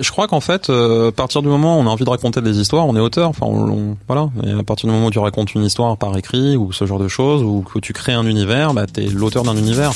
Je crois qu'en fait, euh, à partir du moment où on a envie de raconter des histoires, on est auteur. Enfin, voilà. Et à partir du moment où tu racontes une histoire par écrit ou ce genre de choses, ou que tu crées un univers, bah t'es l'auteur d'un univers.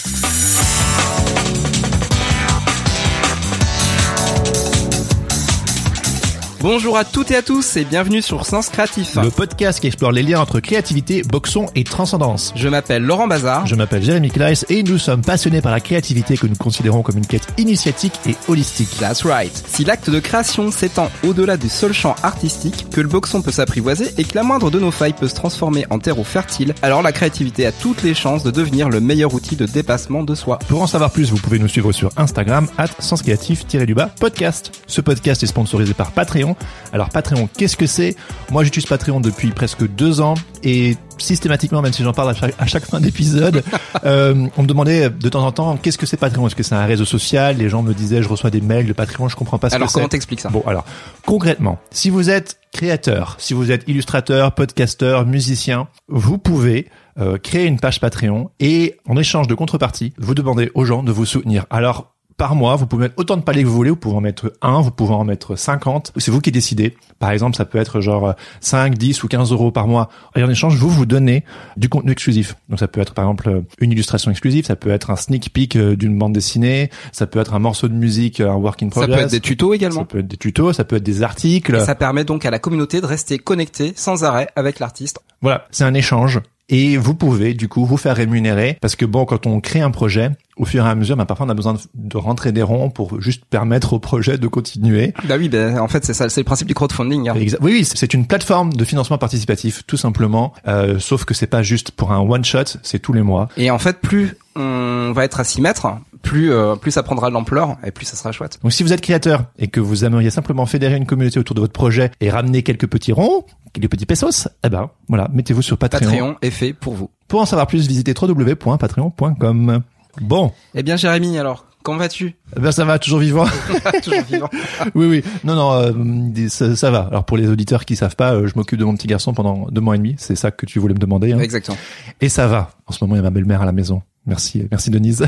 Bonjour à toutes et à tous et bienvenue sur Sens Créatif. Le podcast qui explore les liens entre créativité, boxon et transcendance. Je m'appelle Laurent Bazar. Je m'appelle Jérémy Kleiss et nous sommes passionnés par la créativité que nous considérons comme une quête initiatique et holistique. That's right. Si l'acte de création s'étend au-delà du seul champ artistique, que le boxon peut s'apprivoiser et que la moindre de nos failles peut se transformer en terreau fertile, alors la créativité a toutes les chances de devenir le meilleur outil de dépassement de soi. Pour en savoir plus, vous pouvez nous suivre sur Instagram, at senscreatif-du-bas podcast. Ce podcast est sponsorisé par Patreon. Alors Patreon, qu'est-ce que c'est? Moi j'utilise Patreon depuis presque deux ans et systématiquement, même si j'en parle à chaque, à chaque fin d'épisode, euh, on me demandait de temps en temps qu'est-ce que c'est Patreon? Est-ce que c'est un réseau social? Les gens me disaient je reçois des mails de Patreon, je comprends pas ce Alors que comment c'est. t'expliques ça? Bon, alors, concrètement, si vous êtes créateur, si vous êtes illustrateur, podcasteur, musicien, vous pouvez euh, créer une page Patreon et en échange de contrepartie, vous demandez aux gens de vous soutenir. Alors, par mois, vous pouvez mettre autant de paliers que vous voulez, vous pouvez en mettre un, vous pouvez en mettre 50, c'est vous qui décidez. Par exemple, ça peut être genre euh, 5, 10 ou 15 euros par mois. Et en échange, vous vous donnez du contenu exclusif. Donc ça peut être par exemple euh, une illustration exclusive, ça peut être un sneak peek euh, d'une bande dessinée, ça peut être un morceau de musique, euh, un work in Ça progress. peut être des tutos Ça également. peut être des tutos, ça peut être des articles. Et ça permet donc à la communauté de rester connectée sans arrêt avec l'artiste. Voilà, c'est un échange. Et vous pouvez du coup vous faire rémunérer parce que bon, quand on crée un projet, au fur et à mesure, bah, parfois on a besoin de, de rentrer des ronds pour juste permettre au projet de continuer. Bah oui, bah, en fait c'est ça, c'est le principe du crowdfunding. hein. Oui, oui, c'est une plateforme de financement participatif, tout simplement. Euh, sauf que c'est pas juste pour un one shot, c'est tous les mois. Et en fait, plus on va être à s'y mettre, plus euh, plus ça prendra de l'ampleur et plus ça sera chouette. Donc si vous êtes créateur et que vous aimeriez simplement fédérer une communauté autour de votre projet et ramener quelques petits ronds, quelques petits pesos, eh ben voilà, mettez-vous sur Patreon. Patreon est fait pour vous. Pour en savoir plus, visitez www.patreon.com. Bon, Eh bien Jérémy, alors, comment vas-tu? Eh ben ça va, toujours vivant. Toujours vivant. oui, oui. Non, non, euh, ça, ça va. Alors pour les auditeurs qui savent pas, euh, je m'occupe de mon petit garçon pendant deux mois et demi. C'est ça que tu voulais me demander. hein. Exactement. Et ça va. En ce moment, il y a ma belle-mère à la maison. Merci, merci Denise.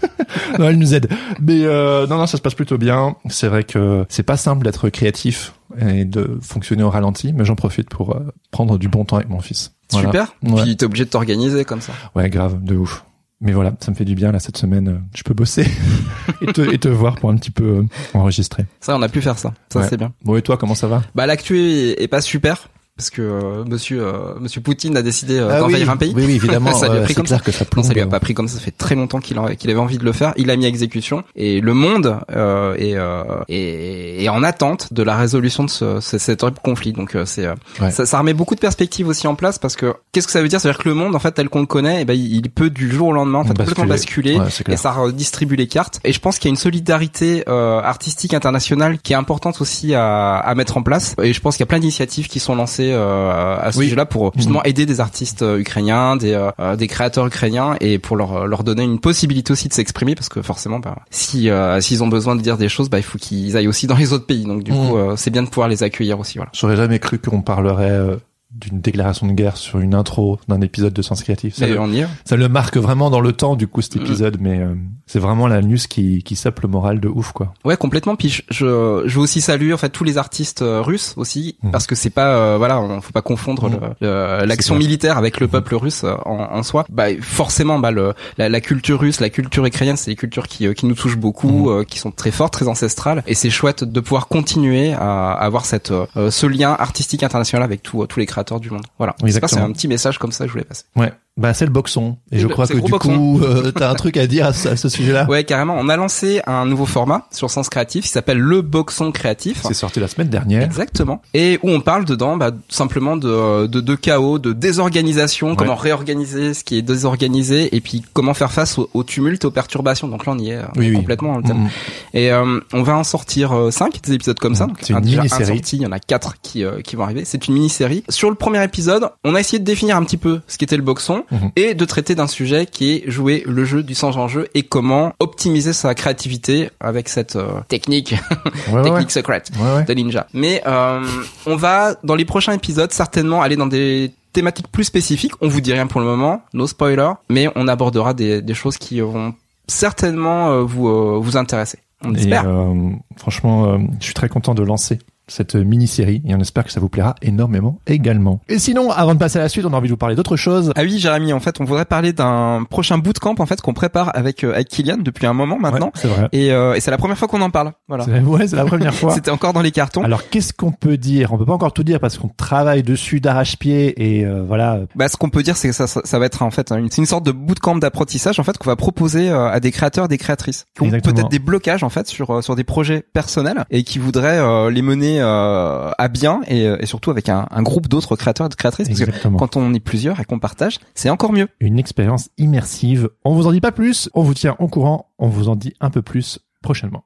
non, elle nous aide. Mais euh, non, non, ça se passe plutôt bien. C'est vrai que c'est pas simple d'être créatif et de fonctionner au ralenti, mais j'en profite pour euh, prendre du bon temps avec mon fils. Voilà. Super. Ouais. Puis t'es obligé de t'organiser comme ça. Ouais, grave, de ouf. Mais voilà, ça me fait du bien là cette semaine. euh, Je peux bosser et, te, et te voir pour un petit peu euh, enregistrer. Ça, on a pu faire ça. Ça, Ouais. c'est bien. Bon et toi, comment ça va? Bah, l'actu est, est pas super parce que euh, Monsieur euh, Monsieur Poutine a décidé euh, Ah d'envahir oui, un pays. Oui, oui, évidemment. Ça lui a pris comme que ça Non, plombe. ça lui a pas pris comme ça. Ça fait très longtemps qu'il avait envie de le faire. Il a mis à exécution et le monde euh, est, euh, est, est en attente de la résolution de ce, ce- cet horrible conflit. Donc euh, c'est euh, Ouais. ça, ça remet beaucoup de perspectives aussi en place parce que qu'est-ce que ça veut dire? C'est-à-dire que le monde en fait tel qu'on le connaît, eh ben, il peut du jour au lendemain en fait complètement basculer Ouais, et ça redistribue les cartes. Et je pense qu'il y a une solidarité euh, artistique internationale qui est importante aussi à, à mettre en place. Et je pense qu'il y a plein d'initiatives qui sont lancées euh, à ce Oui. sujet-là pour justement aider des artistes euh, ukrainiens, des, euh, des créateurs ukrainiens, et pour leur leur donner une possibilité aussi de s'exprimer, parce que forcément, bah, si euh, s'ils ont besoin de dire des choses, bah, il faut qu'ils aillent aussi dans les autres pays. Donc du Mhm. coup, euh, c'est bien de pouvoir les accueillir aussi. Voilà. J'aurais jamais cru qu'on parlerait euh, d'une déclaration de guerre sur une intro d'un épisode de Sens Créatif. Ça, le, on y est. ça le marque vraiment dans le temps, du coup, cet Mm. épisode, mais euh, c'est vraiment la news qui, qui sape le moral de ouf, quoi. Ouais, complètement. Puis je, je, je veux aussi saluer en fait tous les artistes euh, russes aussi, Mhm. parce que c'est pas euh, voilà, on faut pas confondre le- l'action militaire avec le Mhm. peuple russe euh, en, en soi. Bah forcément, bah le la, la culture russe, la culture ukrainienne, c'est des cultures qui euh, qui nous touchent beaucoup, qui sont très fortes, très ancestrales, et c'est chouette de pouvoir continuer à, à avoir cette euh, ce lien artistique international avec tous tous les créateurs du monde. Voilà. C'est un petit message comme ça que je voulais passer. Ouais. Bah c'est le boxon. Et je bah, crois c'est que du coup, euh, t'as un truc à dire à ce, à ce sujet-là? Ouais, carrément. On a lancé un nouveau format sur Sens Créatif qui s'appelle le Boxon Créatif. C'est sorti la semaine dernière. Exactement. Et où on parle dedans bah, simplement de, de, de chaos, de désorganisation, Ouais. comment réorganiser ce qui est désorganisé et puis comment faire face au, au tumulte aux perturbations. Donc là, on y est, euh, Oui, oui. complètement dans le thème. Mhm. Et euh, on va en sortir euh, cinq des épisodes comme ça. Mhm. Donc, C'est une un, un mini-série. sorti, il y en a quatre qui, euh, qui vont arriver. C'est une mini-série. Sur le premier épisode, on a essayé de définir un petit peu ce qu'était le boxon Mhm. et de traiter d'un sujet qui est jouer le jeu du sans enjeu et comment optimiser sa créativité avec cette euh, technique, Ouais, ouais, ouais. technique secrète Ouais, de Ninja. Mais euh, on va dans les prochains épisodes certainement aller dans des thématiques plus spécifiques. On vous dit rien pour le moment, no spoiler, mais on abordera des, des choses qui vont certainement euh, vous vous intéresser. On espère. franchement, je suis très content de lancer cette mini-série et on espère que ça vous plaira énormément également. Et sinon, avant de passer à la suite, on a envie de vous parler d'autre chose. Ah oui, Jérémy, en fait, on voudrait parler d'un prochain bootcamp en fait qu'on prépare avec euh, avec Kylian depuis un moment maintenant. Ouais, c'est vrai. Et, euh, et c'est la première fois qu'on en parle. Voilà. C'est- Ouais, c'est la première fois. C'était encore dans les cartons. Alors, qu'est-ce qu'on peut dire? On peut pas encore tout dire parce qu'on travaille dessus d'arrache-pied et euh, voilà. Bah, ce qu'on peut dire, c'est que ça, ça, ça va être en fait une, c'est une sorte de bootcamp d'apprentissage en fait qu'on va proposer euh, à des créateurs, des créatrices qui ont peut-être des blocages en fait sur euh, sur des projets personnels et qui voudraient euh, les mener euh, à bien et, et surtout avec un, un groupe d'autres créateurs et de créatrices parce que quand on est plusieurs et qu'on partage, c'est encore mieux. Une expérience immersive. On vous en dit pas plus, on vous tient au courant, on vous en dit un peu plus prochainement.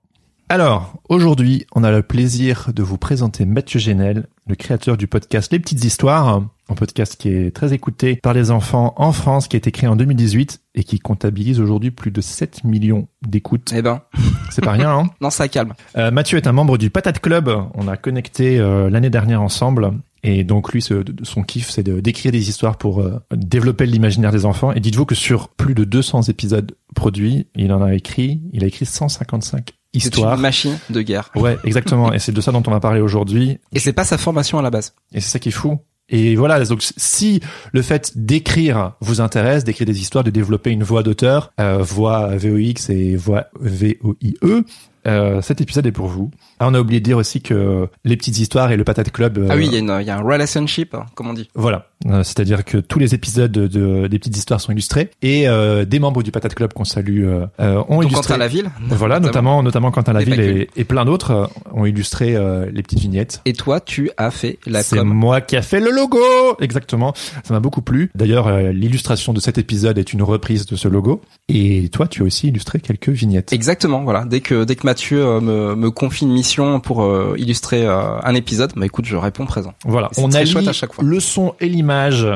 Alors, aujourd'hui, on a le plaisir de vous présenter Mathieu Génel, le créateur du podcast Les Petites Histoires, un podcast qui est très écouté par les enfants en France, qui a été créé en 2018 et qui comptabilise aujourd'hui plus de 7 millions d'écoutes. Eh ben, C'est pas rien, hein? Non, ça calme. Euh, Mathieu est un membre du Patate Club. On a connecté euh, l'année dernière ensemble. Et donc lui, ce- son kiff, c'est de d'écrire des histoires pour euh, développer l'imaginaire des enfants. Et dites-vous que sur plus de 200 épisodes produits, il en a écrit, il a écrit 155 C'est histoires. une machine de guerre. Ouais, exactement. et c'est de ça dont on va parler aujourd'hui. Et c'est pas sa formation à la base. Et c'est ça qui est fou. Et voilà, donc si le fait d'écrire vous intéresse, d'écrire des histoires, de développer une voix d'auteur, euh, voix VOX et voix VOIE, euh, cet épisode est pour vous. Ah, on a oublié de dire aussi que les petites histoires et le Patate Club. euh, Ah oui, il y a une, il y a un relationship, hein, comme on dit. Voilà, Euh, c'est-à-dire que tous les épisodes de, de- des petites histoires sont illustrés et euh, des membres du Patate Club qu'on salue euh, euh, ont Donc illustré. Quentin la ville. Voilà, notamment notamment Quentin Mais Laville pas et, et plein d'autres euh, ont illustré euh, les petites vignettes. Et toi, tu as fait la C'est moi qui a fait le logo Exactement. Ça m'a beaucoup plu. D'ailleurs, euh, l'illustration de cet épisode est une reprise de ce logo. Et toi, tu as aussi illustré quelques vignettes. Exactement, voilà. Dès que dès que Mathieu euh, me, me confie une mission pour euh, illustrer euh, un épisode, bah écoute, je réponds présent. Voilà, on a chouette à chaque fois. le son et l'image.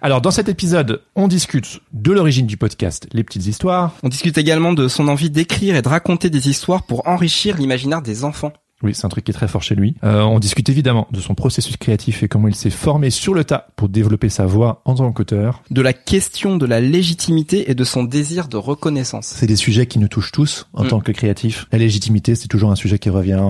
Alors, dans cet épisode, on discute de l'origine du podcast Les Petites Histoires. On discute également de son envie d'écrire et de raconter des histoires pour enrichir l'imaginaire des enfants. Oui, c'est un truc qui est très fort chez lui. Euh, on discute évidemment de son processus créatif et comment il s'est formé sur le tas pour développer sa voix en tant qu'auteur. De la question de la légitimité et de son désir de reconnaissance. C'est des sujets qui nous touchent tous en Mm. tant que créatifs. La légitimité, c'est toujours un sujet qui revient.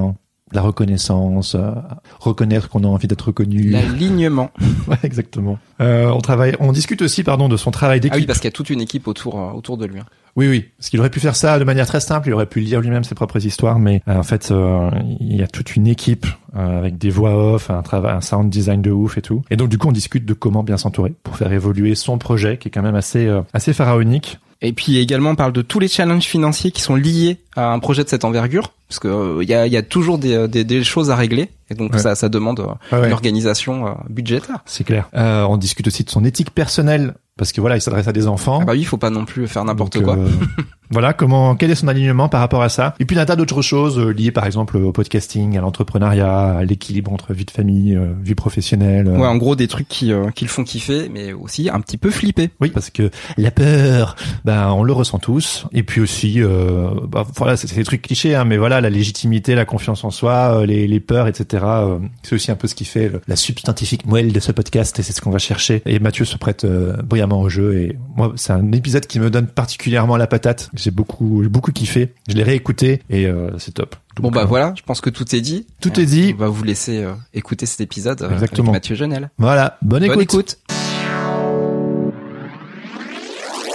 La reconnaissance, euh, reconnaître qu'on a envie d'être reconnu. L'alignement. Ouais, exactement. Euh, on travaille, on discute aussi, pardon, de son travail Ah oui, d'équipe. parce qu'il y a toute une équipe autour euh, autour de lui. hein. Oui, oui, parce qu'il aurait pu faire ça de manière très simple. Il aurait pu lire lui-même ses propres histoires, mais euh, en fait, euh, il y a toute une équipe euh, avec des voix off, un un sound design de ouf et tout. Et donc, du coup, on discute de comment bien s'entourer pour faire évoluer son projet, qui est quand même assez, euh, assez pharaonique. Et puis également on parle de tous les challenges financiers qui sont liés à un projet de cette envergure, parce que euh, il y, a, il y a toujours des, euh, des, des choses à régler, et donc Ouais. ça, ça demande euh, Ouais, ouais. une organisation euh, budgétaire. C'est clair. Euh, on discute aussi de son éthique personnelle, parce que voilà, il s'adresse à des enfants. Ah bah oui, il faut pas non plus faire n'importe quoi. euh, voilà comment quel est son alignement par rapport à ça? Et puis un tas d'autres choses euh, liées par exemple au podcasting, à l'entrepreneuriat, à l'équilibre entre vie de famille, euh, vie professionnelle. euh. Ouais, en gros des trucs qui, euh, qui le font kiffer, mais aussi un petit peu flipper. Oui, parce que la peur, ben on le ressent tous. Et puis aussi, euh, bah, voilà, c'est c'est des trucs clichés, hein, mais voilà, la légitimité, la confiance en soi, euh, les, les peurs, etc. euh, c'est aussi un peu ce qui fait le- la substantifique moelle de ce podcast, et c'est ce qu'on va chercher. Et Mathieu se prête euh, brillamment au jeu. Et moi, c'est un épisode qui me donne particulièrement la patate. J'ai beaucoup, j'ai beaucoup kiffé. Je l'ai réécouté et euh, c'est top. Donc, bon bah euh, voilà, je pense que tout est dit. Tout Euh, est dit. On va vous laisser euh, écouter cet épisode euh, Exactement. avec Mathieu Genel. Voilà, bonne écoute. Bonne écoute.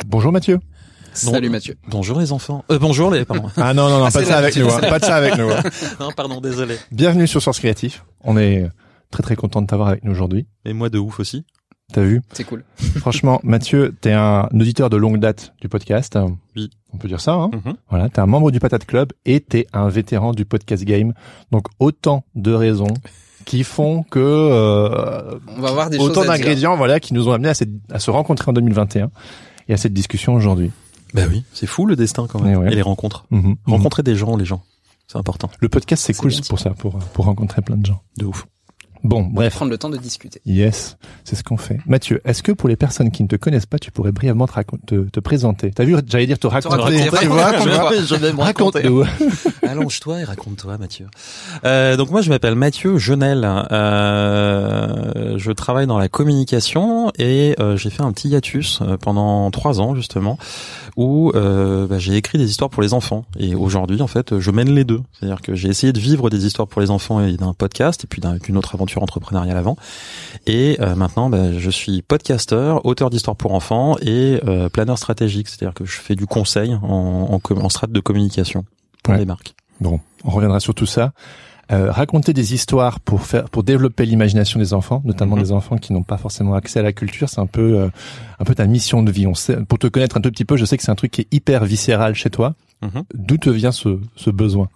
Bonjour Mathieu. Salut Mathieu. Bonjour les enfants. Euh, bonjour les. Pardon. Ah non non non, Ah, pas c'est de ça avec tu nous, hein, pas de ça avec nous. hein. non, pardon, désolé. Bienvenue sur Source Créatif. On est très très content de t'avoir avec nous aujourd'hui. Et moi de ouf aussi. T'as vu? C'est cool. Franchement, Mathieu, t'es un auditeur de longue date du podcast. Oui. On peut dire ça. Hein Mhm. voilà, t'es un membre du Patate Club et t'es un vétéran du podcast game. Donc autant de raisons qui font que euh, On va voir des autant d'ingrédients, voilà, qui nous ont amenés à, cette- à se rencontrer en 2021 et à cette discussion aujourd'hui. Bah oui, c'est fou le destin quand même. Ouais. Et les rencontres. Mhm. Rencontrer des gens, les gens. C'est important. Le podcast, c'est cool pour ça, pour pour rencontrer plein de gens. De ouf. Bon, bref. Prendre le temps de discuter. Yes, c'est ce qu'on fait. Mathieu, est-ce que pour les personnes qui ne te connaissent pas, tu pourrais brièvement te, te, te présenter? T'as vu, j'allais dire te raconter, raconter, tu vois, je vais me Raconte-nous. Allonge-toi et raconte-toi, Mathieu. Euh, donc moi, je m'appelle Mathieu Genel. Euh, je travaille dans la communication et euh, j'ai fait un petit hiatus euh, pendant trois ans justement, où euh, bah, j'ai écrit des histoires pour les enfants. Et aujourd'hui, en fait, je mène les deux. C'est-à-dire que j'ai essayé de vivre des histoires pour les enfants et d'un podcast et puis d'un- d'une autre aventure entrepreneuriale avant. Et euh, maintenant, bah, je suis podcasteur, auteur d'histoires pour enfants et euh, planeur stratégique. C'est-à-dire que je fais du conseil en, en, com- en strat de communication pour Ouais. les marques. Bon, on reviendra sur tout ça. Euh, raconter des histoires pour faire, pour développer l'imagination des enfants, notamment Mhm. des enfants qui n'ont pas forcément accès à la culture, c'est un peu, euh, un peu ta mission de vie. On sait, pour te connaître un tout petit peu, je sais que c'est un truc qui est hyper viscéral chez toi. Mhm. D'où te vient ce, ce besoin?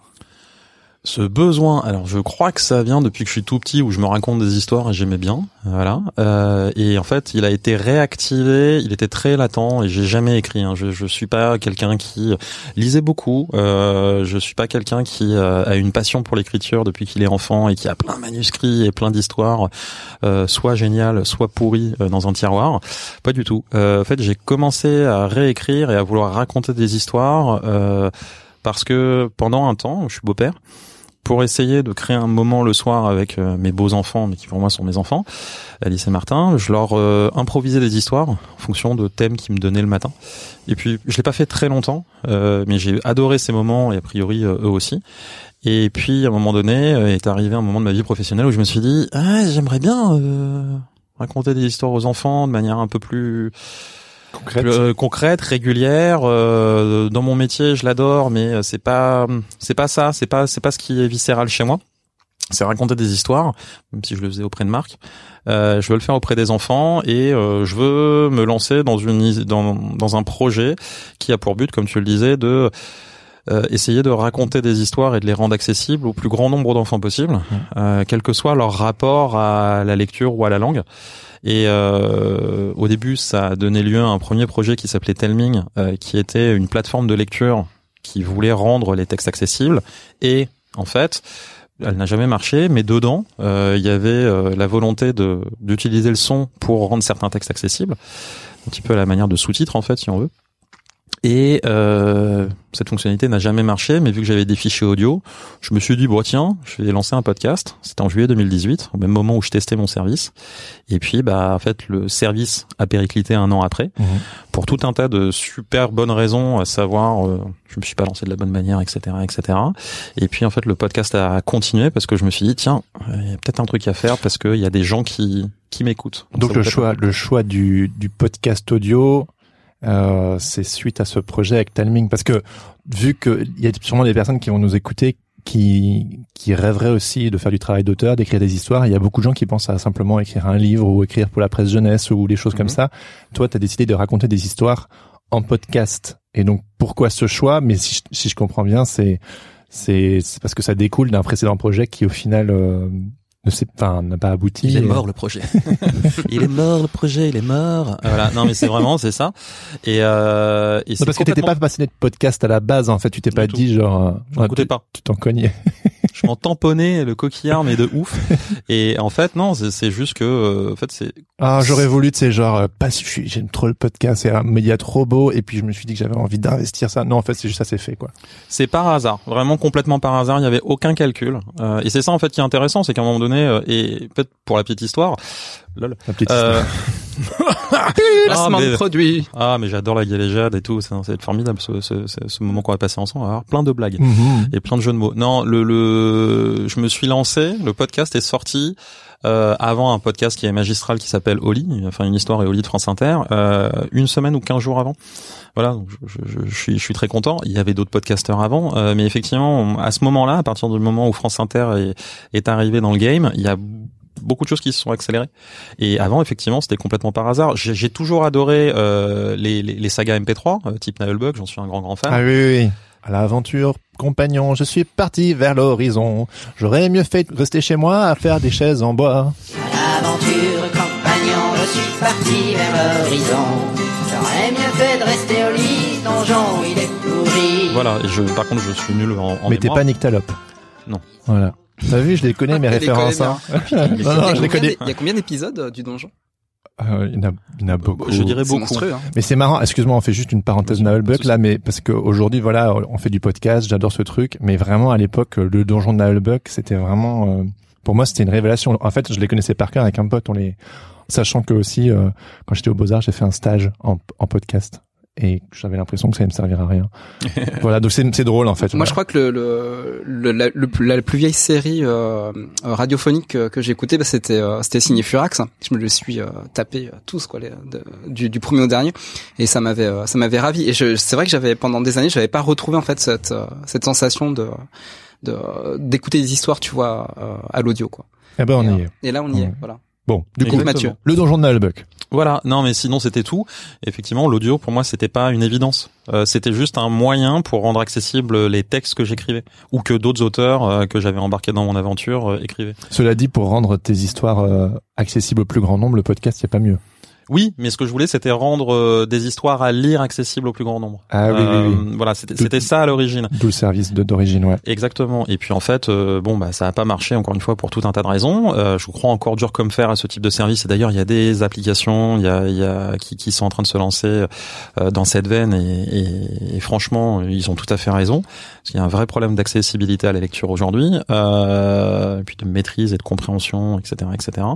Ce besoin, alors je crois que ça vient depuis que je suis tout petit où je me raconte des histoires et j'aimais bien, voilà. Euh, et en fait, il a été réactivé, il était très latent et j'ai jamais écrit. hein. Je je suis pas quelqu'un qui lisait beaucoup. Euh, je suis pas quelqu'un qui euh, a une passion pour l'écriture depuis qu'il est enfant et qui a plein de manuscrits et plein d'histoires, euh, soit géniales, soit pourries euh, dans un tiroir. Pas du tout. En fait, j'ai commencé à réécrire et à vouloir raconter des histoires parce que pendant un temps, je suis beau-père pour essayer de créer un moment le soir avec euh, mes beaux enfants, mais qui pour moi sont mes enfants, Alice et Martin, je leur euh, improvisais des histoires en fonction de thèmes qu'ils me donnaient le matin. Et puis je l'ai pas fait très longtemps, euh, mais j'ai adoré ces moments et a priori euh, eux aussi. Et puis à un moment donné euh, est arrivé un moment de ma vie professionnelle où je me suis dit ah j'aimerais bien raconter des histoires aux enfants de manière un peu plus Concrète. euh, concrète, régulière. euh, dans mon métier, je l'adore, mais euh, c'est pas, c'est pas ça, c'est pas, c'est pas ce qui est viscéral chez moi. C'est raconter des histoires, même si je le faisais auprès de Marc. Euh, je veux le faire auprès des enfants et euh, je veux me lancer dans une dans, dans un projet qui a pour but, comme tu le disais, de euh, essayer de raconter des histoires et de les rendre accessibles au plus grand nombre d'enfants possible, euh, quel que soit leur rapport à la lecture ou à la langue. Et euh, au début, ça a donné lieu à un premier projet qui s'appelait Telming, euh, qui était une plateforme de lecture qui voulait rendre les textes accessibles. Et en fait, elle n'a jamais marché, mais dedans, euh, il y avait euh, la volonté de d'utiliser le son pour rendre certains textes accessibles, un petit peu à la manière de sous-titres en fait, si on veut. Et euh, cette fonctionnalité n'a jamais marché, mais vu que j'avais des fichiers audio, je me suis dit bon tiens, je vais lancer un podcast. C'était en juillet 2018, au même moment où je testais mon service. Et puis bah en fait le service a périclité un an après, Mhm. pour tout un tas de super bonnes raisons, à savoir euh, je me suis pas lancé de la bonne manière, etc., etc. Et puis en fait le podcast a continué parce que je me suis dit tiens, euh, il y a peut-être un truc à faire parce qu'il y a des gens qui qui m'écoutent. Donc ça le choix, le choix du, du podcast audio, euh, c'est suite à ce projet avec Talming, parce que vu que il y a sûrement des personnes qui vont nous écouter qui qui rêveraient aussi de faire du travail d'auteur, d'écrire des histoires. Il y a beaucoup de gens qui pensent à simplement écrire un livre ou écrire pour la presse jeunesse ou des choses comme Mhm. ça. Toi, tu as décidé de raconter des histoires en podcast. Et donc pourquoi ce choix? Mais si je, si je comprends bien, c'est c'est c'est parce que ça découle d'un précédent projet qui au final euh, ne s'est enfin n'a pas abouti. Il est mort le projet. il est mort le projet, il est mort. Voilà, non mais c'est vraiment c'est ça. Et, euh, et Non, c'est parce que t'étais complètement- pas passionné de podcast à la base, en fait. Tu t'es pas tout. dit genre, euh, Je ouais, n'écoutais tu- pas. Tu t'en cognais. Je m'en tamponnais le coquillard mais de ouf. Et en fait non, c'est c'est juste que euh, en fait c'est Ah, j'aurais voulu, sais, genre, euh, pas j'aime trop le podcast, c'est un média trop beau, et puis je me suis dit que j'avais envie d'investir ça. Non, en fait, c'est juste ça, c'est fait, quoi. C'est par hasard, vraiment complètement par hasard. Il n'y avait aucun calcul. Euh, et c'est ça en fait qui est intéressant, c'est qu'à un moment donné, euh, et peut-être pour la petite histoire, lol, La petite euh, Placement Ah, mais- de produit. ah mais j'adore la galéjade et tout, c'est c'est formidable ce, ce, ce, ce moment qu'on va passer ensemble, on va avoir plein de blagues. Mhm. et plein de jeux de mots. Non, le, le, je me suis lancé. Le podcast est sorti euh, avant un podcast qui est magistral qui s'appelle Oli, enfin une histoire et Oli de France Inter, euh, une semaine ou quinze jours avant. Voilà, donc je, je, je suis, je suis très content. Il y avait d'autres podcasteurs avant, euh, mais effectivement, on- à ce moment-là, à partir du moment où France Inter est, est arrivé dans le game, il y a beaucoup de choses qui se sont accélérées. Et avant, effectivement, c'était complètement par hasard. J'ai j'ai toujours adoré euh, les, les, les sagas MP3, euh, type Nailbug, j'en suis un grand grand fan. Ah oui, oui, oui. À l'aventure, compagnon, je suis parti vers l'horizon. J'aurais mieux fait de rester chez moi à faire des chaises en bois. Aventure, compagnon, je suis parti vers l'horizon. J'aurais mieux fait de rester au lit, donjon, il est pourri. Voilà. Et je, par contre, je suis nul en, en Mais t'es pas Nyctalope. Non. Voilà. T'as vu, je les connais, mes références. hein. Il y non, a non, je combien les connais. Il y a combien d'épisodes euh, du donjon? Euh, il y en a, il y en a beaucoup. Je dirais beaucoup. monstrueux. Hein. Mais c'est marrant, excuse-moi, on fait juste une parenthèse pas de là, mais parce qu'aujourd'hui, voilà, on fait du podcast, j'adore ce truc, mais vraiment à l'époque, le donjon de Nailbug, c'était vraiment, euh, pour moi, c'était une révélation. En fait, je les connaissais par cœur avec un pote, on les, sachant que aussi, euh, quand j'étais au Beaux-Arts, j'ai fait un stage en, en podcast. Et j'avais l'impression que ça allait me servir à rien. voilà, donc c'est c'est drôle en fait. Moi, je crois que le, le, le- la, le plus- la plus vieille série euh, euh, radiophonique que, que j'ai écoutée, bah, c'était euh, c'était signé Furax. Je me le suis euh, tapé euh, tous quoi, les, de- du, du premier au dernier, et ça m'avait euh, ça m'avait ravi. Et je- c'est vrai que j'avais pendant des années, j'avais pas retrouvé en fait cette euh, cette sensation de de d'écouter des histoires, tu vois, euh, à l'audio quoi. Eh ben, on et, y euh, est. et là, on y Ouais. est. Voilà. Bon, du coup. Mathieu. le donjon de Nailbug. Voilà, non mais sinon c'était tout. Effectivement, l'audio pour moi c'était pas une évidence. Euh, c'était juste un moyen pour rendre accessibles les textes que j'écrivais ou que d'autres auteurs euh, que j'avais embarqués dans mon aventure euh, écrivaient. Cela dit, pour rendre tes histoires euh, accessibles au plus grand nombre, le podcast, il a pas mieux. Oui, mais ce que je voulais c'était rendre euh, des histoires à lire accessibles au plus grand nombre. Ah oui, Euh, oui, oui. Voilà, c'était ça à l'origine. D'où le service d'origine, ouais. Exactement. Et puis en fait, euh, bon bah ça a pas marché encore une fois pour tout un tas de raisons. Euh, je crois encore dur comme fer à ce type de service. Et d'ailleurs, il y a des applications, il y a, il y a qui, qui sont en train de se lancer euh, dans cette veine. Et, et- et franchement, ils ont tout à fait raison. Parce qu'il y a un vrai problème d'accessibilité à la lecture aujourd'hui, euh, et puis de maîtrise et de compréhension, etc., etc.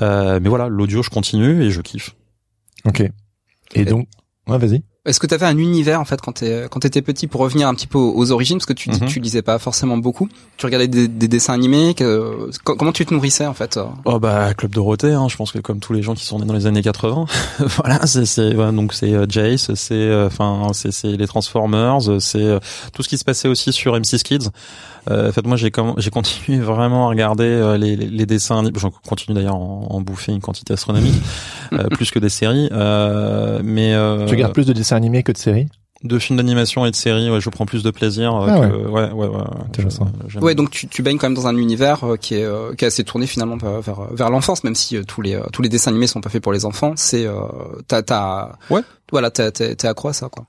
Euh, mais voilà, l'audio, je continue et je kiffe. Ok. Et donc, ouais, vas-y. Est-ce que tu avais un univers en fait quand t'es quand t'étais petit pour revenir un petit peu aux, aux origines? Parce que tu dis Mhm. que tu lisais pas forcément beaucoup. Tu regardais des, des dessins animés. Que, co- comment tu te nourrissais en fait euh? Oh bah Club Dorothée, hein, je pense que comme tous les gens qui sont nés dans les années 80, voilà, c'est c'est voilà, donc c'est euh, Jace, c'est euh, enfin c'est c'est les Transformers, euh, c'est euh, tout ce qui se passait aussi sur M6 Kids. Euh, en fait, moi j'ai comme j'ai continué vraiment à regarder euh, les, les, les dessins, animés. j'en continue d'ailleurs à en, en bouffer une quantité astronomique, euh, plus que des séries, euh, mais euh, Tu regardes plus de dessins animés que de séries de films d'animation et de séries, ouais, je prends plus de plaisir euh, Ah que ouais ouais ouais. Intéressant. j'aime Ouais, donc tu, tu baignes quand même dans un univers euh, qui est euh, qui est assez tourné finalement vers vers, vers l'enfance, même si euh, tous les euh, tous les dessins animés sont pas faits pour les enfants. C'est euh, t'as t'as Ouais. Voilà, t'es accro à ça quoi.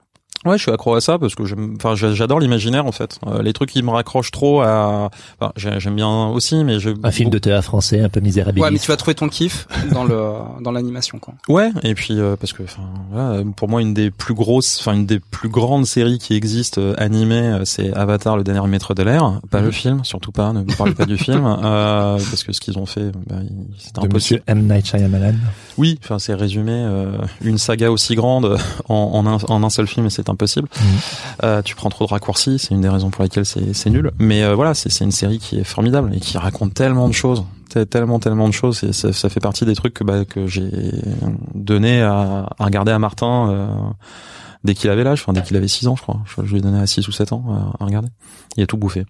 Ouais, je suis accro à ça parce que j'aime, enfin, j'a- j'adore l'imaginaire en fait. Euh, les trucs qui me raccrochent trop à, enfin, j'ai- j'aime bien aussi, mais je. Un film de théâtre français un peu misérabiliste. Ouais, mais tu vas trouver ton kiff dans le dans l'animation quoi. Ouais, et puis euh, parce que, enfin, voilà, pour moi une des plus grosses, enfin une des plus grandes séries qui existent euh, animées, euh, c'est Avatar, le dernier maître de l'air. Pas le film, surtout pas. Ne me parlez pas du film, euh, parce que ce qu'ils ont fait, bah, de impossible. Monsieur M Night Shyamalan. Oui, enfin c'est résumé euh, une saga aussi grande en, en, un, en un seul film et c'est impossible. Euh, tu prends trop de raccourcis, c'est une des raisons pour lesquelles c'est c'est nul. Mais euh, voilà, c'est c'est une série qui est formidable et qui raconte tellement de choses, Te- tellement tellement de choses. Et ça, ça fait partie des trucs que bah, que j'ai donné à, à regarder à Martin. euh, Dès qu'il avait l'âge, enfin dès qu'il avait 6 ans, je crois. Je, je lui ai donné à 6 ou 7 ans à, à regarder. Il a tout bouffé.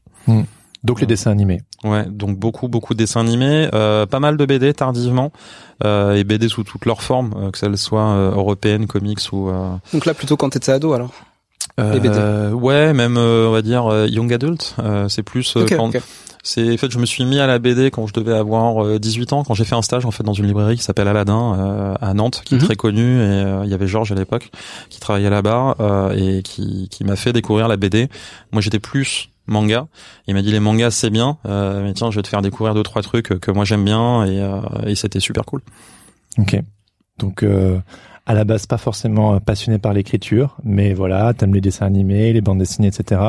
Donc les dessins animés. Ouais, donc beaucoup beaucoup de dessins animés, euh, pas mal de BD tardivement euh, et BD sous toutes leurs formes, euh, que celles soient euh, européennes, comics ou euh, Donc là plutôt quand t'étais ado alors. Les BD. euh, ouais, même euh, on va dire euh, young adult. euh, c'est plus euh, Ok, quand ok. c'est en fait je me suis mis à la BD quand je devais avoir euh, 18 ans, quand j'ai fait un stage en fait dans une librairie qui s'appelle Aladdin euh, à Nantes, qui Mhm. est très connue et euh, il y avait Georges à l'époque qui travaillait là-bas euh, et qui qui m'a fait découvrir la BD. Moi j'étais plus manga. Il m'a dit les mangas c'est bien, euh, mais tiens je vais te faire découvrir deux trois trucs que moi j'aime bien et, euh, et c'était super cool. Ok. Donc euh, à la base pas forcément euh, passionné par l'écriture, mais voilà, t'aimes les dessins animés, les bandes dessinées, etc.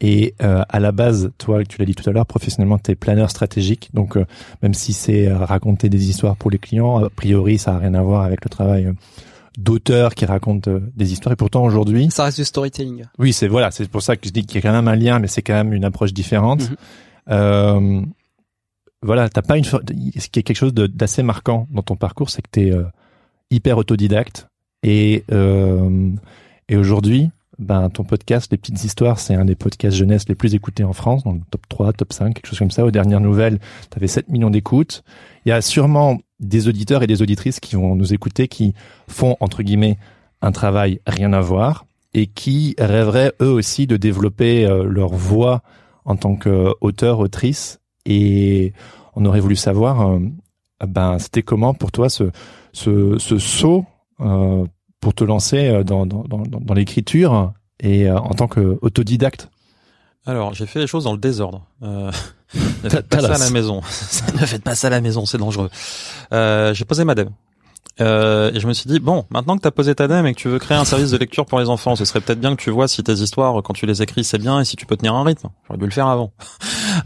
Et euh, à la base, toi, tu l'as dit tout à l'heure, professionnellement, t'es planeur stratégique. Donc euh, même si c'est raconter des histoires pour les clients, a priori, ça a rien à voir avec le travail euh, d'auteur qui raconte euh, des histoires. Et pourtant aujourd'hui, Ça reste du storytelling. oui, c'est voilà, c'est pour ça que je dis qu'il y a quand même un lien, mais c'est quand même une approche différente. Mhm. Euh, voilà, t'as pas une, ce qui est quelque chose de- d'assez marquant dans ton parcours, c'est que t'es euh, hyper autodidacte et euh, et aujourd'hui, ben ton podcast Les petites histoires, c'est un des podcasts jeunesse les plus écoutés en France, dans le top 3, top 5, quelque chose comme ça. Aux dernières nouvelles, tu avais 7 millions d'écoutes. Il y a sûrement des auditeurs et des auditrices qui vont nous écouter qui font entre guillemets un travail rien à voir et qui rêveraient eux aussi de développer euh, leur voix en tant qu'auteur, autrice. Et on aurait voulu savoir euh, ben c'était comment pour toi ce ce, ce saut euh, pour te lancer dans, dans, dans, dans l'écriture et en tant qu'autodidacte? Alors, j'ai fait les choses dans le désordre. Euh, ne faites pas ça à la maison. ne faites pas ça à la maison, c'est dangereux. Euh, j'ai posé ma dème. Euh, et je me suis dit bon, maintenant que tu as posé ta dème et que tu veux créer un service de lecture pour les enfants, ce serait peut-être bien que tu vois si tes histoires, quand tu les écris, c'est bien et si tu peux tenir un rythme. J'aurais dû le faire avant.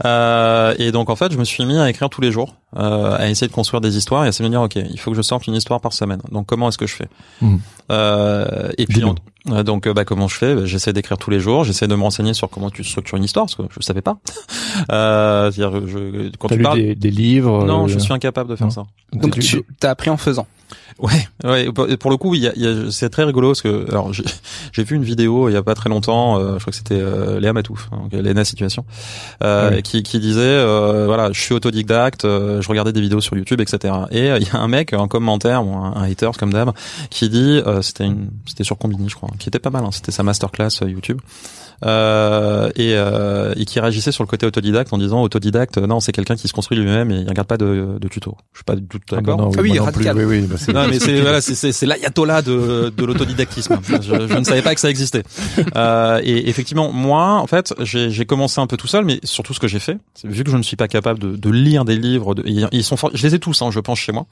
Euh, et donc en fait, je me suis mis à écrire tous les jours, euh, à essayer de construire des histoires et à essayer de me dire ok, il faut que je sorte une histoire par semaine. Donc comment est-ce que je fais Mhm. euh, Et puis on- euh, donc euh, bah comment je fais? Bah, J'essaie d'écrire tous les jours, j'essaie de me renseigner sur comment tu structures une histoire parce que je savais pas. euh, c'est-à-dire je, quand T'as tu lu parles, des, des livres non, euh, je suis incapable de faire non. ça. Donc tu- tu t'as appris en faisant. Ouais, ouais. Pour, le coup, il y a, il y a- c'est très rigolo parce que alors j'ai, j'ai vu une vidéo il y a pas très longtemps. euh, je crois que c'était euh, Léa Matouf, hein, donc Léna Situation, euh, Ah oui. qui, qui disait euh, voilà, je suis autodidacte, euh, je regardais des vidéos sur YouTube, etc. Et euh, il y a un mec, un commentaire, ou un, un hater comme d'hab, qui dit euh, c'était une, c'était sur Combini, je crois, qui était pas mal. hein, c'était sa masterclass euh, YouTube. Euh, et, euh, et qui réagissait sur le côté autodidacte en disant autodidacte non c'est quelqu'un qui se construit lui-même et il regarde pas de, de tuto je suis pas du tout Ah bah d'accord non, Ah oui, moi non plus, oui, oui, bah c'est- non, mais c'est voilà, c'est l'ayatollah de de l'autodidactisme. Je, je ne savais pas que ça existait. Euh, et effectivement, moi, en fait, j'ai commencé un peu tout seul, mais surtout ce que j'ai fait, vu que je ne suis pas capable de, de lire des livres, de, ils sont, je les ai tous, hein, je pense chez moi,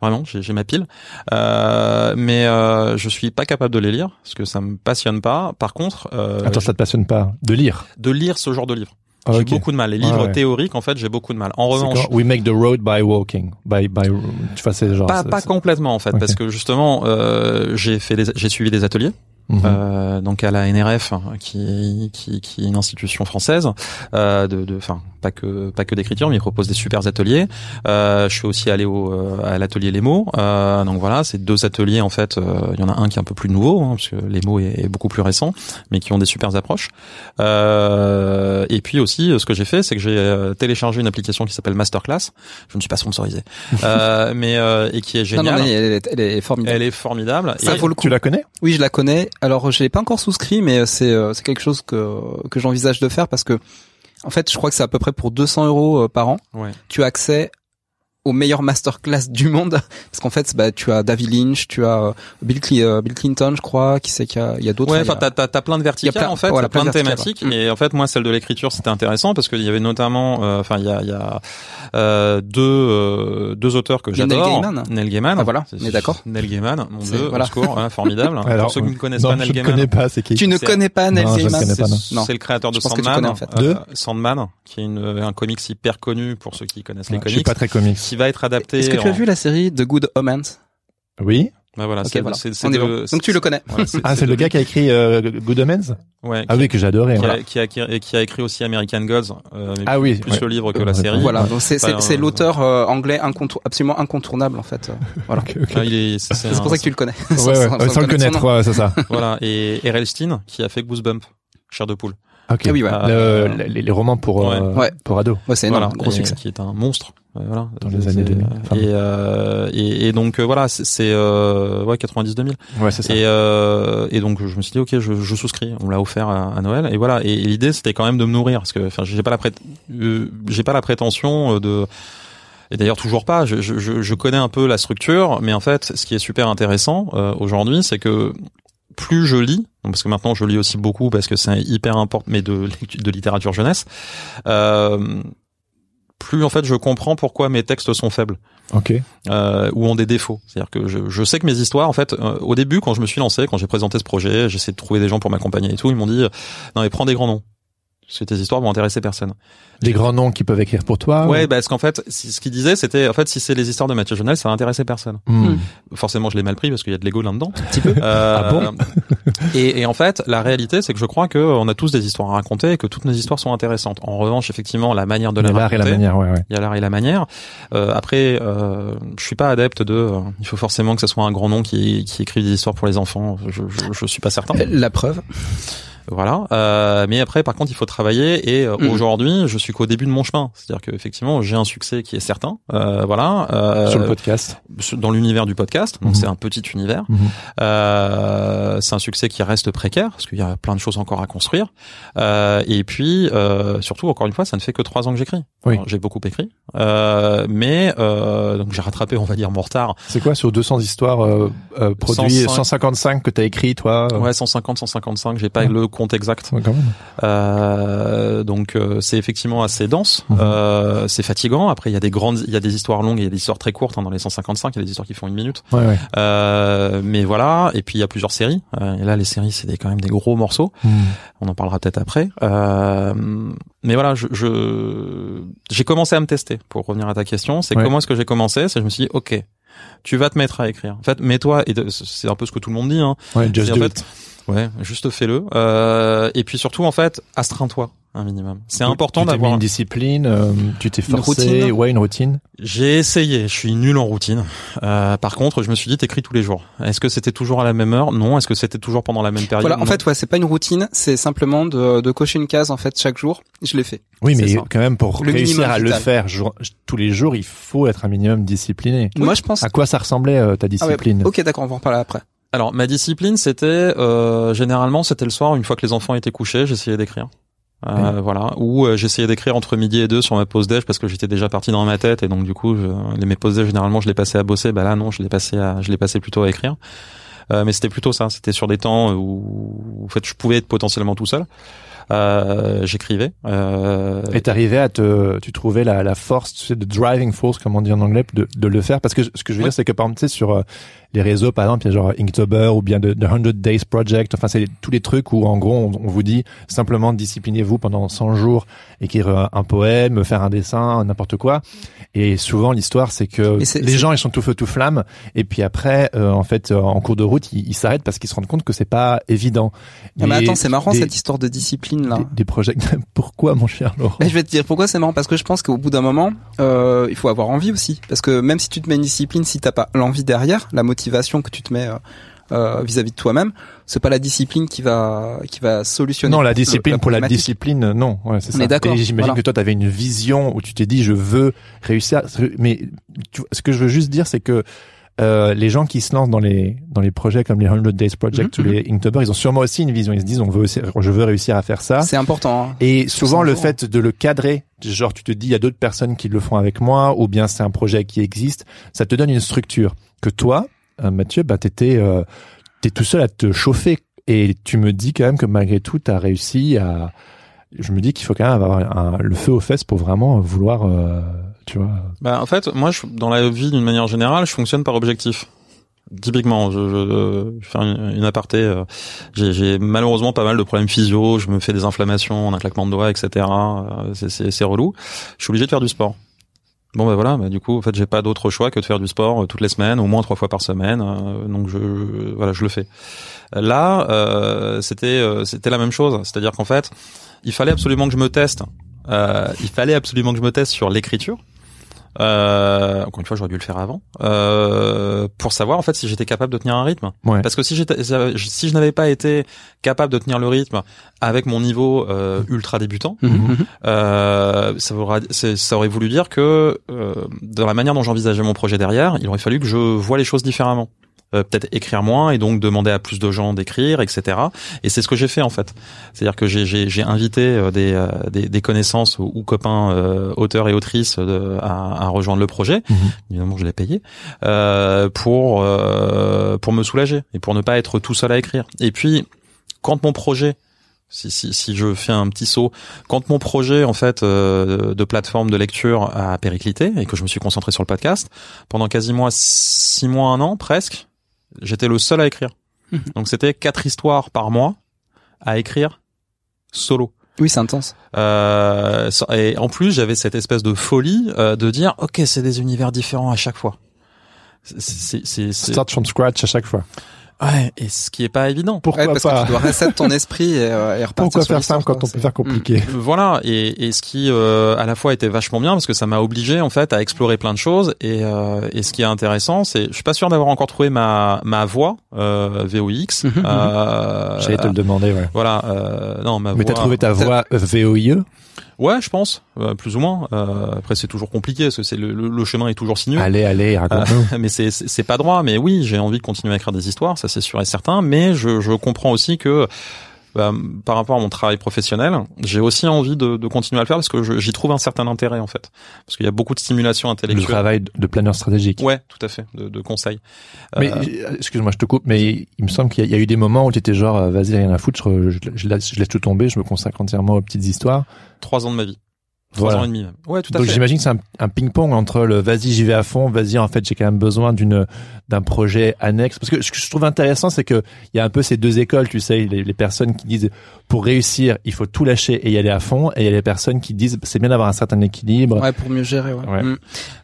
vraiment, j'ai ma pile, euh, mais euh, je suis pas capable de les lire parce que ça me passionne pas. Par contre, euh, Attends, ça te passionne pas de lire? De lire ce genre de livres, Ah, j'ai beaucoup de mal. Les livres ouais. théoriques, en fait, j'ai beaucoup de mal. En revanche, We make the road by walking, by by. Tu vois, genre. pas pas complètement en fait, parce que justement, euh, j'ai fait j'ai suivi des ateliers. Mhm. euh, donc à la NRF, qui, qui, qui est une institution française, euh, de, de, enfin pas que pas que d'écriture, mais ils proposent des super ateliers. Euh, je suis aussi allé au euh, à l'atelier Les mots. Euh, donc voilà, c'est deux ateliers en fait. euh, Il y en a un qui est un peu plus nouveau, hein, parce que Les mots est, est beaucoup plus récent, mais qui ont des super approches. Euh, et puis aussi, ce que j'ai fait, c'est que j'ai téléchargé une application qui s'appelle Masterclass. Je ne suis pas sponsorisé, euh, mais euh, et qui est géniale. non, elle est, elle est formidable. Elle est formidable. Ça Et- vaut le coup. Tu la connais? Oui, je la connais. Alors, je l'ai pas encore souscrit, mais c'est euh, c'est quelque chose que que j'envisage de faire parce que en fait, je crois que c'est à peu près pour 200 euros euh, par an. Ouais. Tu as accès aux meilleures masterclass du monde parce qu'en fait, bah, tu as David Lynch, tu as euh, Bill, euh, Bill Clinton, je crois, qui c'est qu'il y a, a d'autres? Ouais, enfin, t'as, t'as, t'as plein de verticales, plein- en fait, voilà, plein, plein de thématiques. Et en fait, moi, celle de l'écriture, c'était intéressant parce qu'il y avait notamment, euh, enfin, il y a, il y a euh, deux, euh, deux auteurs que Il y a Neil j'adore. Gaiman. Neil Gaiman. Ah, voilà, on est d'accord. Neil Gaiman, mon dieu, voilà. secours, hein, formidable. Alors, Pour ceux qui ne connaissent non, pas je Neil ne Gaiman. connais pas, c'est qui? Tu ne connais pas Neil Non, je ne Gaiman connais pas, non. C'est, le créateur de Sandman. connais, en fait. De Sandman, qui est un comics hyper connu pour ceux qui connaissent les Je suis comics. pas très comics. Qui va être adapté. Est-ce que tu as vu la série The Good Omens? Oui. Bah voilà, est de- bon. Donc tu le connais. Ah, c'est le gars qui a écrit euh, Good Omens? Ouais, Ah oui, que j'ai adoré. qui, a, qui, a, qui a- et qui a écrit aussi American Gods, euh, mais Ah oui, plus ouais. le livre que la série. Voilà, donc c'est c'est Enfin, c'est euh, l'auteur euh, anglais incontour- absolument incontournable en fait. Voilà. Ok, ok. Ah, il est, c'est, pour ça que tu le connais. Ouais, sans le connaître, ouais, c'est ça. Voilà, et Errol Stein qui a fait Goosebumps, Chair de poule. Ok. Ah oui, ouais. Euh, Le- les, les romans pour euh, pour ados. Ouais, c'est voilà, gros et- succès. Qui est un monstre. Euh, Voilà. Dans les années 2000, enfin. Et, euh, et, et donc euh, voilà, c'est, euh, ouais 90-2000. Ouais, c'est ça. Et, euh, et donc je me suis dit ok, je, je souscris. On me l'a offert à, à Noël et voilà. Et, et l'idée c'était quand même de me nourrir parce que enfin j'ai pas la prét- euh, j'ai pas la prétention euh, de et d'ailleurs toujours pas. Je, je, je- connais un peu la structure, mais en fait, ce qui est super intéressant euh, aujourd'hui, c'est que plus je lis, parce que maintenant je lis aussi beaucoup parce que c'est hyper important, mais de de littérature jeunesse. Euh, plus en fait je comprends pourquoi mes textes sont faibles Ok. euh, ou ont des défauts. C'est-à-dire que je, je sais que mes histoires, en fait, euh, au début, quand je me suis lancé, quand j'ai présenté ce projet, j'essaie de trouver des gens pour m'accompagner et tout, ils m'ont dit euh, non mais prends des grands noms. Parce que tes histoires vont intéresser personne. Les grands noms qui peuvent écrire pour toi. Ouais, ou- parce qu'en fait, ce qu'il disait, c'était en fait si c'est les histoires de Mathieu Jonel, ça va intéresser personne. Hmm. Forcément, je l'ai mal pris parce qu'il y a de l'ego là-dedans. Un petit peu. Ah bon et, et en fait, la réalité, c'est que je crois que on a tous des histoires à raconter et que toutes nos histoires sont intéressantes. En revanche, effectivement, la manière de les L'art et raconter. la manière, ouais, ouais. Il y a l'art et la manière. Euh, après, euh, je suis pas adepte de. euh, il faut forcément que ce soit un grand nom qui, qui écrit des histoires pour les enfants. Je, je, je suis pas certain. La preuve. Voilà. Euh, mais après, par contre, il faut travailler. Et euh, Mhm. aujourd'hui, je suis qu'au début de mon chemin. C'est-à-dire que effectivement, j'ai un succès qui est certain. Euh, voilà. Euh, Sur le podcast. dans l'univers du podcast. Donc Mhm. c'est un petit univers. Mhm. Euh, c'est un succès qui reste précaire parce qu'il y a plein de choses encore à construire. Euh, et puis euh, surtout, encore une fois, ça ne fait que trois ans que j'écris. Oui. J'ai beaucoup écrit, euh, mais euh, donc j'ai rattrapé, on va dire, mon retard. C'est quoi sur 200 histoires produits 105. 155 que t'as écrit toi Ouais, 150, 155. J'ai pas le compte exact. ouais, quand même. Euh, donc euh, c'est effectivement assez dense, Mhm. euh, c'est fatigant. Après il y a des grandes, il y a des histoires longues, et il y a des histoires très courtes hein, dans les 155, il y a des histoires qui font une minute. Ouais, ouais. Euh, mais voilà, et puis il y a plusieurs séries. Et là les séries c'est quand même des gros morceaux. Hmm. On en parlera peut-être après. Euh, mais voilà, je je- j'ai commencé à me tester. Pour revenir à ta question, c'est Ouais. comment est-ce que j'ai commencé? C'est je me suis dit ok. Tu vas te mettre à écrire. En fait, mets-toi et c'est un peu ce que tout le monde dit. Hein. Ouais, just do fait- it. Ouais, juste fais-le. Euh, et puis surtout, en fait, astreins-toi un minimum. C'est important d'avoir. une discipline, euh, tu t'es Une forcé, routine. ouais, une routine. J'ai essayé. Je suis nul en routine. Euh, par contre, je me suis dit, t'écris tous les jours. Est-ce que c'était toujours à la même heure? Non. Est-ce que c'était toujours pendant la même période? Voilà, en Non. fait, ouais, c'est pas une routine, c'est simplement de, de cocher une case en fait chaque jour. Je l'ai fait. Oui, mais ça. quand même pour Le réussir à le faire jour- tous les jours, il faut être un minimum discipliné. Moi, je pense. À quoi ça ressemblait euh, ta Ah ouais, discipline? Ok, d'accord, on va en parler après. Alors, ma discipline, c'était euh, généralement, c'était le soir, une fois que les enfants étaient couchés, j'essayais d'écrire. Euh, Voilà. Ou euh, j'essayais d'écrire entre midi et deux sur ma pause déj parce que j'étais déjà parti dans ma tête et donc du coup, je, les, mes pauses déj généralement, je les passais à bosser. Bah là, non, je les passais à, je les passais plutôt à écrire. Euh, mais c'était plutôt ça. C'était sur des temps où, en fait, je pouvais être potentiellement tout seul. Euh, j'écrivais. Euh, Et t'arrivais à te, tu trouvais la, la force, tu sais, de driving force, comme on dit en anglais, de, de le faire. Parce que ce que je veux dire, c'est que par exemple, tu sais, sur euh, les réseaux, par exemple, il y a genre Inktober ou bien de 100 Days Project. Enfin, c'est tous les trucs où, en gros, on, on vous dit simplement disciplinez-vous pendant 100 jours, écrire un poème, faire un dessin, n'importe quoi. Et souvent, l'histoire, c'est que les gens, ils sont tout feu, tout flamme. Et puis après, euh, en fait, euh, en cours de route, ils s'arrêtent parce qu'ils se rendent compte que c'est pas évident. Ah, mais attends, c'est marrant des- cette histoire de discipline là. Des, des projets. Pourquoi, mon cher Laurent Mais je vais te dire pourquoi c'est marrant parce que je pense qu'au bout d'un moment, euh, il faut avoir envie aussi. Parce que même si tu te mets une discipline, si t'as pas l'envie derrière, la motivation que tu te mets euh, euh, vis-à-vis de toi-même, c'est pas la discipline qui va qui va solutionner. Non, la le- discipline pour la discipline, euh, non. Ouais, c'est ça. d'accord, j'imagine voilà. que toi, tu avais une vision où tu t'es dit, je veux réussir. Mais tu ce que je veux juste dire, c'est que euh, les gens qui se lancent dans les dans les projets comme les 100 Days Project Mhm, ou les Inktober, ils ont sûrement aussi une vision. Ils se disent, on veut, aussi- je veux réussir à faire ça. C'est important. hein. Et souvent, 100 le fait de le cadrer, genre tu te dis, il y a d'autres personnes qui le font avec moi, ou bien c'est un projet qui existe, ça te donne une structure. Que toi, euh, Mathieu, bah, t'étais, euh, t'es tout seul à te chauffer. Et tu me dis quand même que malgré tout, t'as réussi à, je me dis qu'il faut quand même avoir un- le feu aux fesses pour vraiment vouloir, euh, tu vois. Bah, en fait, moi, je, dans la vie, d'une manière générale, je fonctionne par objectif. Typiquement, je, je, je fais une, une aparté. euh, J'ai malheureusement pas mal de problèmes physio. Je me fais des inflammations en un claquement de doigts, etc. euh, c'est relou. Je suis obligé de faire du sport. Bon bah voilà, bah du coup en fait j'ai pas d'autre choix que de faire du sport euh, toutes les semaines, au moins trois fois par semaine. euh, donc je voilà je le fais. Là euh, c'était euh, c'était la même chose, c'est-à-dire qu'en fait il fallait absolument que je me teste. Euh, il fallait absolument que je me teste sur l'écriture. Euh, encore une fois, j'aurais dû le faire avant euh, pour savoir en fait si j'étais capable de tenir un rythme. Ouais. Parce que si j'étais, si je n'avais pas été capable de tenir le rythme avec mon niveau euh, ultra débutant, Mhm. euh, ça, aura, c'est- ça aurait voulu dire que euh, dans la manière dont j'envisageais mon projet derrière, il aurait fallu que je vois les choses différemment. Euh, peut-être écrire moins et donc demander à plus de gens d'écrire, etc. Et c'est ce que j'ai fait en fait. C'est-à-dire que j'ai, j'ai, j'ai invité euh, des, euh, des, des connaissances ou, ou copains euh, auteurs et autrices de, à, à rejoindre le projet. Mhm. Évidemment, je l'ai payé euh, pour euh, pour me soulager et pour ne pas être tout seul à écrire. Et puis quand mon projet si, si, si je fais un petit saut, quand mon projet en fait euh, de plateforme de lecture a périclité et que je me suis concentré sur le podcast pendant quasiment six mois, un an presque, j'étais le seul à écrire. Mhm. Donc c'était quatre histoires par mois à écrire solo. Oui, c'est intense. Euh, et en plus, j'avais cette espèce de folie euh, de dire, ok, c'est des univers différents à chaque fois. C'est, c'est, c'est- c'est- Start from scratch à chaque fois. Ouais, et ce qui est pas évident. Pourquoi Ouais, parce pas que tu dois reset ton esprit et, euh, et repartir Pourquoi sur faire simple quand on peut faire compliqué Euh, Voilà, et, et ce qui euh, à la fois était vachement bien parce que ça m'a obligé en fait à explorer plein de choses et, euh, et ce qui est intéressant, c'est je suis pas sûr d'avoir encore trouvé ma ma voix euh, VOX. Mhm, mhm. Euh, J'allais te le demander, ouais. Voilà, euh, non ma Mais voix. t'as trouvé ta voix VOIE Ouais, je pense, euh, plus ou moins. Euh, après, c'est toujours compliqué, parce que c'est le, le, le chemin est toujours sinueux. Allez, allez, raconte-nous. mais c'est c'est c'est pas droit. Mais oui, j'ai envie de continuer à écrire des histoires, ça c'est sûr et certain. Mais je, je comprends aussi que bah, par rapport à mon travail professionnel, j'ai aussi envie de, de continuer à le faire parce que j'y trouve un certain intérêt en fait, parce qu'il y a beaucoup de stimulation le intellectuelle. travail de- planeur stratégique. Ouais, tout à fait, de, de conseils. Mais Euh, excuse-moi, je te coupe, mais il me semble qu'il y, a- il y a eu des moments où tu étais genre, euh, vas-y, rien à foutre, je, je, je laisse, je laisse tout tomber, je me consacre entièrement aux petites histoires. trois ans de ma vie, trois Voilà. ans et demi même. Ouais, tout à Donc j'imagine que c'est un, un ping-pong entre le vas-y, j'y vais à fond, vas-y, en fait, j'ai quand même besoin d'une d'un projet annexe. Parce que ce que je trouve intéressant, c'est que il y a un peu ces deux écoles, tu sais, les, les personnes qui disent pour réussir, il faut tout lâcher et y aller à fond, et il y a les personnes qui disent c'est bien d'avoir un certain équilibre. Ouais, pour mieux gérer. Ouais. Ouais. Mm.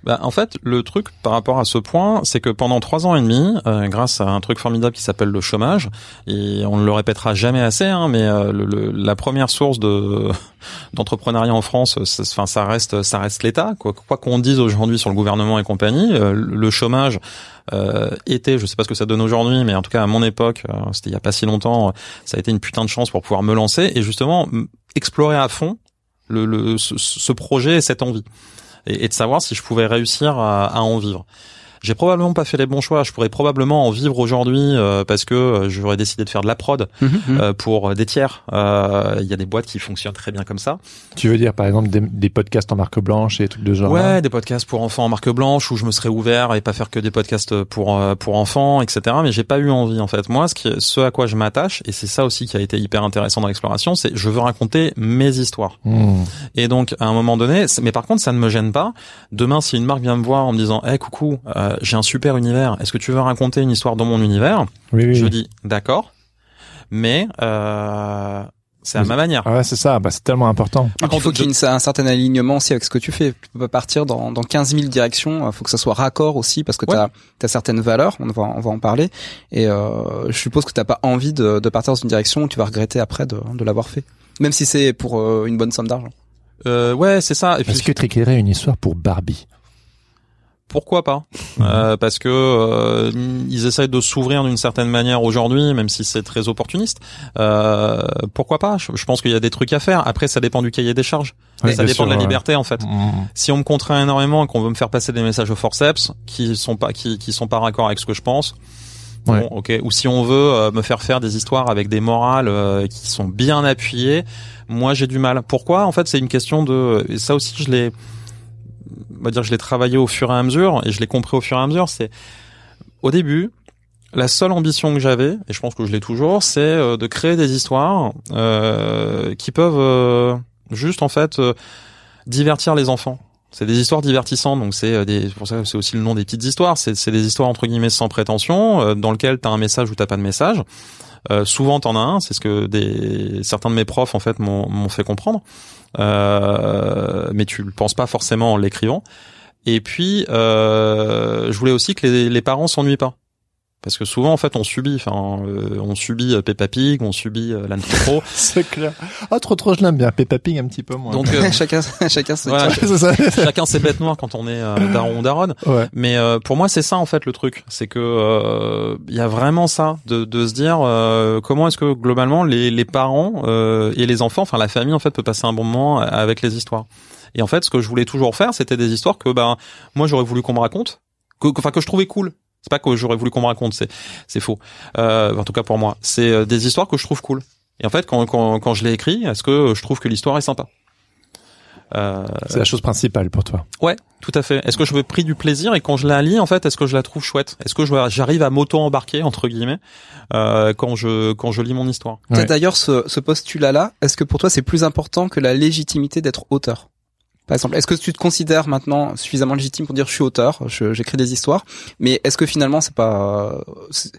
Bah, en fait, le truc par rapport à ce point, c'est que pendant trois ans et demi, euh, grâce à un truc formidable qui s'appelle le chômage, et on ne le répétera jamais assez, hein, mais euh, le, le- la première source de d'entrepreneuriat en France, enfin ça reste ça reste l'État. Quoi quoi qu'on dise aujourd'hui sur le gouvernement et compagnie, euh, le chômage euh, était, je sais pas ce que ça donne aujourd'hui, mais en tout cas à mon époque, euh, c'était il y a pas si longtemps, ça a été une putain de chance pour pouvoir me lancer et justement explorer à fond le, le ce, ce projet et cette envie et, et de savoir si je pouvais réussir à, à en vivre. J'ai probablement pas fait les bons choix. Je pourrais probablement en vivre aujourd'hui euh, parce que euh, j'aurais décidé de faire de la prod Mhm, mhm. euh, pour des tiers. Euh, Il y a des boîtes qui fonctionnent très bien comme ça. Tu veux dire, par exemple, des, des podcasts en marque blanche et des trucs de genre Ouais, des podcasts pour enfants en marque blanche où je me serais ouvert et pas faire que des podcasts pour euh, pour enfants, etc. Mais j'ai pas eu envie en fait. Moi, ce qui, ce à quoi je m'attache et c'est ça aussi qui a été hyper intéressant dans l'exploration, c'est je veux raconter mes histoires. Hmm. Et donc, à un moment donné, mais par contre, ça ne me gêne pas. Demain, si une marque vient me voir en me disant, "Eh, coucou, euh, j'ai un super univers. Est-ce que tu veux raconter une histoire dans mon univers? Oui, oui. Je oui. dis, d'accord, mais euh, c'est à ma manière. Ah ouais, c'est ça. Bah, c'est tellement important. Et puis, il contre, faut qu'il y ait un certain alignement aussi avec ce que tu fais. Tu peux pas partir dans, dans 15 000 directions. Il faut que ça soit raccord aussi parce que Ouais. tu as, certaines valeurs. On va, on va en parler. Et euh, je suppose que t'as pas envie de, de partir dans une direction où tu vas regretter après de, de l'avoir fait. Même si c'est pour euh, une bonne somme d'argent. Euh, ouais, c'est ça. Est-ce que tu écrirais une histoire pour Barbie? Pourquoi pas Euh, Parce que euh, ils essayent de s'ouvrir d'une certaine manière aujourd'hui, même si c'est très opportuniste. Euh, pourquoi pas? Je, je pense qu'il y a des trucs à faire. Après, ça dépend du cahier des charges. Ça dépend sûr, de la liberté en fait. Hmm. si on me contraint énormément et qu'on veut me faire passer des messages au forceps qui sont pas qui qui sont pas raccord avec ce que je pense Ouais. bon ok ou si on veut euh, me faire faire des histoires avec des morales euh, qui sont bien appuyées moi j'ai du mal pourquoi? En fait c'est une question de et ça aussi je l'ai on va dire je l'ai travaillé au fur et à mesure et je l'ai compris au fur et à mesure c'est au début la seule ambition que j'avais, et je pense que je l'ai toujours, c'est euh, de créer des histoires euh, qui peuvent euh, juste en fait euh, divertir les enfants. C'est des histoires divertissantes, donc c'est euh, pour ça c'est aussi le nom des petites histoires. C'est, des histoires entre guillemets sans prétention, euh, dans lequel t'as un message ou t'as pas de message. Souvent t'en as un, c'est ce que des certains de mes profs en fait m'ont fait comprendre. Euh, mais tu le penses pas forcément en l'écrivant. Et puis euh, je voulais aussi que les, les parents s'ennuient pas. Parce que souvent, en fait, on subit, enfin, euh, on subit euh, Peppa Pig, on subit euh, l'âne trop. C'est clair. Ah, trop trop, je l'aime bien. Peppa Pig un petit peu moins. Donc, euh, chacun, chacun voilà, chacun ses bêtes noires quand on est euh, daron ou daronne. Ouais. Mais euh, pour moi, c'est ça en fait le truc, c'est que euh, il y a vraiment ça de, de se dire euh, comment est-ce que globalement les, les parents euh, et les enfants, enfin la famille en fait peut passer un bon moment avec les histoires. Et en fait, ce que je voulais toujours faire, c'était des histoires que ben moi j'aurais voulu qu'on me raconte, que enfin que je trouvais cool. C'est pas que j'aurais voulu qu'on me raconte, c'est c'est faux. Euh, en tout cas pour moi, c'est euh, des histoires que je trouve cool. Et en fait, quand quand quand je l'ai écrit, est-ce que je trouve que l'histoire est sympa? Euh, C'est la chose principale pour toi. Ouais, tout à fait. Est-ce que je me pris du plaisir? Et quand je la lis, en fait, est-ce que je la trouve chouette? Est-ce que je- j'arrive à m'auto-embarquer entre guillemets euh, quand je quand je lis mon histoire? Ouais. d'ailleurs ce, ce postulat-là. Est-ce que pour toi c'est plus important que la légitimité d'être auteur? Par exemple, est-ce que tu te considères maintenant suffisamment légitime pour dire je suis auteur, j'écris des histoires, mais est-ce que finalement c'est pas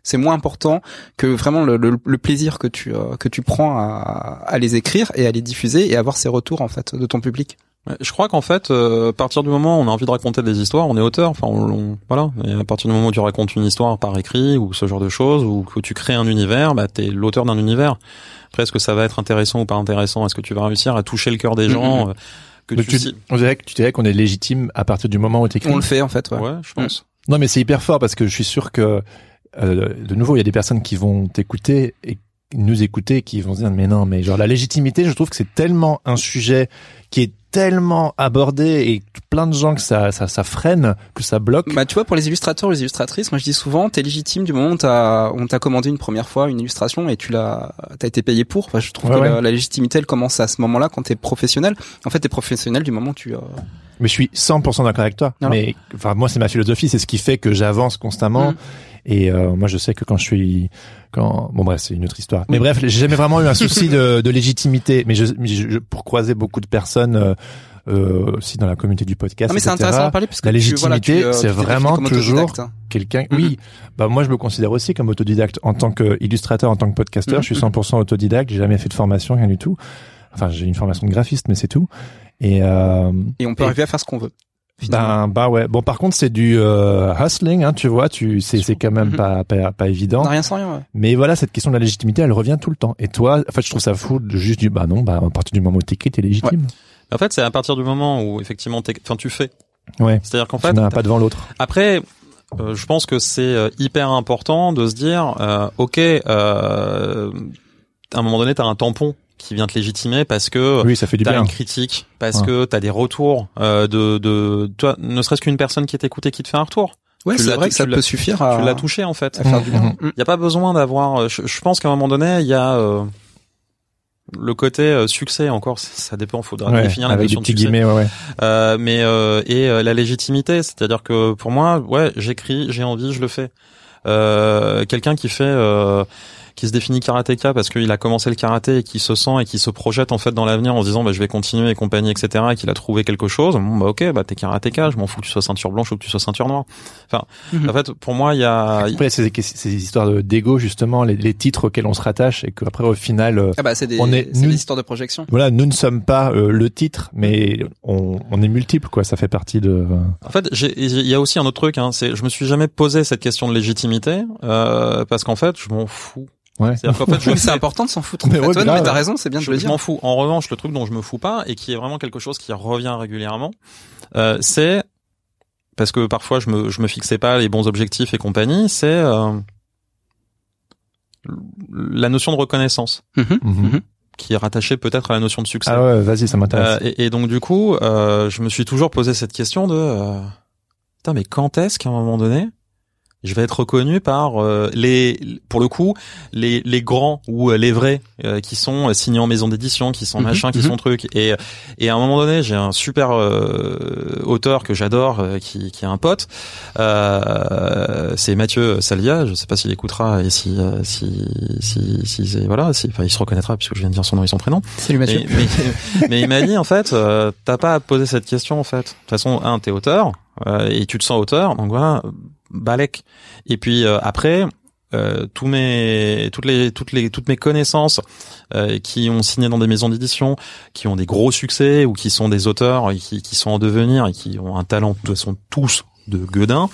c'est moins important que vraiment le, le, le plaisir que tu euh, que tu prends à, à les écrire et à les diffuser et avoir ces retours en fait de ton public? Je crois qu'en fait, euh, à partir du moment où on a envie de raconter des histoires, on est auteur. Enfin, on, on- voilà. Et à partir du moment où tu racontes une histoire par écrit ou ce genre de choses, ou que tu crées un univers, bah t'es l'auteur d'un univers. Après, est-ce que ça va être intéressant ou pas intéressant? Est-ce que tu vas réussir à toucher le cœur des gens? euh, que Donc tu, on dirait que tu dirais qu'on est légitime à partir du moment où tu écris. On le fait en fait. Ouais. Ouais, je pense. Non, mais c'est hyper fort parce que je suis sûr que euh, de nouveau, il y a des personnes qui vont t'écouter et nous écouter qui vont se dire mais non, mais genre la légitimité, je trouve que c'est tellement un sujet qui est tellement abordé et plein de gens que ça ça, ça freine, que ça bloque. Bah tu vois pour les illustrateurs, les illustratrices, moi je dis souvent t'es légitime du moment où t'as on t'a commandé une première fois une illustration et tu l'as t'as été payé pour. Enfin, je trouve Ouais, que ouais. La, la légitimité elle commence à ce moment-là quand t'es professionnel. En fait t'es professionnel du moment où tu euh, Mais je suis 100% d'accord avec toi. Mais enfin moi c'est ma philosophie, c'est ce qui fait que j'avance constamment. Mhm. Et euh, moi je sais que quand je suis quand bon bref c'est une autre histoire. Mais bref j'ai jamais vraiment eu un souci de, de légitimité. Mais je, je- pour croiser beaucoup de personnes euh, euh, aussi dans la communauté du podcast. Non mais c'est intéressant d'en parler parce que la voilà, légitimité, euh, c'est vraiment toujours autodidacte, hein. quelqu'un. Mhm. Oui, bah moi je me considère aussi comme autodidacte en tant qu'illustrateur, en tant que podcasteur. Mhm. Je suis 100% autodidacte. J'ai jamais fait de formation, rien du tout. Enfin j'ai une formation de graphiste, mais c'est tout. Et euh, Et on peut Et- arriver à faire ce qu'on veut. Finalement. ben, bah ouais. Bon, par contre, c'est du euh, hustling, hein, tu vois. Tu, c'est, c'est quand même Mhm. pas, pas, pas évident. On n'a rien sans rien. Ouais. Mais voilà, cette question de la légitimité, elle revient tout le temps. Et toi, en fait, je trouve ça fou de juste du, bah non, bah à partir du moment où t'écris, t'es légitime. En fait, c'est à partir du moment où effectivement, enfin, tu fais. Ouais. C'est-à-dire qu'en tu fait, n'as pas devant l'autre. Après, euh, je pense que c'est euh, hyper important de se dire, euh, ok, euh, à un moment donné, t'as un tampon qui vient te légitimer parce que Oui, ça fait du t'as bien. une critique, parce Ouais. que t'as des retours euh, de, de, toi, ne serait-ce qu'une personne qui t'écoute et qui te fait un retour. Ouais, Tu c'est vrai que ça peut suffire à, Tu l'as touché en fait. à faire du bien. Il y a pas besoin d'avoir. Je, je pense qu'à un moment donné, il y a euh, le côté euh, succès encore. ça- Ça dépend. Faudra Ouais, définir la avec des notion de succès. guillemets, ouais, ouais. Euh, mais euh, et euh, la légitimité, c'est-à-dire que pour moi, ouais, j'écris, j'ai envie, je le fais. Euh, Quelqu'un qui fait, euh, qui se définit karatéka parce qu'il a commencé le karaté et qui se sent et qui se projette en fait dans l'avenir en se disant bah je vais continuer et compagnie etc et qu'il a trouvé quelque chose. Bon bah ok, bah t'es karatéka, je m'en fous que tu sois ceinture blanche ou que tu sois ceinture noire. Enfin, Mhm. en fait, pour moi, il y a Après, c'est des, c'est des histoires de- d'ego, justement, les, les titres auxquels on se rattache et qu'après, au final, euh, Ah bah c'est des, On est c'est nous- des histoires de projection. voilà, nous ne sommes pas euh, le titre, mais on, on est multiples, quoi. Ça fait partie de. En fait, il y a aussi un autre truc. Hein, c'est, je me suis jamais posé cette question de légitimité euh, parce qu'en fait, je m'en fous. Ouais. C'est-à-dire qu'en fait, je Oui, le c'est important de s'en foutre. En Mais fait. ouais, t'as raison, c'est bien de Je, le je dire. m'en fous. En revanche, le truc dont je me fous pas et qui est vraiment quelque chose qui revient régulièrement, euh, c'est parce que parfois je me je me fixais pas les bons objectifs et compagnie, c'est euh, la notion de reconnaissance Mhm. Mhm. qui est rattachée peut-être à la notion de succès. Ah ouais, vas-y, ça m'intéresse. Euh, et, et donc du coup, euh, je me suis toujours posé cette question de euh, putain mais quand est-ce qu'à un moment donné je vais être reconnu par euh, les pour le coup les les grands ou euh, les vrais euh, qui sont euh, signés en maison d'édition qui sont Mhm, machin qui mhm. sont trucs et et à un moment donné j'ai un super euh, auteur que j'adore euh, qui qui est un pote euh, c'est Mathieu Salvia je sais pas s'il écoutera et si si si si, voilà si enfin il se reconnaîtra puisque je viens de dire son nom et son prénom Salut Mathieu. mais, mais, mais il m'a dit en fait, euh, t'as pas à te poser cette question en fait. De toute façon, un, t'es auteur euh, et tu te sens auteur, donc voilà, balèque. Et puis euh, après, euh, tous mes, toutes les, toutes les, toutes mes connaissances euh, qui ont signé dans des maisons d'édition, qui ont des gros succès ou qui sont des auteurs et qui, qui sont en devenir et qui ont un talent, de toute façon tous de gueudin,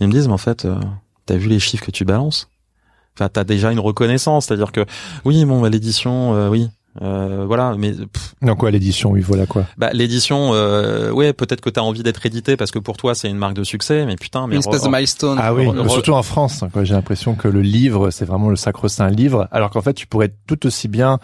ils me disent mais en fait, euh, t'as vu les chiffres que tu balances? Enfin, t'as déjà une reconnaissance, c'est-à-dire que oui, bon, bah, l'édition, euh, oui, euh, voilà, mais pff, Donc quoi, l'édition, oui, voilà quoi. bah, l'édition, euh, ouais, peut-être que t'as envie d'être édité parce que pour toi c'est une marque de succès, mais putain, mais Une espèce de milestone. Ah oui, surtout en France, quoi. J'ai l'impression que le livre, c'est vraiment le sacro-saint livre, alors qu'en fait, tu pourrais tout aussi bien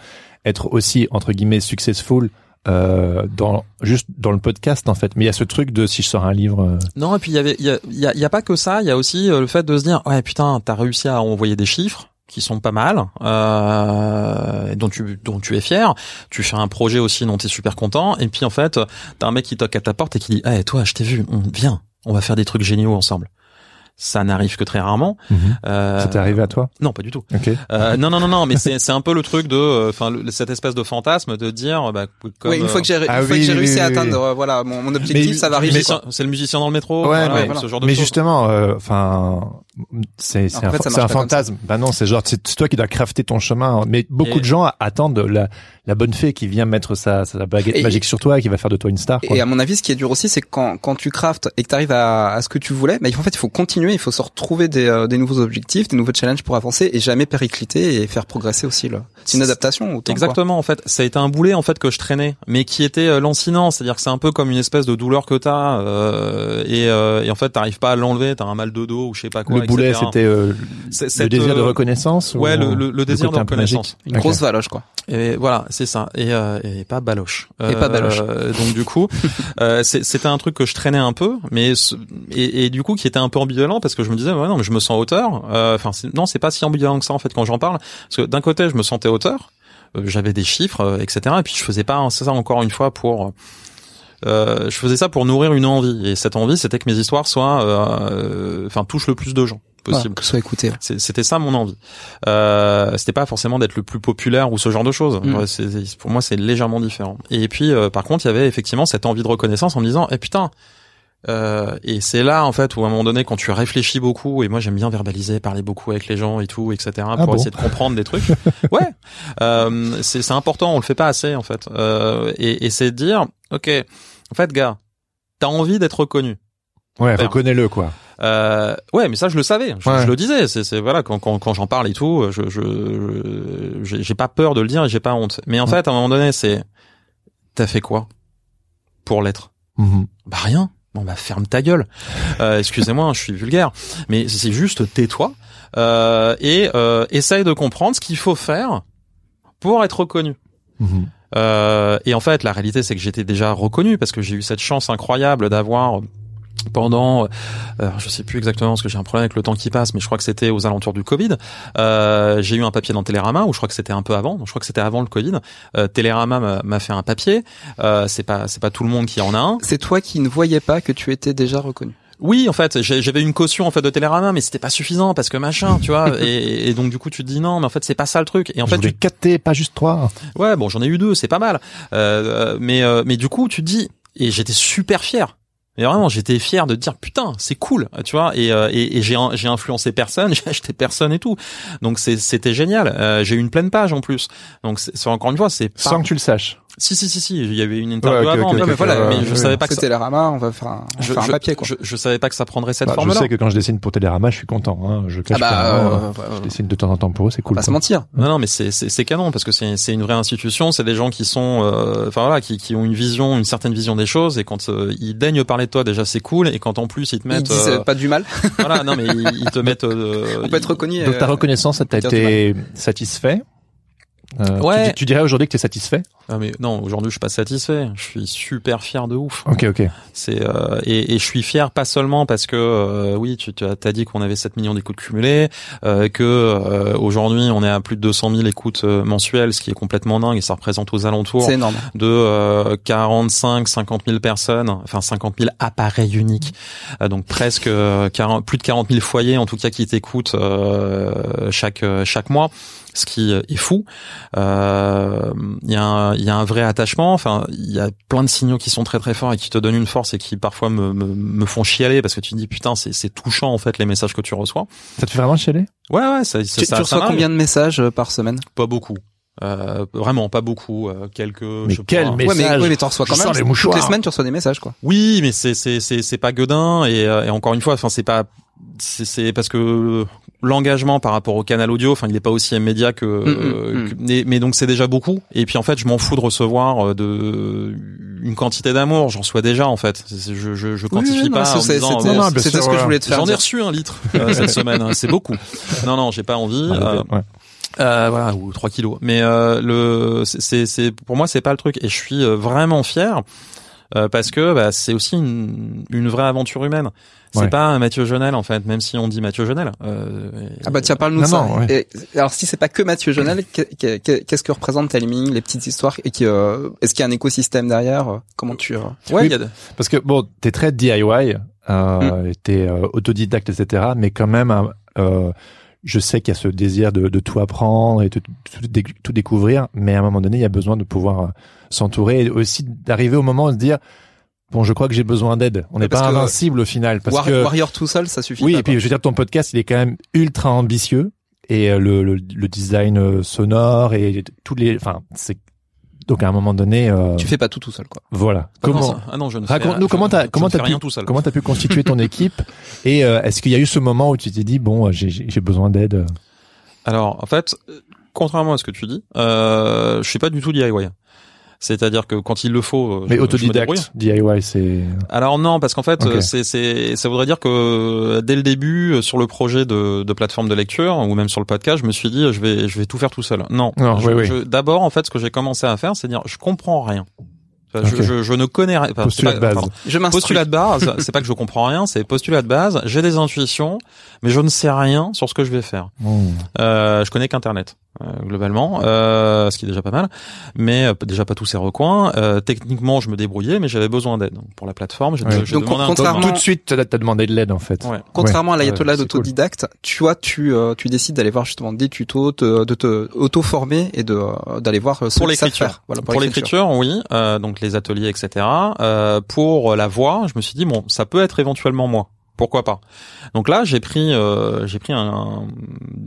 être aussi entre guillemets successful euh, dans juste dans le podcast en fait. Mais il y a ce truc de si je sors un livre, euh, Non, et puis il y avait, il y a, il y a, y a pas que ça, il y a aussi euh, le fait de se dire, ouais, putain, t'as réussi à envoyer des chiffres qui sont pas mal, euh, dont tu dont tu es fier. Tu fais un projet aussi dont tu es super content, et puis en fait, t'as un mec qui toque à ta porte et qui dit, eh, toi, je t'ai vu, on, viens, on va faire des trucs géniaux ensemble. ça n'arrive que très rarement. Euh, Ça t'est arrivé à toi Non, pas du tout. Ok. Euh, non, non, non, non, mais c'est c'est un peu le truc de, euh, enfin, cette espèce de fantasme de dire, bah, comme, oui, une fois que j'ai Ah oui, oui, réussi oui, à atteindre oui. euh, voilà mon, mon objectif, Mais- ça va arriver. c'est le musicien dans le métro, Ouais, voilà, mais- voilà. ce genre de Mais justement, euh, enfin, c'est un, un fantasme. Bah non, c'est genre c'est c'est toi qui dois crafter ton chemin. Mais beaucoup Et- de gens attendent la la bonne fée qui vient mettre sa sa baguette Et- magique sur toi et qui va faire de toi une star. Quoi. Et à mon avis, ce qui est dur aussi, c'est que quand, quand tu craftes et que tu arrives à, à ce que tu voulais, bah, il faut- en fait, il faut continuer, il faut se retrouver des, euh, des nouveaux objectifs, des nouveaux challenges pour avancer et jamais péricliter et faire progresser aussi. le- C'est une adaptation autant. Exactement, en fait, ça a été un boulet en fait que je traînais, mais qui était euh, lancinant, c'est-à-dire que c'est un peu comme une espèce de douleur que t'as euh, et, euh, et en fait t'arrives pas à l'enlever, t'as un mal de dos ou je sais pas quoi. le boulet, c'était euh, C'est- le désir de euh, reconnaissance. Ouais, ou le, le, le désir de un reconnaissance. Une Ok. grosse valoche, quoi. Et voilà, c'est ça. Et, euh, et pas baloche. Et pas baloche. donc du coup, euh, c'est- c'était un truc que je traînais un peu, mais et, et du coup qui était un peu ambivalent parce que je me disais ouais non mais je me sens auteur. Euh, Enfin c'est- non c'est pas si ambivalent que ça en fait quand j'en parle parce que d'un côté je me sentais auteur, euh, j'avais des chiffres euh, etc. Et puis je faisais pas ça encore une fois pour euh, je faisais ça pour nourrir une envie et cette envie c'était que mes histoires soient euh, enfin touchent le plus de gens possible. Voilà, que ce soit écouté. C'était ça mon envie. Euh, c'était pas forcément d'être le plus populaire ou ce genre de choses. Mm. Pour moi, c'est légèrement différent. Et puis, euh, par contre, il y avait effectivement cette envie de reconnaissance en me disant, eh putain. Euh, et c'est là en fait où à un moment donné quand tu réfléchis beaucoup et moi j'aime bien verbaliser parler beaucoup avec les gens et tout etc pour bon essayer de comprendre des trucs ouais euh, c'est c'est important on le fait pas assez en fait euh, et, et c'est de dire ok en fait gars t'as envie d'être reconnu Ouais, Faire. reconnais-le quoi. euh, ouais, mais ça je le savais, je, Ouais. je le disais. C'est, c'est voilà quand quand, quand j'en parle et tout, je je j'ai, pas peur de le dire et j'ai pas honte. Mais en Ouais. fait, à un moment donné, c'est t'as fait quoi pour l'être? Mhm. Bah rien. Bah ferme ta gueule. Euh, excusez-moi, je suis vulgaire, mais c'est juste tais-toi euh, et euh, essaye de comprendre ce qu'il faut faire pour être reconnu. Mhm. Euh, et en fait, la réalité, c'est que j'étais déjà reconnu parce que j'ai eu cette chance incroyable d'avoir pendant, euh, je sais plus exactement parce que j'ai un problème avec le temps qui passe, mais je crois que c'était aux alentours du Covid. Euh, j'ai eu un papier dans Télérama, ou je crois que c'était un peu avant. donc Je crois que c'était avant le Covid. Euh, Télérama m'a- m'a fait un papier. Euh, c'est pas, c'est pas tout le monde qui en a un. C'est toi qui ne voyais pas que tu étais déjà reconnu. Oui, en fait, j'ai- j'avais une caution en fait de Télérama, mais c'était pas suffisant parce que machin, tu vois. et, et donc du coup, tu te dis non, mais en fait, c'est pas ça le truc. Et en Je fait, tu 4T, pas juste 3. Ouais, bon, j'en ai eu deux, c'est pas mal. Euh, mais euh, mais du coup, tu te dis et j'étais super fier. Et vraiment, j'étais fier de dire putain, c'est cool, tu vois. Et euh, et, et j'ai j'ai influencé personne, j'ai acheté personne et tout. Donc c'est- c'était génial. Euh, j'ai eu une pleine page en plus. Donc c'est c'est- encore une fois, c'est. Sans que tu le saches. Si si si si, il y avait une interview Ouais, ok, avant, mais, voilà, mais je savais pas que ça, C'était Télérama, on va faire un, on va je, faire un je- papier, quoi. Je, je savais pas que ça prendrait cette Bah, je forme-là. sais que quand je dessine pour Télérama, je suis content. Hein. Je Ah cache bah, pas. euh, hein. Je dessine de temps en temps pour eux, c'est on cool. va se mentir. Non, non, mais c'est c'est c'est canon parce que c'est c'est une vraie institution. C'est des gens qui sont, euh, enfin voilà, qui qui ont une vision, une certaine vision des choses. Et quand euh, ils daignent parler de toi, déjà c'est cool. Et quand en plus ils te Ils mettent, disent euh, pas du mal. voilà, non mais ils, ils te mettent. euh, On peut être reconnu. Donc ta reconnaissance, ça t'a été satisfait? Euh, Ouais. tu, tu dirais aujourd'hui que tu es satisfait? Ah, mais non, aujourd'hui je suis pas satisfait. Je suis super fier de ouf. Ok, ok. C'est euh, et, et je suis fier pas seulement parce que euh, oui, tu tu as t'as dit qu'on avait 7 millions d'écoutes cumulées, euh, que euh, aujourd'hui on est à plus de 200 000 écoutes euh, mensuelles, ce qui est complètement dingue et ça représente aux alentours C'est énorme. de euh, 45 50 000 personnes, enfin 50 000 appareils uniques, Euh, donc presque euh, 40 plus de 40 000 foyers en tout cas qui t'écoutent euh, chaque chaque mois, ce qui est fou. Euh, Il y a un, il y a un vrai attachement. Enfin, il y a plein de signaux qui sont très très forts et qui te donnent une force et qui parfois me me, me font chialer parce que tu te dis putain c'est c'est touchant en fait les messages que tu reçois. Ça te fait vraiment chialer? Ouais ouais ça ça, Tu, ça, tu ça reçois combien de messages euh, par semaine? Pas beaucoup. Euh, vraiment pas beaucoup. euh, quelques. Mais je sais quel message Ouais, mais, ouais, mais t'en reçois Je quand sens même. les Toutes mouchoirs. les semaines, tu reçois des messages, quoi. Oui, mais c'est c'est c'est c'est pas Godin et, euh, et encore une fois, enfin c'est pas c'est c'est parce que l'engagement par rapport au canal audio, enfin il est pas aussi immédiat que, Mm, euh, mm, que- mais, mais donc c'est déjà beaucoup. Et puis en fait, je m'en fous de recevoir euh, de une quantité d'amour, j'en reçois déjà en fait. Je je, je quantifie Oui, non, pas C'était bon, c'était sûr, ce que je voulais te faire J'en ai reçu un litre euh, cette semaine, hein, c'est beaucoup. Non, non, j'ai pas envie. euh, Ouais. euh, voilà, ou 3 kilos. Mais euh, le, c'est, c'est, pour moi, c'est pas le truc. Et je suis euh, vraiment fier euh, parce que bah, c'est aussi une, une vraie aventure humaine. C'est Ouais. pas un Mathieu Jonel en fait, même si on dit Mathieu Jonel. Euh, Ah bah tiens, parle-nous de Non, ça. non, ouais. Et, alors si c'est pas que Mathieu Jonel, qu'est- qu'est- qu'est-ce que représente Timing, les petites histoires et qui, euh, est-ce qu'il y a un écosystème derrière euh, Comment tu euh, Ouais, Oui. y a de- Parce que bon, t'es très DIY. euh, t'es euh, autodidacte, etc. Mais quand même, euh, je sais qu'il y a ce désir de, de tout apprendre et de tout, dé- tout découvrir, mais à un moment donné, il y a besoin de pouvoir euh, s'entourer et aussi d'arriver au moment de se dire bon, je crois que j'ai besoin d'aide. On n'est pas que invincible au final parce War- que Warrior tout seul, ça suffit oui, pas, et puis je veux dire ton podcast, il est quand même ultra ambitieux et euh, le, le, le design euh, sonore et tous les, enfin c'est donc à un moment donné, euh, tu fais pas tout tout seul, quoi. voilà. Comment ah non, je ne Raconte-nous comment t'as comment t'as pu tout seul. comment t'as pu constituer ton équipe et euh, est-ce qu'il y a eu ce moment où tu t'es dit bon j'ai j'ai besoin d'aide Alors, en fait, euh, contrairement à ce que tu dis, euh, je suis pas du tout DIY. C'est-à-dire que quand il le faut, euh, mais je- je autodidacte DIY c'est Alors non, parce qu'en fait, euh, c'est, c'est, ça voudrait dire que euh, dès le début, sur le projet de, de plateforme de lecture ou même sur le podcast, je me suis dit, je vais, je vais tout faire tout seul. Non. Non, Je- oui, oui. je- D'abord, en fait, ce que j'ai commencé à faire, c'est dire, je comprends rien. Enfin, je, je, je ne connais rien. Enfin, Postulat c'est de pas- base. pardon. Je m'instruis. Postulat de base, c'est pas que je comprends rien, c'est postulat de base. J'ai des intuitions, mais je ne sais rien sur ce que je vais faire. Hmm. Euh, je connais qu'Internet globalement, euh, ce qui est déjà pas mal, mais euh, déjà pas tous ces recoins. Euh, techniquement, je me débrouillais, mais j'avais besoin d'aide Donc, pour la plateforme. J'ai Ouais. Donc, demandé un contrairement- tout de suite t'as demandé de l'aide en fait Ouais. Contrairement à Ouais. l'ayatollah Ouais, c'est d'autodidacte, tu vois, tu euh, tu décides d'aller voir justement des tutos, te- de te auto-former et de euh, d'aller voir euh, ceux Pour l'écriture. Voilà, Pour l'écriture, oui, euh, donc les ateliers, etc. Euh, pour la voix, je me suis dit bon, ça peut être éventuellement moi. Pourquoi pas? Donc là, j'ai pris, euh, j'ai pris un,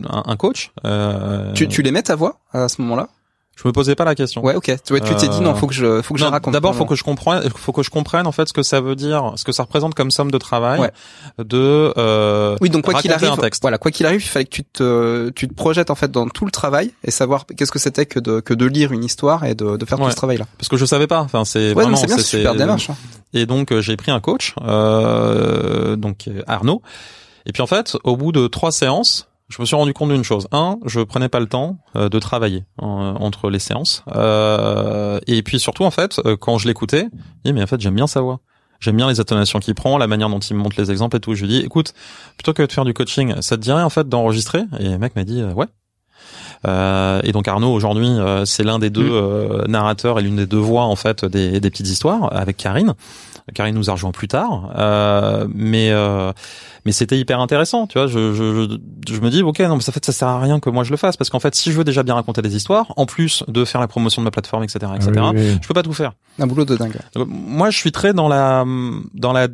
un, coach. Euh, Tu, tu les mets ta voix à ce moment-là? Je me posais pas la question. Ouais, ok. Tu, tu t'es dit non, faut que je, faut que je Non, raconte. D'abord, Non, faut que je comprenne, faut que je comprenne en fait ce que ça veut dire, ce que ça représente comme somme de travail Ouais. de. Euh, Oui, donc quoi qu'il arrive, un texte. voilà, quoi qu'il arrive, il fallait que tu te, tu te projettes en fait dans tout le travail et savoir qu'est-ce que c'était que de, que de lire une histoire et de, de faire tout ce travail-là. parce que je savais pas. Enfin, c'est Ouais, vraiment. c'est bien, c'est super démarche. hein. Et donc euh, j'ai pris un coach, euh, donc euh, Arnaud. Et puis en fait, au bout de trois séances, je me suis rendu compte d'une chose. Un, je prenais pas le temps euh, de travailler euh, entre les séances. Euh, et puis surtout en fait, euh, quand je l'écoutais, je dis mais en fait j'aime bien sa voix. J'aime bien les intonations qu'il prend, la manière dont il me montre les exemples et tout. Je lui dis, écoute, plutôt que de faire du coaching, ça te dirait en fait d'enregistrer? Et le mec m'a dit, euh, ouais. Euh, et donc Arnaud aujourd'hui, euh, c'est l'un des deux euh, narrateurs et l'une des deux voix en fait des, des petites histoires avec Karine. Karine nous a rejoint plus tard, euh, mais euh, mais c'était hyper intéressant, tu vois. Je, je, je, je me dis ok non mais ça fait ça sert à rien que moi je le fasse parce qu'en fait si je veux déjà bien raconter des histoires, en plus de faire la promotion de ma plateforme etc etc, Oui, oui. je peux pas tout faire. Un boulot de dingue. Donc, moi, je suis très dans la dans la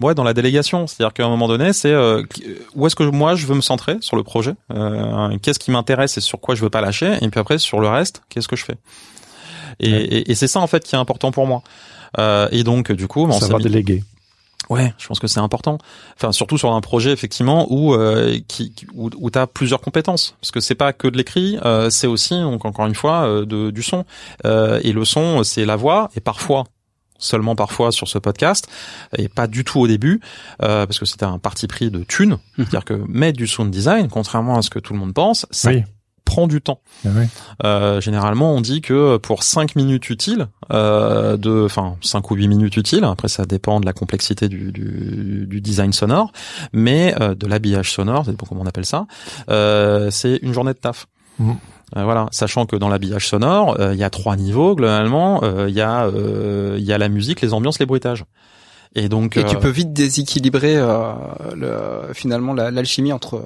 ouais dans la délégation, c'est-à-dire qu'à un moment donné, c'est euh, qui- où est-ce que moi je veux me centrer sur le projet, euh, qu'est-ce qui m'intéresse et sur quoi je veux pas lâcher, et puis après sur le reste, qu'est-ce que je fais? Et, Ouais. et, et c'est ça en fait qui est important pour moi. Euh, et donc du coup, bah, on savoir déléguer. Ouais, je pense que c'est important. Enfin, surtout sur un projet effectivement où euh, qui où, où t'as plusieurs compétences, parce que c'est pas que de l'écrit, euh, c'est aussi donc encore une fois euh, de, du son. Euh, et le son, c'est la voix, et parfois seulement parfois sur ce podcast et pas du tout au début euh, parce que c'était un parti pris de thune c'est-à-dire que mettre du sound design contrairement à ce que tout le monde pense ça oui prend du temps Ah euh, généralement, on dit que pour 5 minutes utiles, euh, de, enfin 5 ou 8 minutes utiles, après ça dépend de la complexité du, du, du design sonore, mais euh, de l'habillage sonore, c'est comment on appelle ça, euh, c'est une journée de taf. Mhm. Euh, voilà, sachant que dans l'habillage sonore, euh, il y a trois niveaux globalement. Euh, Il y a, euh, il y a la musique, les ambiances, les bruitages. Et donc, Et tu peux vite déséquilibrer euh, le, finalement la- l'alchimie entre.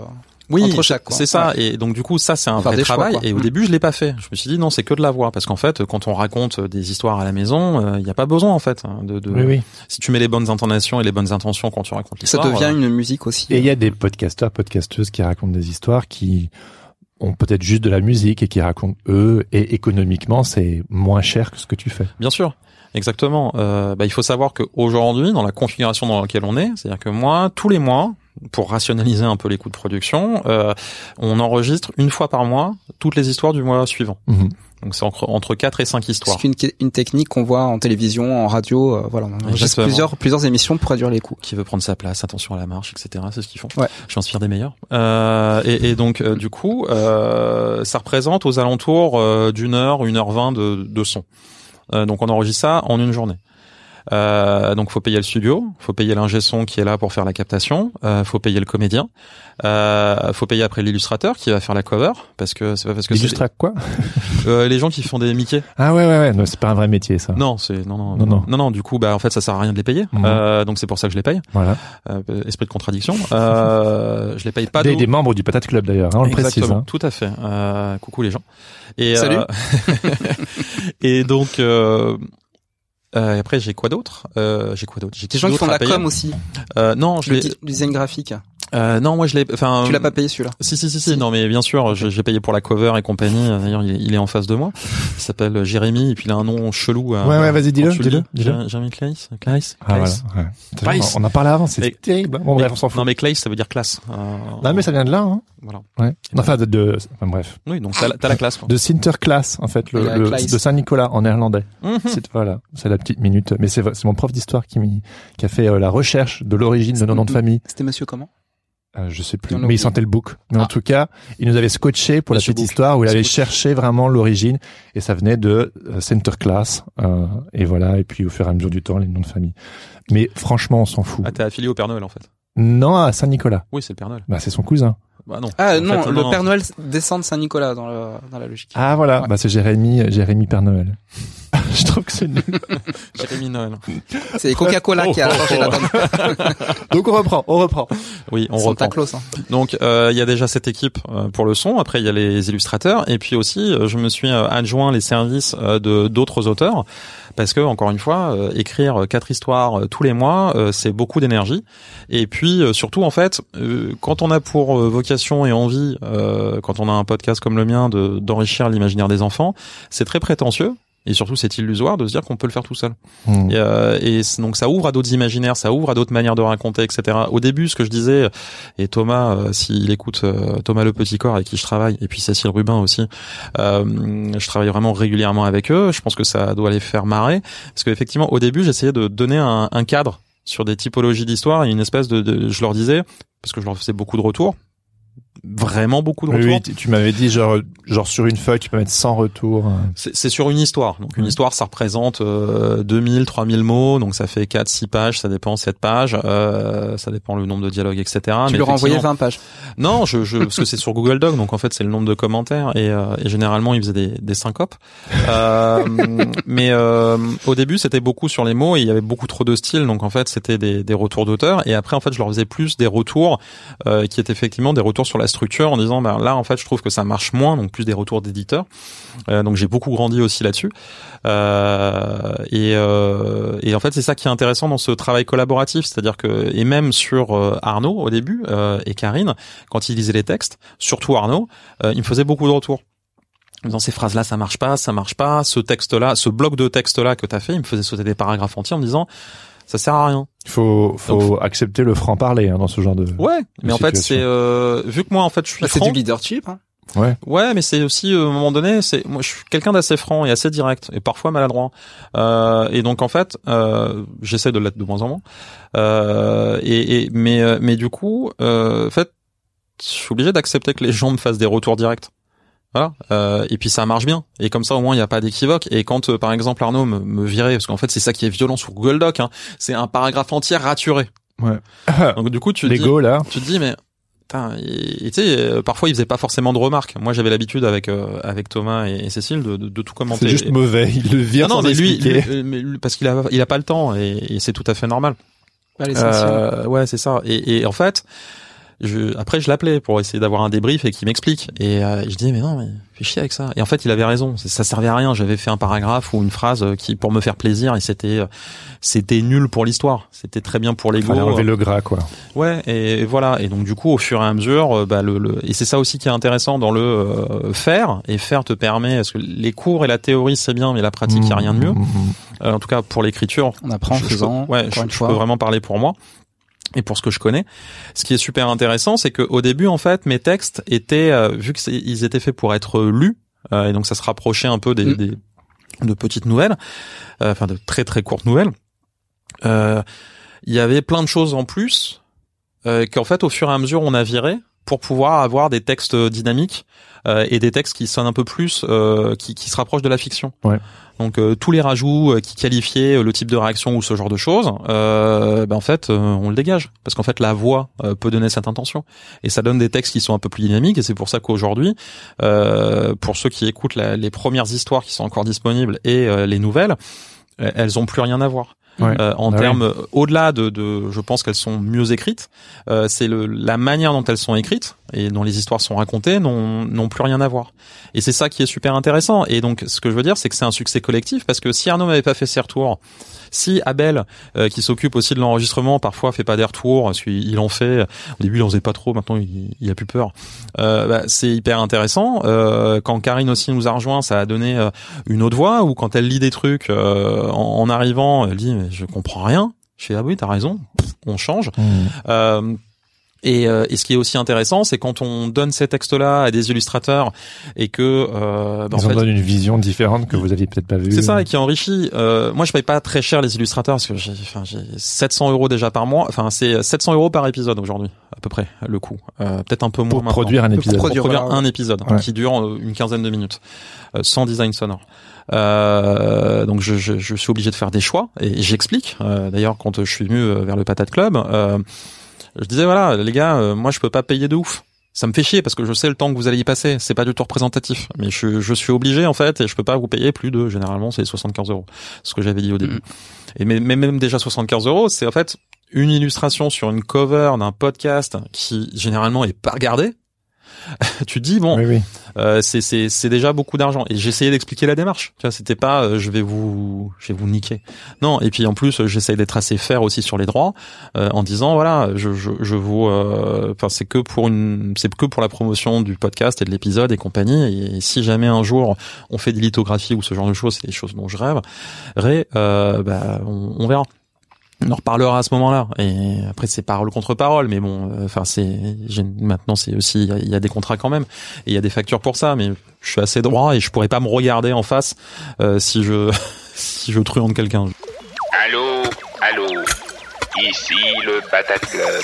Oui, entre chaque, quoi. c'est ça. Et donc du coup, ça c'est un Faire vrai choix, travail. et au Mm. début, je l'ai pas fait. Je me suis dit non, c'est que de la voix, parce qu'en fait, quand on raconte des histoires à la maison, il n'y a pas besoin en fait hein, de. de- oui oui Si tu mets les bonnes intonations et les bonnes intentions quand tu racontes Ça l'histoire, devient euh, une musique aussi. et il y a des podcasteurs podcasteuses qui racontent des histoires qui ont peut-être juste de la musique et qui racontent eux et économiquement c'est moins cher que ce que tu fais Bien sûr. Exactement. Euh, bah, il faut savoir qu'aujourd'hui, dans la configuration dans laquelle on est, c'est-à-dire que moi, tous les mois, pour rationaliser un peu les coûts de production, euh, on enregistre une fois par mois toutes les histoires du mois suivant. Mhm. Donc c'est entre, entre 4 et 5 histoires. C'est une, une technique qu'on voit en télévision, en radio, euh, voilà. On enregistre plusieurs, plusieurs émissions pour réduire les coûts. qui veut prendre sa place, attention à la marche, etc. C'est ce qu'ils font. Ouais. Je m'inspire des meilleurs. Euh, et, et donc, euh, du coup, euh, ça représente aux alentours euh, d'une heure, une heure vingt de, de son. Euh, donc, on enregistre ça en une journée. Euh, donc faut payer le studio, faut payer l'ingé son qui est là pour faire la captation, euh, faut payer le comédien, euh, faut payer après l'illustrateur qui va faire la cover parce que c'est pas parce que c'est Illustra quoi euh, les gens qui font des Mickey. Ah ouais, ouais, ouais. Non, c'est pas un vrai métier, ça. Non, c'est non non Non, non. non non. Du coup, bah en fait, ça sert à rien de les payer. Euh, donc c'est pour ça que je les paye. Voilà. Euh, esprit de contradiction. Euh, je les paye pas. Des, des membres du Patate Club, d'ailleurs. hein, on le précise. Exactement, hein. tout à fait. Euh, coucou les gens. Et Salut. euh, et donc euh, après j'ai quoi d'autre? Euh, J'ai quoi d'autre? J'ai Des gens qui font la com aussi. Euh, non, je Le di- design graphique. Euh, non, moi je l'ai. Enfin, Tu l'as pas payé celui-là? Si, si, si, si, non, mais bien sûr, j'ai payé pour la cover et compagnie. D'ailleurs, il, est- il est en face de moi. Il s'appelle Jérémy, et puis il a un nom chelou. euh, Ouais, ouais, vas-y, dis-le, dis-le, dis. dis-le. Jé- Jérémy Claes Claes Ah, voilà. Claes Ouais. On en parlait avant, c'est Mais- terrible. Bon, bref, on s'en fout. Non, mais Claes, ça veut dire classe. Euh, Non, mais ça vient de là, hein. Voilà. Ouais. Enfin, de, de enfin, bref. Oui, donc t'as la- la classe. Quoi. De Sinterklaas, en fait, le, le- de Saint-Nicolas en néerlandais. Mhm. C'est, voilà. C'est la petite minute. Mais c'est, c'est mon prof d'histoire qui, m'y- qui a fait euh, la recherche de l'origine de nos noms de famille. C'était monsieur comment? Euh, je sais plus, mais il sentait le bouc. Mais en Ah. tout cas, il nous avait scotché pour Monsieur la petite histoire où il avait cherché vraiment l'origine et ça venait de euh, Sinterklaas. Euh, et voilà. Et puis au fur et à mesure du temps, les noms de famille. Mais franchement, on s'en fout. Ah, t'es affilié au Père Noël en fait. Non, à Saint-Nicolas. Oui, c'est le Père Noël. Bah, c'est son cousin. Bah non. Ah En non, fait, le Père Noël descend de Saint-Nicolas dans, le, dans la logique. Ah voilà, Ouais. bah c'est Jérémy, Jérémy Père Noël. je trouve que c'est nul. Jérémy Noël. C'est Coca-Cola Oh, qui a oh, changé oh. la donne. Donc on reprend, on reprend. Oui, on Santa reprend. Claus. hein. Donc euh, il y a déjà cette équipe euh, pour le son. Après il y a les illustrateurs et puis aussi euh, je me suis adjoint les services euh, de d'autres auteurs parce que encore une fois euh, écrire quatre histoires tous les mois euh, c'est beaucoup d'énergie et puis euh, surtout en fait euh, quand on a pour vocation et envie euh, quand on a un podcast comme le mien de d'enrichir l'imaginaire des enfants c'est très prétentieux. Et surtout, c'est illusoire de se dire qu'on peut le faire tout seul. Hmm. Et, euh, et donc ça ouvre à d'autres imaginaires, ça ouvre à d'autres manières de raconter, etc. Au début, ce que je disais, et Thomas, euh, s'il écoute euh, Thomas Le Petit Corps avec qui je travaille, et puis Cécile Rubin aussi, euh, je travaille vraiment régulièrement avec eux. Je pense que ça doit les faire marrer, parce qu'effectivement, au début, j'essayais de donner un, un cadre sur des typologies d'histoire et une espèce de, de, je leur disais, parce que je leur faisais beaucoup de retours, vraiment beaucoup de retours. oui, tu- tu m'avais dit genre, genre sur une feuille, tu peux mettre 100 retours. C'est c'est sur une histoire. Donc une histoire, ça représente euh, 2000, 3000 mots. Donc ça fait 4, 6 pages, ça dépend, 7 pages. Euh, ça dépend le nombre de dialogues, etc. Tu Mais leur effectivement- 20 pages. Non, je, je, parce que c'est sur Google Doc, donc en fait c'est le nombre de commentaires. Et, euh, et généralement, ils faisaient des, des syncopes. Euh, mais euh, au début, c'était beaucoup sur les mots et il y avait beaucoup trop de styles. Donc en fait, c'était des, des retours d'auteurs. Et après, en fait, je leur faisais plus des retours euh, qui étaient effectivement des retours sur la structure en disant, bah, là, en fait, je trouve que ça marche moins. Donc plus des retours d'éditeurs. Euh, donc j'ai beaucoup grandi aussi là-dessus. Euh, et, euh, et en fait, c'est ça qui est intéressant dans ce travail collaboratif, c'est-à-dire que et même sur euh, Arnaud au début euh, et Karine, quand ils lisaient les textes, surtout Arnaud, euh, il me faisait beaucoup de retours. Dans ces phrases-là, ça marche pas, ça marche pas. Ce texte-là, ce bloc de texte-là que t'as fait, il me faisait sauter des paragraphes entiers en disant, ça sert à rien. Il faut, faut accepter le franc parler hein, dans ce genre de. Ouais, mais en fait, c'est euh, vu que moi, en fait, je suis Bah, c'est du leadership. Hein. Ouais. Ouais, mais c'est aussi euh, à un moment donné, c'est moi je suis quelqu'un d'assez franc et assez direct et parfois maladroit. Euh, et donc en fait, euh, j'essaie de l'être de moins en moins. Euh, et, et mais euh, mais du coup, euh, en fait, je suis obligé d'accepter que les gens me fassent des retours directs. Voilà. Euh, et puis ça marche bien. Et comme ça au moins il n'y a pas d'équivoque. Et quand euh, par exemple Arnaud me, me virait, parce qu'en fait c'est ça qui est violent sur Google Doc, hein, c'est un paragraphe entier raturé. Ouais. Donc du coup tu te dis, là. tu te dis mais putain, et et tu sais euh, parfois ils faisaient pas forcément de remarques moi j'avais l'habitude avec euh, avec Thomas et, et Cécile de, de, de tout commenter C'est juste mauvais. Il le vire Ah non sans mais lui, lui, euh, mais lui- parce qu'il a il a pas le temps et, et c'est tout à fait normal euh, ouais c'est ça et, et en fait je, après je l'appelais pour essayer d'avoir un débrief et qu'il m'explique et euh, je dis mais non mais fais chier avec ça et en fait il avait raison ça servait à rien j'avais fait un paragraphe ou une phrase euh, qui pour me faire plaisir et c'était euh, c'était nul pour l'histoire c'était très bien pour l'ego Fallait enlever le gras quoi. Ouais, et voilà. Et donc du coup, au fur et à mesure, euh, bah, le, le- et c'est ça aussi qui est intéressant dans le euh, faire. Et faire te permet, parce que les cours et la théorie c'est bien, mais la pratique, il y a rien de mieux. Mmh, mmh, Euh, en tout cas, pour l'écriture, On apprend en faisant. ouais, je, une je fois. peux vraiment parler pour moi et pour ce que je connais. Ce qui est super intéressant, c'est que au début, en fait, mes textes étaient, euh, vu que c'est- ils étaient faits pour être lus, euh, et donc ça se rapprochait un peu des, Mm. des- de petites nouvelles, euh, enfin de très très courtes nouvelles. Euh, Il y avait plein de choses en plus euh, qu'en fait, au fur et à mesure, on a viré pour pouvoir avoir des textes dynamiques euh, et des textes qui sonnent un peu plus, euh, qui, qui se rapprochent de la fiction. Ouais. Donc euh, tous les rajouts euh, qui qualifiaient euh, le type de réaction ou ce genre de choses, euh, ben, en fait, on le dégage parce qu'en fait la voix euh, peut donner cette intention et ça donne des textes qui sont un peu plus dynamiques et c'est pour ça qu'aujourd'hui, euh, pour ceux qui écoutent la- les premières histoires qui sont encore disponibles et euh, les nouvelles, elles ont plus rien à voir. Ouais. Euh, en Bah termes au-delà de, de, je pense qu'elles sont mieux écrites. euh, c'est le, la manière dont elles sont écrites et dont les histoires sont racontées n'ont plus rien à voir. Et c'est ça qui est super intéressant. Et donc, ce que je veux dire, c'est que c'est un succès collectif parce que si Arnaud m'avait pas fait ses retours, si Abel, euh, qui s'occupe aussi de l'enregistrement, parfois fait pas des retours, parce qu'il en fait. Au début, il en faisait pas trop. Maintenant, il, il a plus peur. Euh, bah, c'est hyper intéressant. Euh, quand Karine aussi nous a rejoint, ça a donné euh, une autre voix. Ou quand elle lit des trucs euh, en, en arrivant, elle dit mais je comprends rien. Je fais ah oui, t'as raison. Pff, on change. Mmh. Et, euh, et ce qui est aussi intéressant, c'est quand on donne ces textes-là à des illustrateurs et que euh, bah, en Ils en fait, donnent une vision différente que vous aviez peut-être pas vue. c'est ça et qui enrichit. Euh, moi, je paye pas très cher les illustrateurs parce que j'ai, enfin, j'ai 700 euros déjà par mois. Enfin, c'est 700 euros par épisode aujourd'hui, à peu près le coût. Euh, peut-être un peu moins Pour maintenant. produire un épisode. Pour produire, produire voilà. un épisode Ouais. qui dure euh, une quinzaine de minutes, euh, sans design sonore. Euh, donc je, je, je suis obligé de faire des choix et j'explique. Euh, D'ailleurs, quand je suis venu euh, vers le Patate Club, euh, je disais voilà les gars, euh, moi je peux pas payer de ouf. Ça me fait chier parce que je sais le temps que vous allez y passer. C'est pas du tout représentatif, mais je, je suis obligé en fait et je peux pas vous payer plus de généralement c'est 75 euros, ce que j'avais dit au début. Et mais, mais même déjà 75 euros, c'est en fait une illustration sur une cover d'un podcast qui généralement est pas regardé. tu dis bon, Oui, oui. euh, c'est c'est c'est déjà beaucoup d'argent. Et j'essayais d'expliquer la démarche. Tu vois c'était pas euh, je vais vous je vais vous niquer. Non et puis en plus j'essaye d'être assez fair aussi sur les droits euh, en disant voilà je je, je vous euh, enfin c'est que pour une c'est que pour la promotion du podcast et de l'épisode et compagnie. Et, si jamais un jour on fait des lithographies ou ce genre de choses c'est des choses dont je rêve euh, bah on, on verra on en reparlera à ce moment-là. Et après, c'est parole contre parole, mais bon, euh, enfin, c'est maintenant, c'est aussi il y a- il y, a des contrats quand même, et il y a des factures pour ça. Mais je suis assez droit et je pourrais pas me regarder en face euh, si je si je truande quelqu'un. Allô, allô, ici le Patate Club.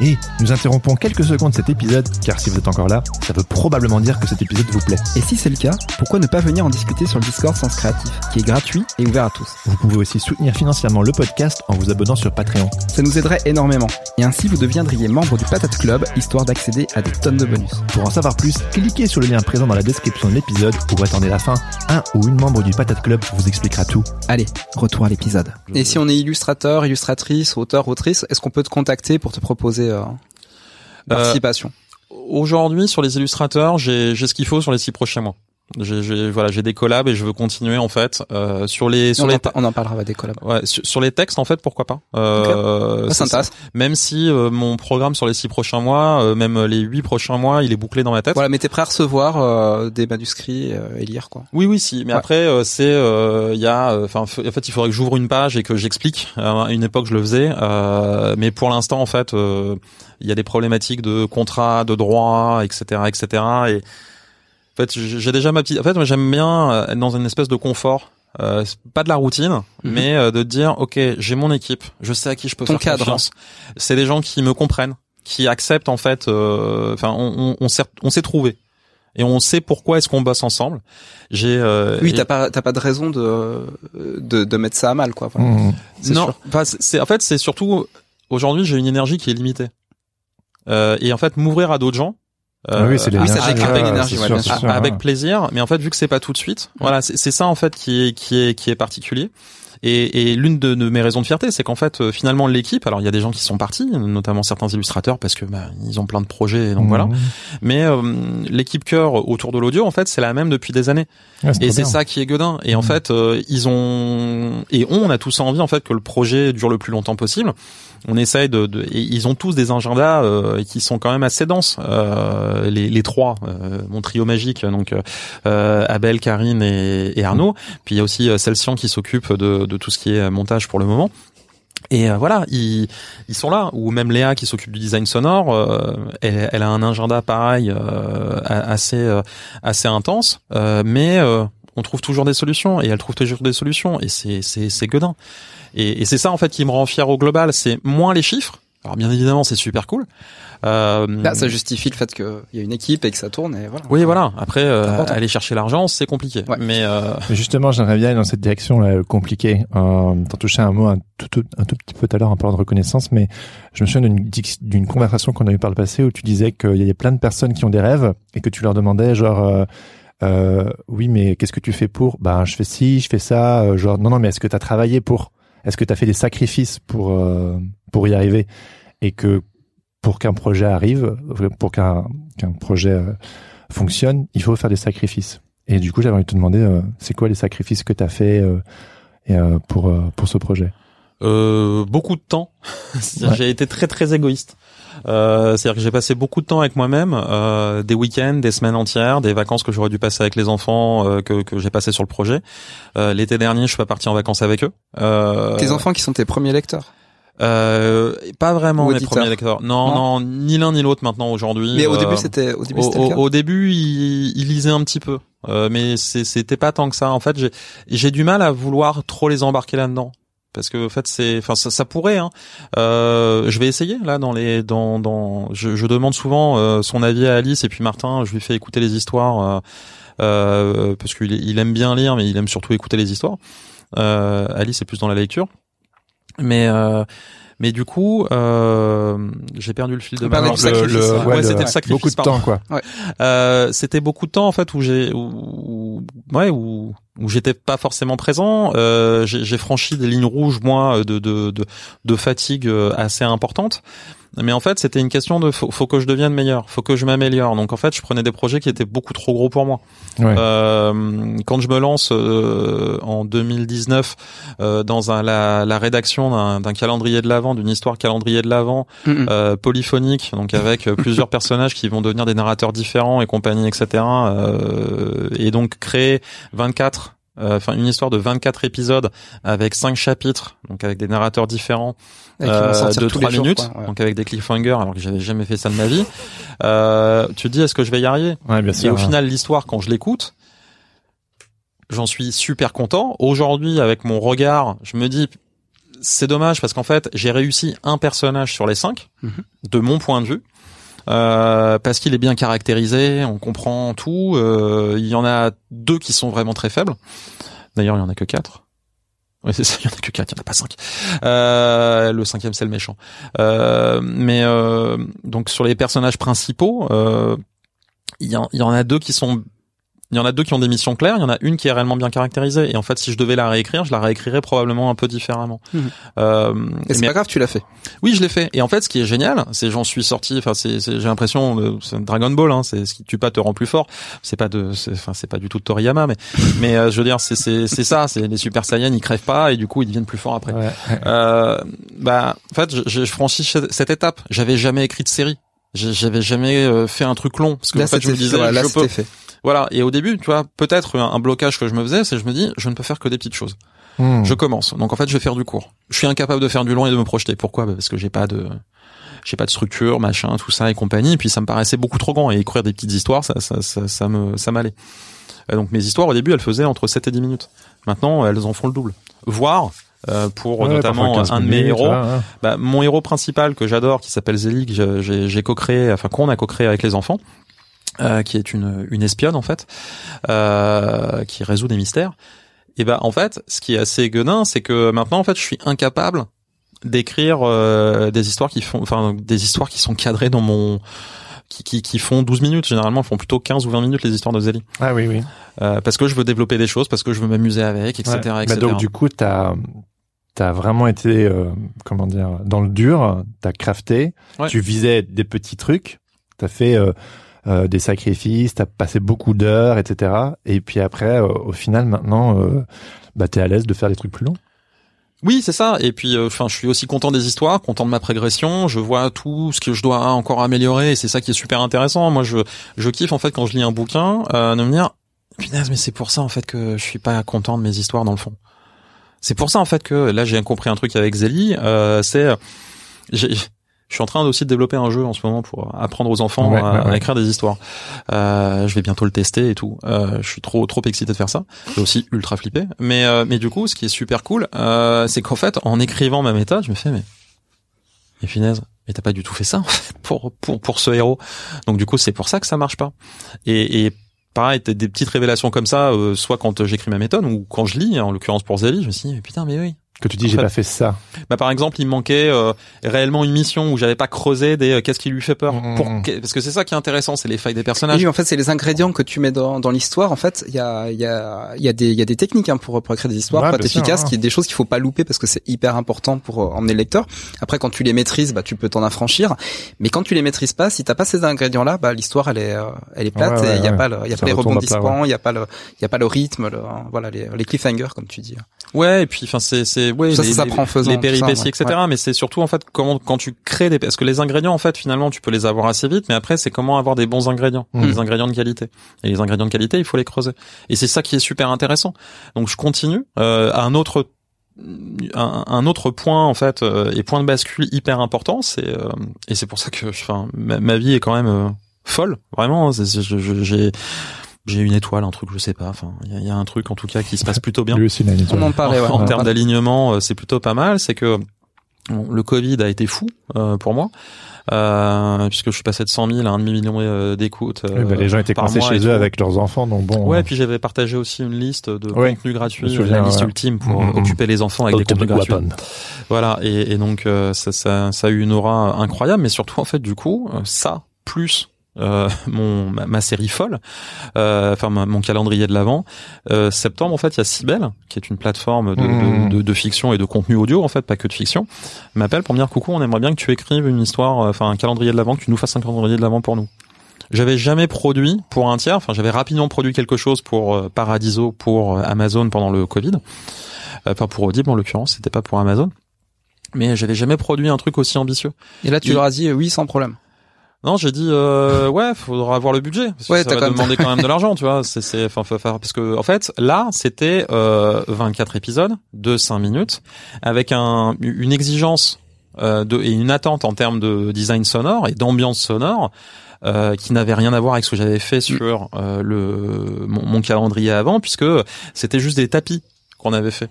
Et nous interrompons quelques secondes cet épisode, car si vous êtes encore là, ça veut probablement dire que cet épisode vous plaît. Et si c'est le cas, pourquoi ne pas venir en discuter sur le Discord Sens Créatif, qui est gratuit et ouvert à tous Vous pouvez aussi soutenir financièrement le podcast en vous abonnant sur Patreon. Ça nous aiderait énormément. Et ainsi, vous deviendriez membre du Patate Club, histoire d'accéder à des tonnes de bonus. Pour en savoir plus, cliquez sur le lien présent dans la description de l'épisode ou attendez la fin. Un ou une membre du Patate Club vous expliquera tout. Allez, retour à l'épisode. Et si on est illustrateur, illustratrice, auteur, autrice, est-ce qu'on peut te contacter pour te proposer euh, participation Aujourd'hui, sur les illustrateurs, j'ai j'ai ce qu'il faut sur les six prochains mois. J'ai voilà, j'ai des collabs et je veux continuer en fait euh, sur les sur on, les en, on en parlera des collabs. Ouais, sur, sur les textes en fait, pourquoi pas. Euh, Ça c'est- s'intéresse. Même si euh, mon programme sur les six prochains mois, euh, même les huit prochains mois, il est bouclé dans ma tête. Voilà, mais t'es prêt à recevoir euh, des manuscrits euh, et lire quoi. Oui, oui, si. Mais Ouais. après, euh, c'est, euh, il y a, enfin, en fait, il faudrait que j'ouvre une page et que j'explique. À une époque, je le faisais, euh, mais pour l'instant, en fait, euh, il y a des problématiques de contrat, de droit, etc., etc. Et en fait, j'ai déjà ma petite. En fait, moi, j'aime bien euh, être dans une espèce de confort. Euh, pas de la routine, Mhm. mais euh, de dire, ok, j'ai mon équipe, je sais à qui je peux Ton faire cadre. confiance. C'est des gens qui me comprennent, qui acceptent en fait. euh, Enfin, on, on, on s'est on s'est trouvé et on sait pourquoi est-ce qu'on bosse ensemble. J'ai euh, Oui, et- t'as pas t'as pas de raison de, de de mettre ça à mal quoi. Voilà. Mmh. Non, c'est en fait c'est surtout aujourd'hui j'ai une énergie qui est limitée Euh, et en fait m'ouvrir à d'autres gens. Ah oui, c'est oui, l'énergie. Ah, l'énergie, ouais, sûr. sûr, avec ouais. plaisir, mais en fait vu que c'est pas tout de suite, voilà, c'est ça en fait qui est qui est qui est particulier. Et, et l'une de, de mes raisons de fierté, c'est qu'en fait euh, finalement l'équipe, alors il y a des gens qui sont partis, notamment certains illustrateurs parce que bah, ils ont plein de projets, et donc Mmh. voilà. Mais euh, l'équipe cœur autour de l'audio, en fait, c'est la même depuis des années. Et c'est ça qui est godin. Et en Mhm. fait, euh, ils ont et on, on a tous envie en fait que le projet dure le plus longtemps possible. On essaye de, de ils ont tous des agendas euh, qui sont quand même assez denses. Euh, les, les trois, euh, mon trio magique, donc euh, Abel, Karine et, et Arnaud. Puis il y a aussi euh, Celsian qui s'occupe de, de tout ce qui est montage pour le moment. Et euh, voilà, ils, ils sont là. Ou même Léa qui s'occupe du design sonore, euh, elle, elle a un agenda pareil, euh, assez euh, assez intense, euh, mais euh, on trouve toujours des solutions et elle trouve toujours des solutions et c'est c'est c'est. Et, et c'est ça en fait qui me rend fier au global, c'est moins les chiffres. Alors bien évidemment, c'est super cool. Euh, Là, ça justifie le fait qu'il y a une équipe et que ça tourne et voilà. oui, voilà. Après, euh, aller chercher l'argent, c'est compliqué. Ouais. Mais euh, Justement, j'aimerais bien aller dans cette direction là, compliquée. Euh, T'as touché un mot un tout, tout- un tout petit peu tout à l'heure en parlant de reconnaissance, mais je me souviens d'une conversation qu'on a eue par le passé où tu disais qu'il y avait plein de personnes qui ont des rêves et que tu leur demandais genre euh, euh, oui mais qu'est-ce que tu fais pour? Ben je fais ci, je fais ça. euh, genre non non mais est-ce que tu as travaillé pour? Est-ce que tu as fait des sacrifices pour euh, pour y arriver Et que pour qu'un projet arrive, pour qu'un qu'un projet euh, fonctionne, il faut faire des sacrifices? Et du coup, j'avais envie de te demander, euh, c'est quoi les sacrifices que tu as fait euh, et, euh, pour euh, pour ce projet? Euh, beaucoup de temps. Ouais. J'ai été très très égoïste. Euh, C'est-à-dire que j'ai passé beaucoup de temps avec moi-même, euh, des week-ends, des semaines entières, des vacances que j'aurais dû passer avec les enfants euh, que, que j'ai passé sur le projet. Euh, L'été dernier, je suis pas parti en vacances avec eux. Euh, Tes enfants qui sont tes premiers lecteurs. euh, Pas vraiment auditeurs. premiers lecteurs. Non, Non. non, ni l'un ni l'autre maintenant aujourd'hui. Mais au Euh, début, c'était au début au, c'était le cas. au début, il, il lisait un petit peu, Euh, mais c'était pas tant que ça. En fait, j'ai du mal à vouloir trop les embarquer là-dedans. Parce que en fait c'est, enfin ça, ça pourrait. Hein. Euh, je vais essayer là dans les, dans, dans. Je, je demande souvent euh, son avis à Alice et puis Martin. Je lui fais écouter les histoires euh, euh, parce qu'il il aime bien lire, mais il aime surtout écouter les histoires. Euh, Alice est plus dans la lecture, mais euh, mais du coup euh, j'ai perdu le fil de ma du sacrifice, ouais. Ouais, le- c'était le sacrifice. Beaucoup de pardon. temps, quoi. Euh, c'était beaucoup de temps en fait où j'ai où, où- ouais où où j'étais pas forcément présent euh, j'ai j'ai franchi des lignes rouges moi de de de, de fatigue euh, assez importante mais en fait c'était une question de faut, faut que je devienne meilleur faut que je m'améliore donc en fait je prenais des projets qui étaient beaucoup trop gros pour moi Ouais. euh, quand je me lance euh, en 2019 euh, dans un, la, la rédaction d'un d'un calendrier de l'avant d'une histoire calendrier de l'avant euh, polyphonique, donc avec plusieurs personnages qui vont devenir des narrateurs différents et compagnie, etc. Euh, et donc créer 24, euh, enfin une histoire de 24 épisodes avec 5 chapitres, donc avec des narrateurs différents, Et euh, de tous 3 les jours, minutes, quoi, ouais. donc avec des cliffhangers, alors que j'avais jamais fait ça de ma vie. Euh, tu te dis, est-ce que je vais y arriver? Ouais, bien Et sûr. au final, l'histoire, quand je l'écoute, j'en suis super content. Aujourd'hui, avec mon regard, je me dis, c'est dommage parce qu'en fait, j'ai réussi un personnage sur les cinq, Mhm. de mon point de vue. Euh, parce qu'il est bien caractérisé, on comprend tout. Euh, il y en a deux qui sont vraiment très faibles. D'ailleurs, il y en a que quatre. Oui, c'est ça, il y en a que quatre, il y en a pas cinq. Euh, le cinquième, c'est le méchant. Euh, mais euh, donc sur les personnages principaux, il y en a deux qui sont il y en a deux qui ont des missions claires, il y en a une qui est réellement bien caractérisée et en fait si je devais la réécrire, je la réécrirais probablement un peu différemment. Mhm. Euh, Et c'est mais- pas grave, tu l'as fait. oui, je l'ai fait. Et en fait, ce qui est génial, c'est j'en suis sorti. Enfin, c'est, c'est- j'ai l'impression, c'est Dragon Ball. Hein, c'est ce qui tue pas te rend plus fort. C'est pas de, c'est- enfin, c'est pas du tout de Toriyama, mais, mais euh, je veux dire, c'est, c'est, c'est ça. C'est les Super Saiyans, ils crèvent pas et du coup, ils deviennent plus forts après. Ouais. Euh, bah, en fait, je, je franchis cette étape. J'avais jamais écrit de série. J'avais jamais euh, fait un truc long parce que Là, en fait, je me disais, là, je peux. fait. Voilà. Et au début, tu vois, peut-être un, un blocage que je me faisais, c'est je me dis, je ne peux faire que des petites choses. Hmm. Je commence. Donc en fait, je vais faire du court. Je suis incapable de faire du long et de me projeter. Pourquoi? Bah, Parce que j'ai pas de j'ai pas de structure, machin, tout ça et compagnie. Et puis ça me paraissait beaucoup trop grand et écrire des petites histoires, ça ça ça, ça me ça m'allait. Donc mes histoires au début, elles faisaient entre 7 et 10 minutes. Maintenant, elles en font le double. Voire euh, pour Ouais, notamment parfois 15 un de mes héros, hein. bah, mon héros principal que j'adore, qui s'appelle Zelig, j'ai co-créé, enfin qu'on a co-créé avec les enfants, euh, qui est une une espionne en fait, euh, qui résout des mystères. Et bah en fait, ce qui est assez gueudin, c'est que maintenant en fait, je suis incapable d'écrire euh, des histoires qui font, enfin des histoires qui sont cadrées dans mon qui, qui, qui font 12 minutes, généralement font plutôt 15 ou 20 minutes les histoires de Zelig. Ah oui, oui. Euh, parce que je veux développer des choses, parce que je veux m'amuser avec, etc. Ouais. etc. Bah donc du coup, t'as t'as vraiment été euh, comment dire dans le dur. T'as crafté. Ouais. Tu visais des petits trucs. T'as fait euh, euh, des sacrifices. T'as passé beaucoup d'heures, etc. Et puis après, euh, au final, maintenant, euh, bah t'es à l'aise de faire des trucs plus longs. Oui, c'est ça. Et puis, euh, enfin, je suis aussi content des histoires, content de ma progression. Je vois tout ce que je dois encore améliorer, et c'est ça qui est super intéressant. Moi, je je kiffe en fait quand je lis un bouquin, euh, de me dire, punaise, mais c'est pour ça en fait que je suis pas content de mes histoires dans le fond. C'est pour ça en fait que là j'ai compris un truc avec Zélie, euh, c'est j'ai Je suis en train aussi de développer un jeu en ce moment pour apprendre aux enfants Ouais, à, ouais, ouais. à écrire des histoires. Euh, je vais bientôt le tester et tout. Euh, je suis trop trop excité de faire ça. J'ai aussi ultra flippé. Mais euh, mais du coup, ce qui est super cool, euh, c'est qu'en fait, en écrivant ma méthode, je me fais mais mais finesse, mais t'as pas du tout fait ça en fait pour pour pour ce héros. Donc du coup, c'est pour ça que ça marche pas. Et, et pareil, des petites révélations comme ça, euh, soit quand j'écris ma méthode ou quand je lis, en l'occurrence pour Zélie, je me suis dit mais putain mais oui. Que tu dis, j'ai pas fait ça. Bah par exemple, il me manquait euh, réellement une mission où j'avais pas creusé des euh, qu'est-ce qui lui fait peur. Mm, Pour mm. que- parce que c'est ça qui est intéressant, c'est les failles des personnages. Oui, en fait, c'est les ingrédients que tu mets dans, dans l'histoire. En fait, il y a, il y a, il y a des, il y a des techniques hein, pour, pour écrire des histoires, Ouais, pour être bien sûr, efficaces, ouais. qui des choses qu'il faut pas louper parce que c'est hyper important pour euh, emmener le lecteur. Après, quand tu les maîtrises, bah, tu peux t'en affranchir. Mais quand tu les maîtrises pas, si t'as pas ces ingrédients-là, bah, l'histoire, elle est, euh, elle est plate Ouais, ouais, et il y a ouais. pas le, il y a pas les rebondissements, il y a pas le, il y a pas le rythme, le, voilà, les, les cliffhangers, comme tu dis. Ouais, et puis enfin c'est c'est ouais Ça, les, ça s'apprend en faisant, les ça, péripéties ouais. etc. Mais c'est surtout en fait comment quand tu crées des parce que les ingrédients en fait finalement tu peux les avoir assez vite, mais après c'est comment avoir des bons ingrédients, Mhm. des ingrédients de qualité. Et les ingrédients de qualité il faut les creuser. Et c'est ça qui est super intéressant. Donc je continue euh, à un autre un, un autre point en fait euh, et point de bascule hyper important c'est euh, et c'est pour ça que enfin ma, ma vie est quand même euh, folle vraiment c'est- c'est- j'ai j'ai une étoile un truc je sais pas enfin il y a, il y a un truc en tout cas qui se passe plutôt bien Lui aussi, une On en parlait, ouais. en Ouais. termes d'alignement, euh, c'est plutôt pas mal. C'est que bon, le Covid a été fou euh, pour moi, euh, puisque je suis passé de 100 000 à un demi million euh, d'écoutes. euh, Oui, bah, les gens étaient par coincés chez et eux avec leurs enfants, donc bon. Ouais, euh, puis j'avais partagé aussi une liste de Oui, contenus gratuits, souviens, la liste ouais. ultime pour Mhm. occuper les enfants avec des contenus gratuits. Weapon. Voilà, et, et donc euh, ça, ça, ça a eu une aura incroyable, mais surtout en fait du coup euh, ça plus euh, mon ma, ma série folle, euh, enfin ma- mon calendrier de l'avant. Euh, septembre en fait il y a Cybelle qui est une plateforme de, Mhm. de, de, de fiction et de contenu audio en fait pas que de fiction m'appelle pour me dire coucou on aimerait bien que tu écrives une histoire, euh, enfin un calendrier de l'avant, que tu nous fasses un calendrier de l'avant pour nous. J'avais jamais produit pour un tiers, enfin j'avais rapidement produit quelque chose pour euh, Paradiso, pour Amazon pendant le Covid, Euh, enfin pour Audible en l'occurrence, c'était pas pour Amazon, mais j'avais jamais produit un truc aussi ambitieux. Et là, tu leur as dit, oui, sans problème. Non, j'ai dit euh, ouais, faudra avoir le budget parce que Ouais, ça va quand même- demander quand même de l'argent, tu vois. C'est c'est enfin parce que en fait là c'était euh, 24 épisodes de 5 minutes avec un une exigence euh, de et une attente en termes de design sonore et d'ambiance sonore. euh, qui n'avait rien à voir avec ce que j'avais fait sur euh, le mon, mon calendrier avant puisque c'était juste des tapis qu'on avait fait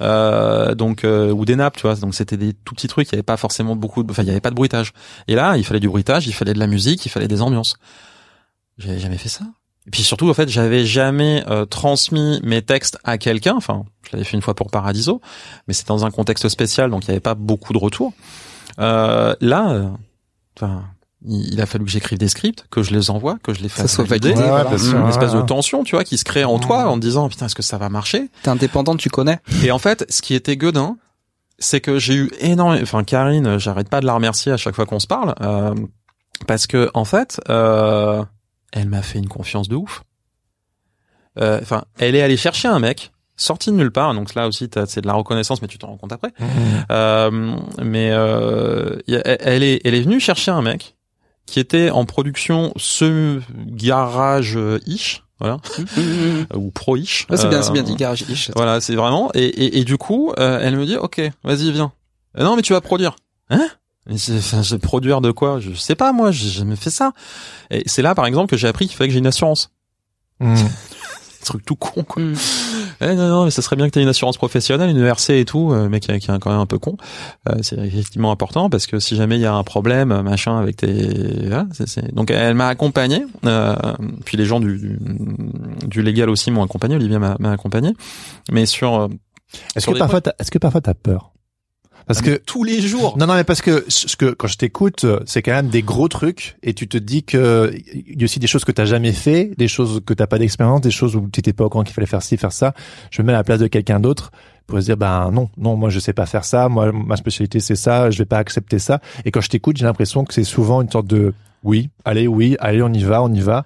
euh, donc euh, ou des nappes tu vois. Donc c'était des tout petits trucs. Il y avait pas forcément beaucoup de, enfin il y avait pas de bruitage. Et là il fallait du bruitage il fallait de la musique il fallait des ambiances. J'avais jamais fait ça. Et puis surtout en fait j'avais jamais euh, transmis mes textes à quelqu'un. Enfin je l'avais fait une fois pour Paradiso. Mais c'était dans un contexte spécial donc il y avait pas beaucoup de retours. Euh, là euh, il a fallu que j'écrive des scripts, que je les envoie, que je les fasse soit valider. validé, voilà. une espèce de tension, tu vois, qui se crée en toi en te disant putain est-ce que ça va marcher? T'es indépendant, tu connais. Et en fait, ce qui était gueudin, c'est que j'ai eu énormément, enfin Karine, j'arrête pas de la remercier à chaque fois qu'on se parle, euh, parce que en fait, euh, elle m'a fait une confiance de ouf. Euh, Enfin, elle est allée chercher un mec sorti de nulle part, donc là aussi c'est de la reconnaissance, mais tu t'en rends compte après. Mhm. Euh, mais euh, elle est, elle est venue chercher un mec qui était en production ce garage ish, voilà, ou pro ish. Ouais, c'est bien, Euh, c'est bien dit, garage ish. voilà, c'est vraiment. Et, et, et du coup, euh, elle me dit, ok, vas-y, viens. Euh, non, mais tu vas produire. Hein? Je vais produire de quoi? Je sais pas, moi, j'ai jamais fait ça. Et c'est là, par exemple, que j'ai appris qu'il fallait que j'ai une assurance. Mhm. Truc tout con, quoi. Mm. Eh, non, non, mais ça serait bien que tu aies une assurance professionnelle, une ERC et tout, euh, mais qui, est- qui est quand même un peu con. Euh, c'est effectivement important parce que si jamais il y a un problème, euh, machin, avec tes... Voilà, c'est- c'est- Donc elle m'a accompagné, euh, puis les gens du, du, du légal aussi m'ont accompagné, Olivier m'a m'a accompagné, mais sur... euh, Est-ce que des parfois, t'as- est-ce que parfois t'as peur? Parce Ah, que tous les jours. Non, non, mais parce que ce que quand je t'écoute, c'est quand même des gros trucs, et tu te dis que il y a aussi des choses que t'as jamais fait, des choses que t'as pas d'expérience, des choses où tu t'étais pas au courant qu'il fallait faire ci, faire ça. Je me mets à la place de quelqu'un d'autre pour se dire, ben non, non, moi je sais pas faire ça, moi ma spécialité c'est ça, je vais pas accepter ça. Et quand je t'écoute, j'ai l'impression que c'est souvent une sorte de oui, allez, oui, allez, on y va, on y va.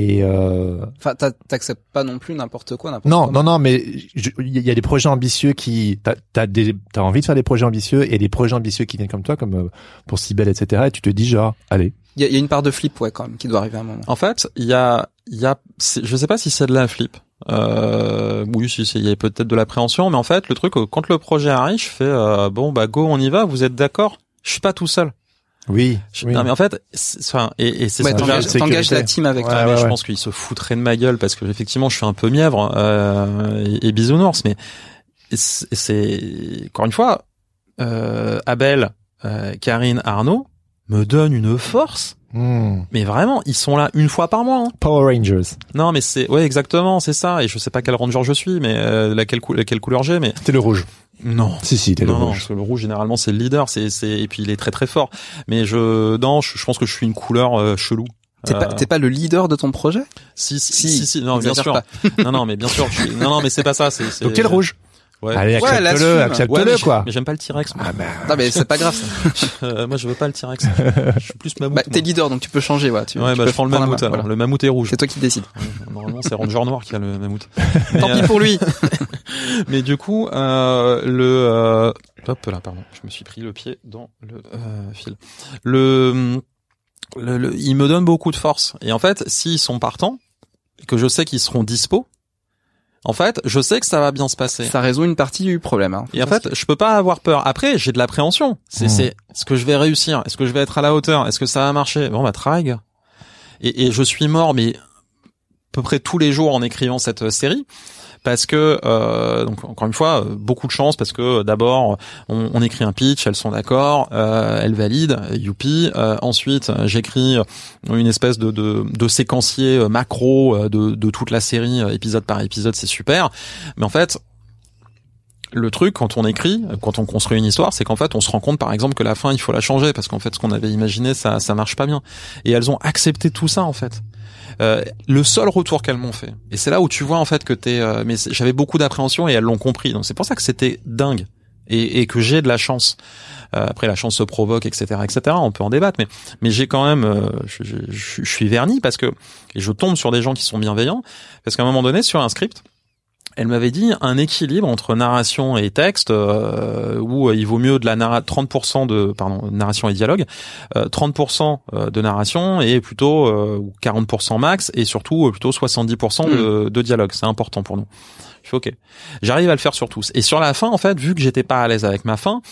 Et euh, Enfin, t'acceptes pas non plus n'importe quoi, n'importe non, comment. non, non, mais je- il y a des projets ambitieux qui, t'as, t'as des, t'as envie de faire des projets ambitieux et des projets ambitieux qui viennent comme toi, comme euh, pour Cybelle, etc. Et tu te dis genre, allez. Il y, a- il y a une part de flip, ouais, quand même, qui doit arriver à un moment. En fait, il y a, il y a, je sais pas si c'est de la flip. Euh, oui, si, c'est- il y a peut-être de l'appréhension, mais en fait, le truc, euh, quand le projet arrive, je fais, euh, bon, bah, go, on y va, vous êtes d'accord? Je suis pas tout seul. Oui. Je- oui. Non mais en fait, c'est- enfin et, et c'est Ouais, ce que t'engages, la team avec Ouais, toi. Ah, mais ouais, je ouais. pense qu'ils se fouteraient de ma gueule parce que effectivement je suis un peu mièvre euh, et, et bisounours mais c'est c'est- encore une fois euh, Abel euh, Karine Arnaud me donnent une force Hmm. mais vraiment ils sont là une fois par mois hein. Power Rangers. non mais c'est ouais exactement c'est ça et je sais pas quel ranger je suis mais euh, laquelle, cou- laquelle couleur j'ai mais T'es le rouge. Non Si, si, t'es le non, non, rouge. parce que le rouge généralement c'est le leader, c'est c'est et puis il est très très fort. Mais je non, je, je pense que je suis une couleur euh, chelou. T'es pas, Euh, t'es pas le leader de ton projet? Si, si Si, si si non bien sûr. non non mais bien sûr je suis non non mais c'est pas ça c'est c'est Donc t'es le rouge. Ouais. Allez, Ouais, accepte-le, l'assume. accepte-le, Ouais, quoi. Mais j'aime pas le T-Rex. moi. Ah ben, Non mais c'est pas grave. Ça. Euh, moi je veux pas le T-Rex. je suis plus mammouth. Bah, t'es leader donc tu peux changer. Ouais, tu, Ouais, tu bah peux je prends le mammouth. alors. voilà. Le mammouth est rouge. C'est toi qui décides. Normalement c'est Ranger Noir qui a le mammouth. Mais, Tant euh, pis pour lui. Mais du coup, euh, le euh, hop là, pardon, je me suis pris le pied dans le euh, fil. Le, le, le- il me donne beaucoup de force. Et en fait, s'ils sont partants, que je sais qu'ils seront dispo, en fait, je sais que ça va bien se passer. Ça résout une partie du problème. Hein. Et en fait, je peux pas avoir peur. Après, j'ai de l'appréhension. C'est, Mmh. c'est, est-ce que je vais réussir Est-ce que je vais être à la hauteur? Est-ce que ça va marcher? Bon, bah, gars. Et, et je suis mort, mais à peu près tous les jours en écrivant cette euh, série. Parce que, euh, donc encore une fois, beaucoup de chance parce que euh, d'abord on, on écrit un pitch, elles sont d'accord, euh, elles valident, youpi. Euh, ensuite, j'écris une espèce de, de, de séquencier euh, macro de, de toute la série, épisode par épisode, c'est super. Mais en fait, le truc quand on écrit, quand on construit une histoire, c'est qu'en fait on se rend compte par exemple que la fin il faut la changer parce qu'en fait ce qu'on avait imaginé ça ça marche pas bien. Et elles ont accepté tout ça en fait. Euh, le seul retour qu'elles m'ont fait, et c'est là où tu vois en fait que t'es, euh, mais j'avais beaucoup d'appréhension et elles l'ont compris. Donc c'est pour ça que c'était dingue et, et que j'ai de la chance. Euh, après la chance se provoque, etc., etc. On peut en débattre, mais mais j'ai quand même, euh, je, je- je- je suis verni parce que et je tombe sur des gens qui sont bienveillants parce qu'à un moment donné sur un script elle m'avait dit un équilibre entre narration et texte euh, où il vaut mieux de la narra 30% de pardon narration et dialogue euh, 30% de narration et plutôt euh, ou 40% max et surtout euh, plutôt 70% de, de dialogue. C'est important pour nous. Je fais ok. J'arrive à le faire sur tous. Et sur la fin en fait vu que j'étais pas à l'aise avec ma fin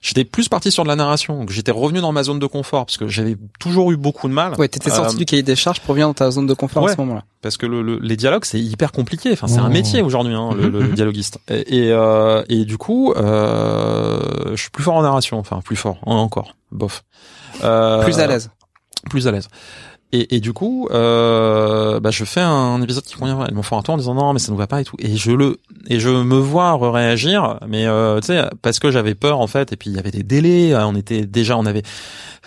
j'étais plus parti sur de la narration donc j'étais revenu dans ma zone de confort parce que j'avais toujours eu beaucoup de mal Ouais, t'étais sorti Euh, du cahier des charges pour venir dans ta zone de confort ouais. à ce moment-là. parce que le, le- les dialogues c'est hyper compliqué enfin c'est un Mmh. métier aujourd'hui hein, le, le dialoguiste et et, euh, et du coup euh, je suis plus fort en narration enfin plus fort en- encore bof Euh, Plus à l'aise. plus à l'aise et, et du coup euh, bah, je fais un épisode qui convient ils m'ont fait un tour en disant non mais ça nous va pas et tout. Et je le et je me vois réagir mais euh, tu sais parce que j'avais peur en fait. Et puis il y avait des délais on était déjà on avait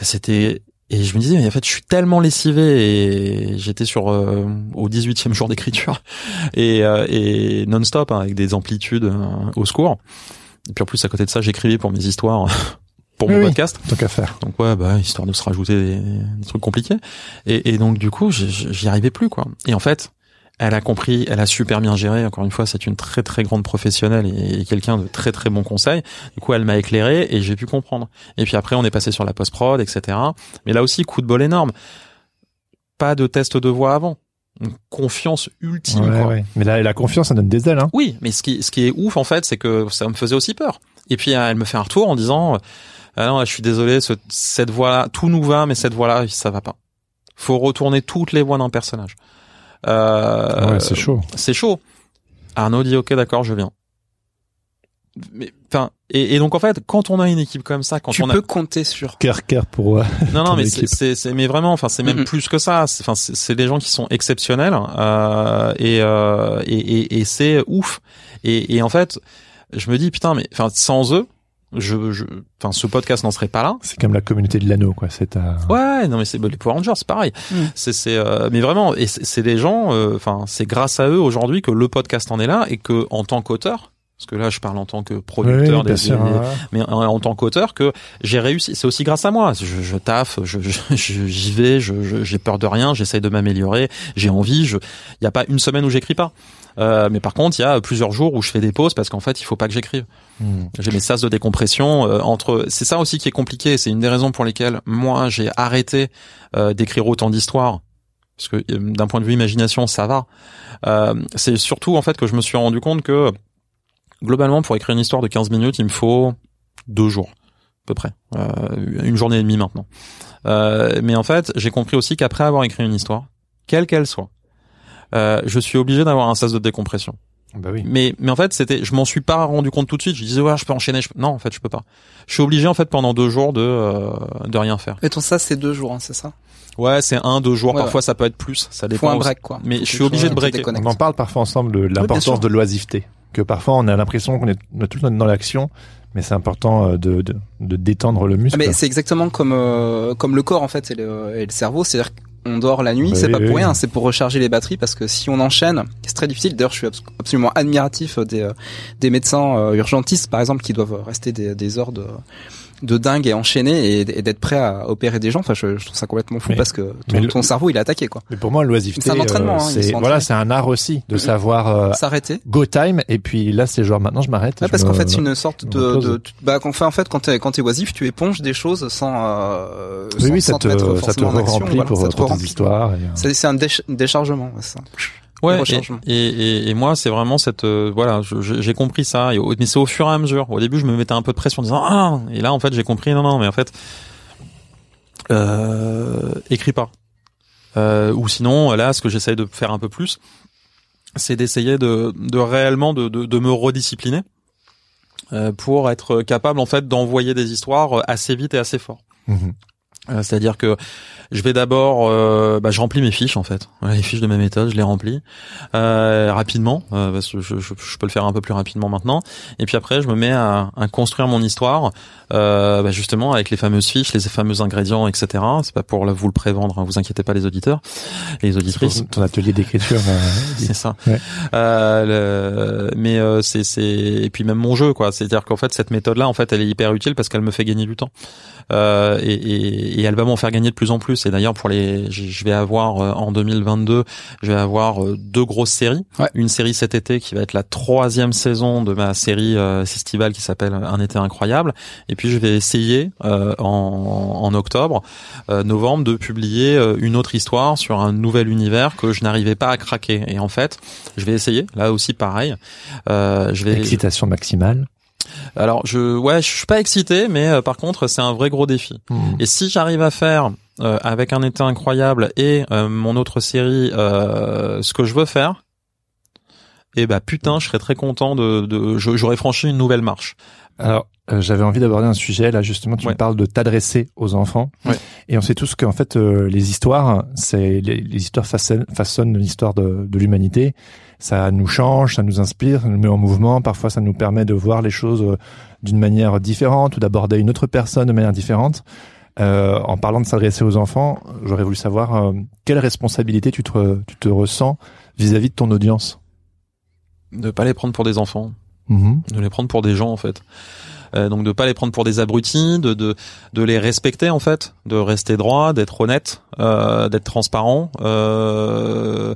c'était et je me disais mais en fait je suis tellement lessivé et j'étais sur euh, au 18e jour d'écriture et, euh, et non-stop hein, avec des amplitudes euh, au secours. Et puis en plus à côté de ça j'écrivais pour mes histoires pour mon Oui, podcast Tant qu'à faire. donc ouais, bah histoire de se rajouter des, des trucs compliqués. Et, et donc du coup, j'y arrivais plus quoi. Et en fait, elle a compris, elle a super bien géré. Encore une fois, c'est une très très grande professionnelle et, et quelqu'un de très très bon conseil. Du coup, elle m'a éclairé et j'ai pu comprendre. Et puis après, on est passé sur la post prod, etc. Mais là aussi, coup de bol énorme. Pas de test de voix avant. Une confiance ultime. Ouais, quoi. ouais. Mais là, la confiance, ça donne des ailes, hein. Oui, mais ce qui, ce qui est ouf en fait, c'est que ça me faisait aussi peur. Et puis elle me fait un retour en disant ah non, je suis désolé, ce- cette voix-là, tout nous va, mais cette voix-là, ça va pas. Faut retourner toutes les voix d'un personnage. Euh, ouais, c'est chaud. c'est chaud. Arnaud dit ok, d'accord, je viens. Mais enfin, et, et donc en fait, quand on a une équipe comme ça, quand Tu on a peux compter sur. Cœur, cœur pour, euh, non, non, mais c'est, mais vraiment, enfin, c'est même plus que ça. C'est- Enfin, c'est, c'est des gens qui sont exceptionnels euh, et, euh, et, et, et c'est ouf. Et, et en fait, je me dis putain, mais enfin, sans eux, je, je, enfin, ce podcast n'en serait pas là. C'est comme la communauté de l'anneau, quoi. C'est ta... Ouais, non mais c'est bah, les Power Rangers, c'est pareil. Mhm. C'est c'est euh, mais vraiment et c'est c'est des gens euh, enfin c'est grâce à eux aujourd'hui que le podcast en est là et que en tant qu'auteur parce que là je parle en tant que producteur oui, bien des- sûr. des- ouais. mais en, en tant qu'auteur que j'ai réussi c'est aussi grâce à moi je, je taffe je j'y vais je j'ai peur de rien j'essaye de m'améliorer j'ai envie je il y a pas une semaine où j'écris pas euh, mais par contre il y a plusieurs jours où je fais des pauses parce qu'en fait il faut pas que j'écrive Hmm. j'ai mes sas de décompression euh, entre c'est ça aussi qui est compliqué c'est une des raisons pour lesquelles moi j'ai arrêté euh, d'écrire autant d'histoires parce que d'un point de vue imagination ça va c'est surtout en fait que je me suis rendu compte que globalement pour écrire une histoire de 15 minutes il me faut deux jours peu près, euh, une journée et demie maintenant. Euh, mais en fait, j'ai compris aussi qu'après avoir écrit une histoire, quelle qu'elle soit, euh, je suis obligé d'avoir un sas de décompression. Bah oui. Mais mais en fait, c'était, je m'en suis pas rendu compte tout de suite. Je disais ouais, je peux enchaîner. je peux- Non, en fait, je peux pas. Je suis obligé en fait pendant deux jours de euh, de rien faire. Et ton ça, c'est deux jours, hein, c'est ça? Ouais, c'est un deux jours. Ouais, Parfois, ça peut être plus. Ça Faut dépend. un aussi. break, quoi. Mais Faut je suis obligé de breaker. On en parle parfois ensemble de l'importance de l'oisiveté. Que parfois on a l'impression qu'on est, on est tout le temps dans l'action, mais c'est important euh, de, de, de détendre le muscle. Ah, mais c'est exactement comme euh, comme le corps en fait et le, et le cerveau, c'est-à-dire qu'on dort la nuit, Oui, c'est pas oui, pour oui. rien, c'est pour recharger les batteries parce que si on enchaîne, c'est très difficile. D'ailleurs, je suis abs- absolument admiratif des euh, des médecins euh, urgentistes par exemple qui doivent rester des, des heures de de dingue et enchaîner et, et d'être prêt à opérer des gens. Enfin, je, je trouve ça complètement fou Mais- parce que ton, le- ton cerveau il est attaqué quoi. Mais pour moi, l'oisiveté, C'est un entraînement, euh, hein, c'est sont voilà, c'est un art aussi de savoir euh, S'arrêter. go time. Et puis là, c'est genre maintenant, je m'arrête. Ouais, parce qu'en fait, c'est une sorte de, bah, fait, en fait, quand t'es, quand t'es oisif, tu éponges des choses sans, euh, oui, sans, oui, sans ça te, mettre ça te remplit voilà, pour, pour tes histoires. C'est, un déch- déchargement, ça. Ouais, et, et, et, moi c'est vraiment cette euh, voilà, j'ai compris ça. Et mais c'est au fur et à mesure. Au début, je me mettais un peu de pression en disant ah, et là en fait j'ai compris non non, mais en fait euh, écris pas. Euh, ou sinon là, ce que j'essaye de faire un peu plus, c'est d'essayer de, de réellement de, de, de me rediscipliner euh, pour être capable en fait d'envoyer des histoires assez vite et assez fort. mhm. Euh, C'est-à-dire que je vais d'abord, euh, bah, je remplis mes fiches en fait, Voilà, les fiches de ma méthode, je les remplis euh, rapidement euh, parce que je, je- je peux le faire un peu plus rapidement maintenant. Et puis après, je me mets à, à construire mon histoire, euh, bah, justement avec les fameuses fiches, les fameux ingrédients, etc. C'est pas pour vous le prévendre, hein, vous inquiétez pas les auditeurs, les auditrices. Ton atelier d'écriture. euh, C'est ça. Ouais. Euh, le- mais euh, c'est c'est et puis même mon jeu quoi. C'est-à-dire qu'en fait cette méthode là en fait elle est hyper utile parce qu'elle me fait gagner du temps euh, et, et, et elle va m'en faire gagner de plus en plus. Et d'ailleurs pour les je vais avoir euh, en 2022 je vais avoir euh, deux grosses séries. Ouais. Une série cet été qui va être la troisième saison de ma série euh, estivale qui s'appelle Un été incroyable. Et puis je vais essayer euh, en, en octobre, euh, novembre de publier une autre histoire sur un nouvel univers que je n'arrivais pas à craquer. Et en fait, je vais essayer. Là aussi, pareil. Euh, je vais. Excitation maximale. Alors, je, ouais, je suis pas excité, mais euh, par contre, c'est un vrai gros défi. Mhm. Et si j'arrive à faire euh, avec un été incroyable et euh, mon autre série euh, ce que je veux faire, et bah putain, je serais très content de, j'aurais franchi une nouvelle marche. Alors, euh, j'avais envie d'aborder un sujet là justement. Tu Ouais. me parles de t'adresser aux enfants. Ouais. Et on sait tous qu'en fait euh, les histoires, c'est les, les histoires façonnent, façonnent l'histoire de, de l'humanité. Ça nous change, ça nous inspire, ça nous met en mouvement. Parfois, ça nous permet de voir les choses d'une manière différente ou d'aborder une autre personne de manière différente. Euh, en parlant de s'adresser aux enfants, j'aurais voulu savoir euh, quelle responsabilité tu te, tu te ressens vis-à-vis de ton audience? De pas les prendre pour des enfants. Mhm. de les prendre pour des gens en fait. Euh, donc de pas les prendre pour des abrutis, de de de les respecter en fait, de rester droit, d'être honnête, euh, d'être transparent. Euh,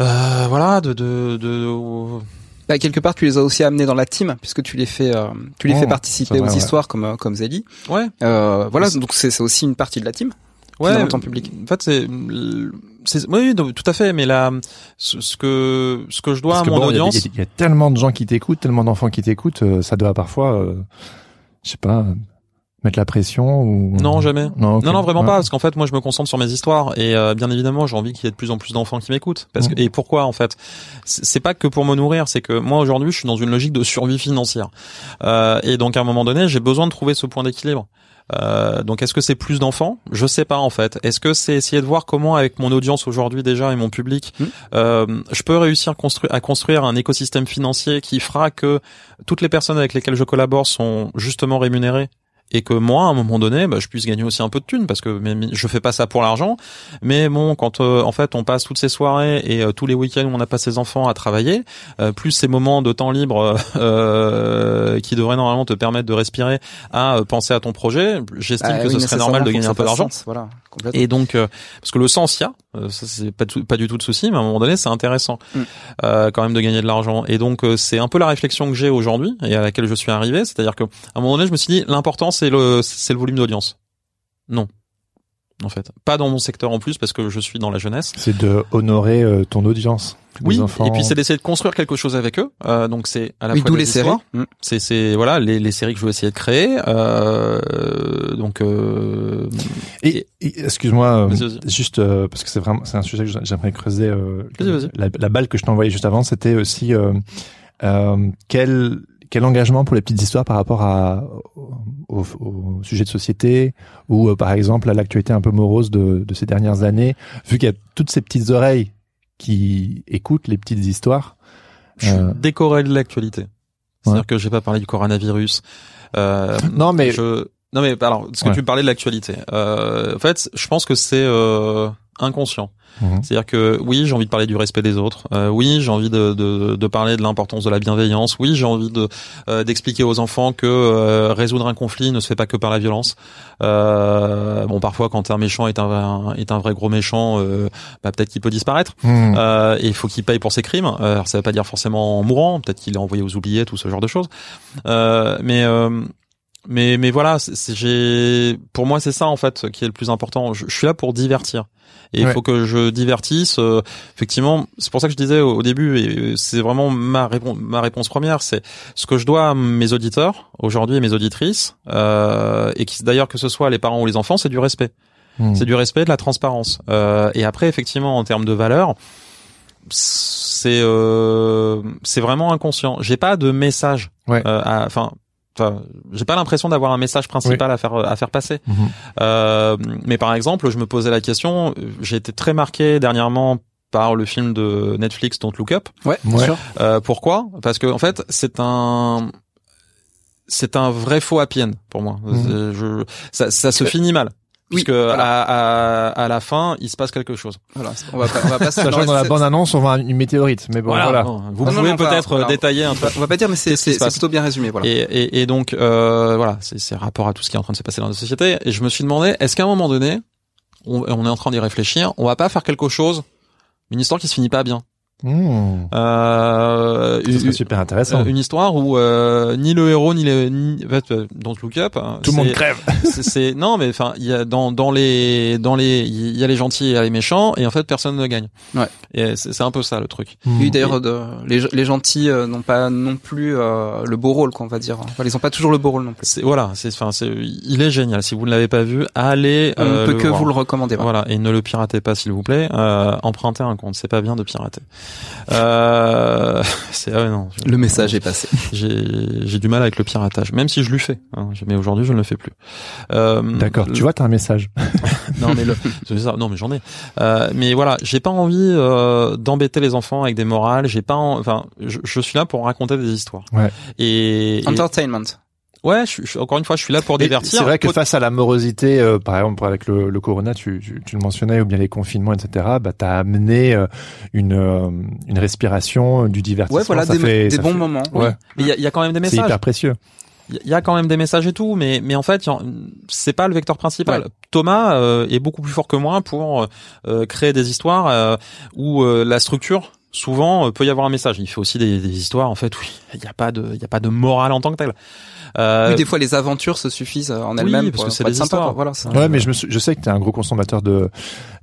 euh, voilà, de de de Bah, quelque part, tu les as aussi amenés dans la team, puisque tu les fais, euh, tu les Oh, fais participer vrai, aux ouais. histoires comme euh, comme Zélie. ouais Euh, voilà, donc c'est c'est aussi une partie de la team. ouais Finalement, ton public. En fait c'est c'est oui tout à fait mais là ce, ce que ce que je dois Parce à mon bon, audience Il y, a- il y a tellement de gens qui t'écoutent, tellement d'enfants qui t'écoutent, euh, ça doit parfois, euh, je sais pas, mettre la pression ou. Non, jamais. Non. Non, non, vraiment Ouais. pas, parce qu'en fait, moi, je me concentre sur mes histoires, et euh, bien évidemment, j'ai envie qu'il y ait de plus en plus d'enfants qui m'écoutent. Parce que, et pourquoi, en fait? C'est pas que pour me nourrir, c'est que moi, aujourd'hui, je suis dans une logique de survie financière, euh, et donc à un moment donné, j'ai besoin de trouver ce point d'équilibre. Euh, donc est-ce que c'est plus d'enfants? Je sais pas en fait. Est-ce que c'est essayer de voir comment avec mon audience aujourd'hui déjà et mon public, Mhm. euh, je peux réussir à construire un écosystème financier qui fera que toutes les personnes avec lesquelles je collabore sont justement rémunérées? Et que moi à un moment donné bah, je puisse gagner aussi un peu de thunes parce que je fais pas ça pour l'argent mais bon quand euh, en fait on passe toutes ces soirées et euh, tous les week-ends où on n'a pas ses enfants à travailler euh, plus ces moments de temps libre euh, qui devraient normalement te permettre de respirer à euh, penser à ton projet j'estime Bah que oui, ce serait normal de gagner un peu d'argent Voilà. Et donc, euh, parce que le sens, il y a, euh, ça c'est pas, tout- pas du tout de souci, mais à un moment donné, c'est intéressant Mm. euh, quand même de gagner de l'argent. Et donc, euh, c'est un peu la réflexion que j'ai aujourd'hui et à laquelle je suis arrivé, c'est-à-dire que à un moment donné, je me suis dit, l'important c'est le c'est le volume d'audience. Non, en fait. Pas dans mon secteur en plus parce que je suis dans la jeunesse. C'est de honorer euh, ton audience. Oui, enfants. et puis c'est d'essayer de construire quelque chose avec eux. Euh, donc c'est à la Oui, fois des les séries. Mm. c'est c'est voilà les, les séries que je veux essayer de créer. Euh, donc euh, Et, et- excuse-moi, juste euh, parce que c'est vraiment c'est un sujet que j'aimerais creuser. Euh. La, la balle que je t'ai envoyée juste avant, c'était aussi euh, euh, quel quel engagement pour les petites histoires par rapport à au, au sujet de société ou euh, par exemple à l'actualité un peu morose de, de ces dernières années, vu qu'il y a toutes ces petites oreilles qui écoutent les petites histoires. je suis Euh, décoré de l'actualité. C'est-à-dire que j'ai pas parlé du coronavirus. Euh, Non, mais je non mais alors parce que Ouais. tu me parlais de l'actualité. Euh, en fait, je pense que c'est euh, inconscient. Mhm. C'est-à-dire que oui, j'ai envie de parler du respect des autres. Euh, oui, j'ai envie de, de, de parler de l'importance de la bienveillance. Oui, j'ai envie de euh, d'expliquer aux enfants que euh, résoudre un conflit ne se fait pas que par la violence. Euh, bon, parfois, quand un méchant est un, un- est un vrai gros méchant, euh, bah, peut-être qu'il peut disparaître. Euh, et il faut qu'il paye pour ses crimes. Alors, ça veut pas dire forcément en mourant. Peut-être qu'il est envoyé aux oubliettes ou ce genre de choses. Euh, mais mais mais voilà, j'ai pour moi c'est ça en fait qui est le plus important. Je, je suis là pour divertir. Et il Ouais. faut que je divertisse. euh, effectivement, c'est pour ça que je disais au, au début, et euh, c'est vraiment ma réponse, ma réponse première, c'est ce que je dois à mes auditeurs aujourd'hui et mes auditrices, euh, et qui d'ailleurs que ce soit les parents ou les enfants, c'est du respect. hmm. C'est du respect, de la transparence. Euh, et après, effectivement, en termes de valeur, c'est euh, c'est vraiment inconscient. J'ai pas de message. Ouais. euh, Enfin. Enfin, j'ai pas l'impression d'avoir un message principal à faire à faire passer. Mhm. Euh, mais par exemple, je me posais la question. J'ai été très marqué dernièrement par le film de Netflix Don't Look Up. Ouais, bien Ouais. sûr. Euh, pourquoi? Parce que en fait, c'est un c'est un vrai faux happy end pour moi. Mhm. Je, ça, ça se finit mal. Oui, Puisque à, à, à la fin, il se passe quelque chose. Voilà, on va pas, on va pas Sachant que dans la bande annonce, on voit une météorite, mais bon, voilà. Non, Vous Non, pouvez peut-être voilà. détailler un peu. On va pas dire, mais c'est c'est plutôt bien résumé, voilà. Et, et, et donc euh, voilà, c'est c'est rapport à tout ce qui est en train de se passer dans la société. Et je me suis demandé, est-ce qu'à un moment donné, on, on est en train d'y réfléchir, on va pas faire quelque chose, une histoire qui se finit pas bien. Hmm. Euh, une, super intéressant. euh, une histoire où euh, ni le héros ni les ni, en fait, euh, Don't Look Up, hein, Tout le monde crève. c'est c'est- non mais enfin il y a dans dans les dans les il y a les gentils et il y a les méchants et en fait personne ne gagne. Ouais. Et c'est c'est un peu ça le truc. Oui, d'ailleurs, de- les, les gentils euh, n'ont pas non plus euh, le beau rôle, quoi, on va dire. Enfin, ils ont pas toujours le beau rôle non plus. C'est voilà, c'est enfin c'est il est génial. Si vous ne l'avez pas vu, allez. On euh, ne peut que voir. vous le recommander. voilà. Voilà, et ne le piratez pas s'il vous plaît. Euh, empruntez un compte, c'est pas bien de pirater. Euh, c'est ah ouais, non. je- Le message est passé. J'ai j'ai du mal avec le piratage, même si je le fais. hein, mais aujourd'hui je ne le fais plus. Euh, D'accord. le- Tu vois, t'as un message. Non mais le. Non mais j'en ai. Euh, mais voilà, j'ai pas envie euh, d'embêter les enfants avec des morales. J'ai pas. en- Enfin, je, je suis là pour raconter des histoires. Ouais. Et, et- Entertainment. Ouais, je, suis- encore une fois, je suis là pour divertir. C'est vrai que face à la morosité, euh, par exemple avec le, le corona, tu, tu, tu le mentionnais, ou bien les confinements, etc. Bah, t'as amené euh, une euh, une respiration, du divertissement. Ouais, voilà, ça des, fait, des ça bons fait- moments. Ouais. Mais il y a, il y a quand même des C'est messages. hyper précieux. Il y a quand même des messages et tout, mais mais en fait, c'est pas le vecteur principal. Ouais. Thomas euh, est beaucoup plus fort que moi pour euh, créer des histoires euh, où euh, la structure souvent euh, peut y avoir un message. Il fait aussi des, des histoires en fait où il y a pas de il y a pas de morale en tant que telle. Euh, Oui, des fois, les aventures se suffisent euh, en oui, elles-mêmes. parce pour- que c'est des sympa, histoires. Voilà, ça- Ouais, mais je me sou- je sais que tu es un gros consommateur de,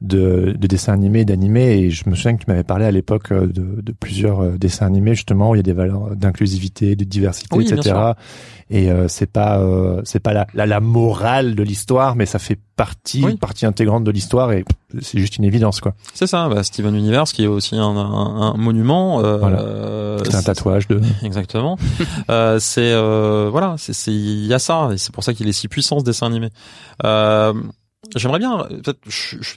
de, de dessins animés, d'animés, et je me souviens que tu m'avais parlé à l'époque euh, de, de plusieurs euh, dessins animés justement où il y a des valeurs d'inclusivité, de diversité, Oui, bien etc. sûr. Et euh, c'est pas euh, c'est pas la, la, la morale de l'histoire, mais ça fait partie Oui. partie intégrante de l'histoire et c'est juste une évidence quoi. C'est ça, bah, Steven Universe qui est aussi un, un, un monument. Euh, Voilà. euh, C'est un tatouage de. Exactement. euh, c'est euh, voilà, c'est c'est il y a ça et c'est pour ça qu'il est si puissant ce dessin animé. Euh, J'aimerais bien,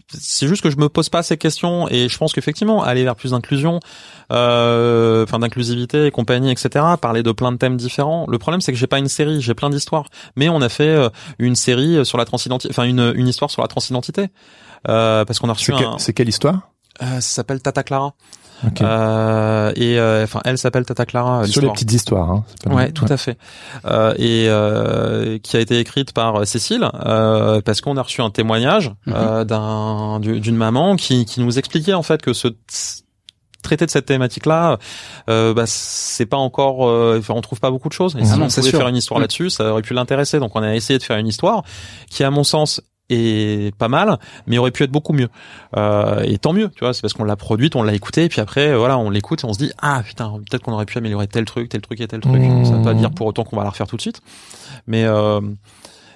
c'est juste que je me pose pas ces questions et je pense qu'effectivement aller vers plus d'inclusion, euh, enfin d'inclusivité et compagnie, etc. Parler de plein de thèmes différents. Le problème c'est que j'ai pas une série, j'ai plein d'histoires, mais on a fait euh, une série sur la transidentité, enfin une une histoire sur la transidentité euh, parce qu'on a reçu C'est que- un, c'est quelle histoire? Euh, ça s'appelle Tata Clara. Ok. Euh, et euh, enfin, elle s'appelle Tata Clara. Sur les petites histoires. Hein. pas- Ouais, tout à fait. Euh, et euh, qui a été écrite par Cécile, euh, parce qu'on a reçu un témoignage euh, d'un du- d'une maman qui, qui nous expliquait en fait que ce traiter de cette thématique-là, euh, bah, c'est pas encore, euh, on trouve pas beaucoup de choses. Et Ah si non, on pouvait sûr. faire une histoire Mm. là-dessus, ça aurait pu l'intéresser. Donc on a essayé de faire une histoire qui, à mon sens, est pas mal, mais aurait pu être beaucoup mieux. Euh, et tant mieux, tu vois, c'est parce qu'on l'a produite, on l'a écouté, et puis après, voilà, on l'écoute et on se dit ah putain, peut-être qu'on aurait pu améliorer tel truc, tel truc et tel truc. Mmh. Ça veut pas dire pour autant qu'on va la refaire tout de suite, mais euh,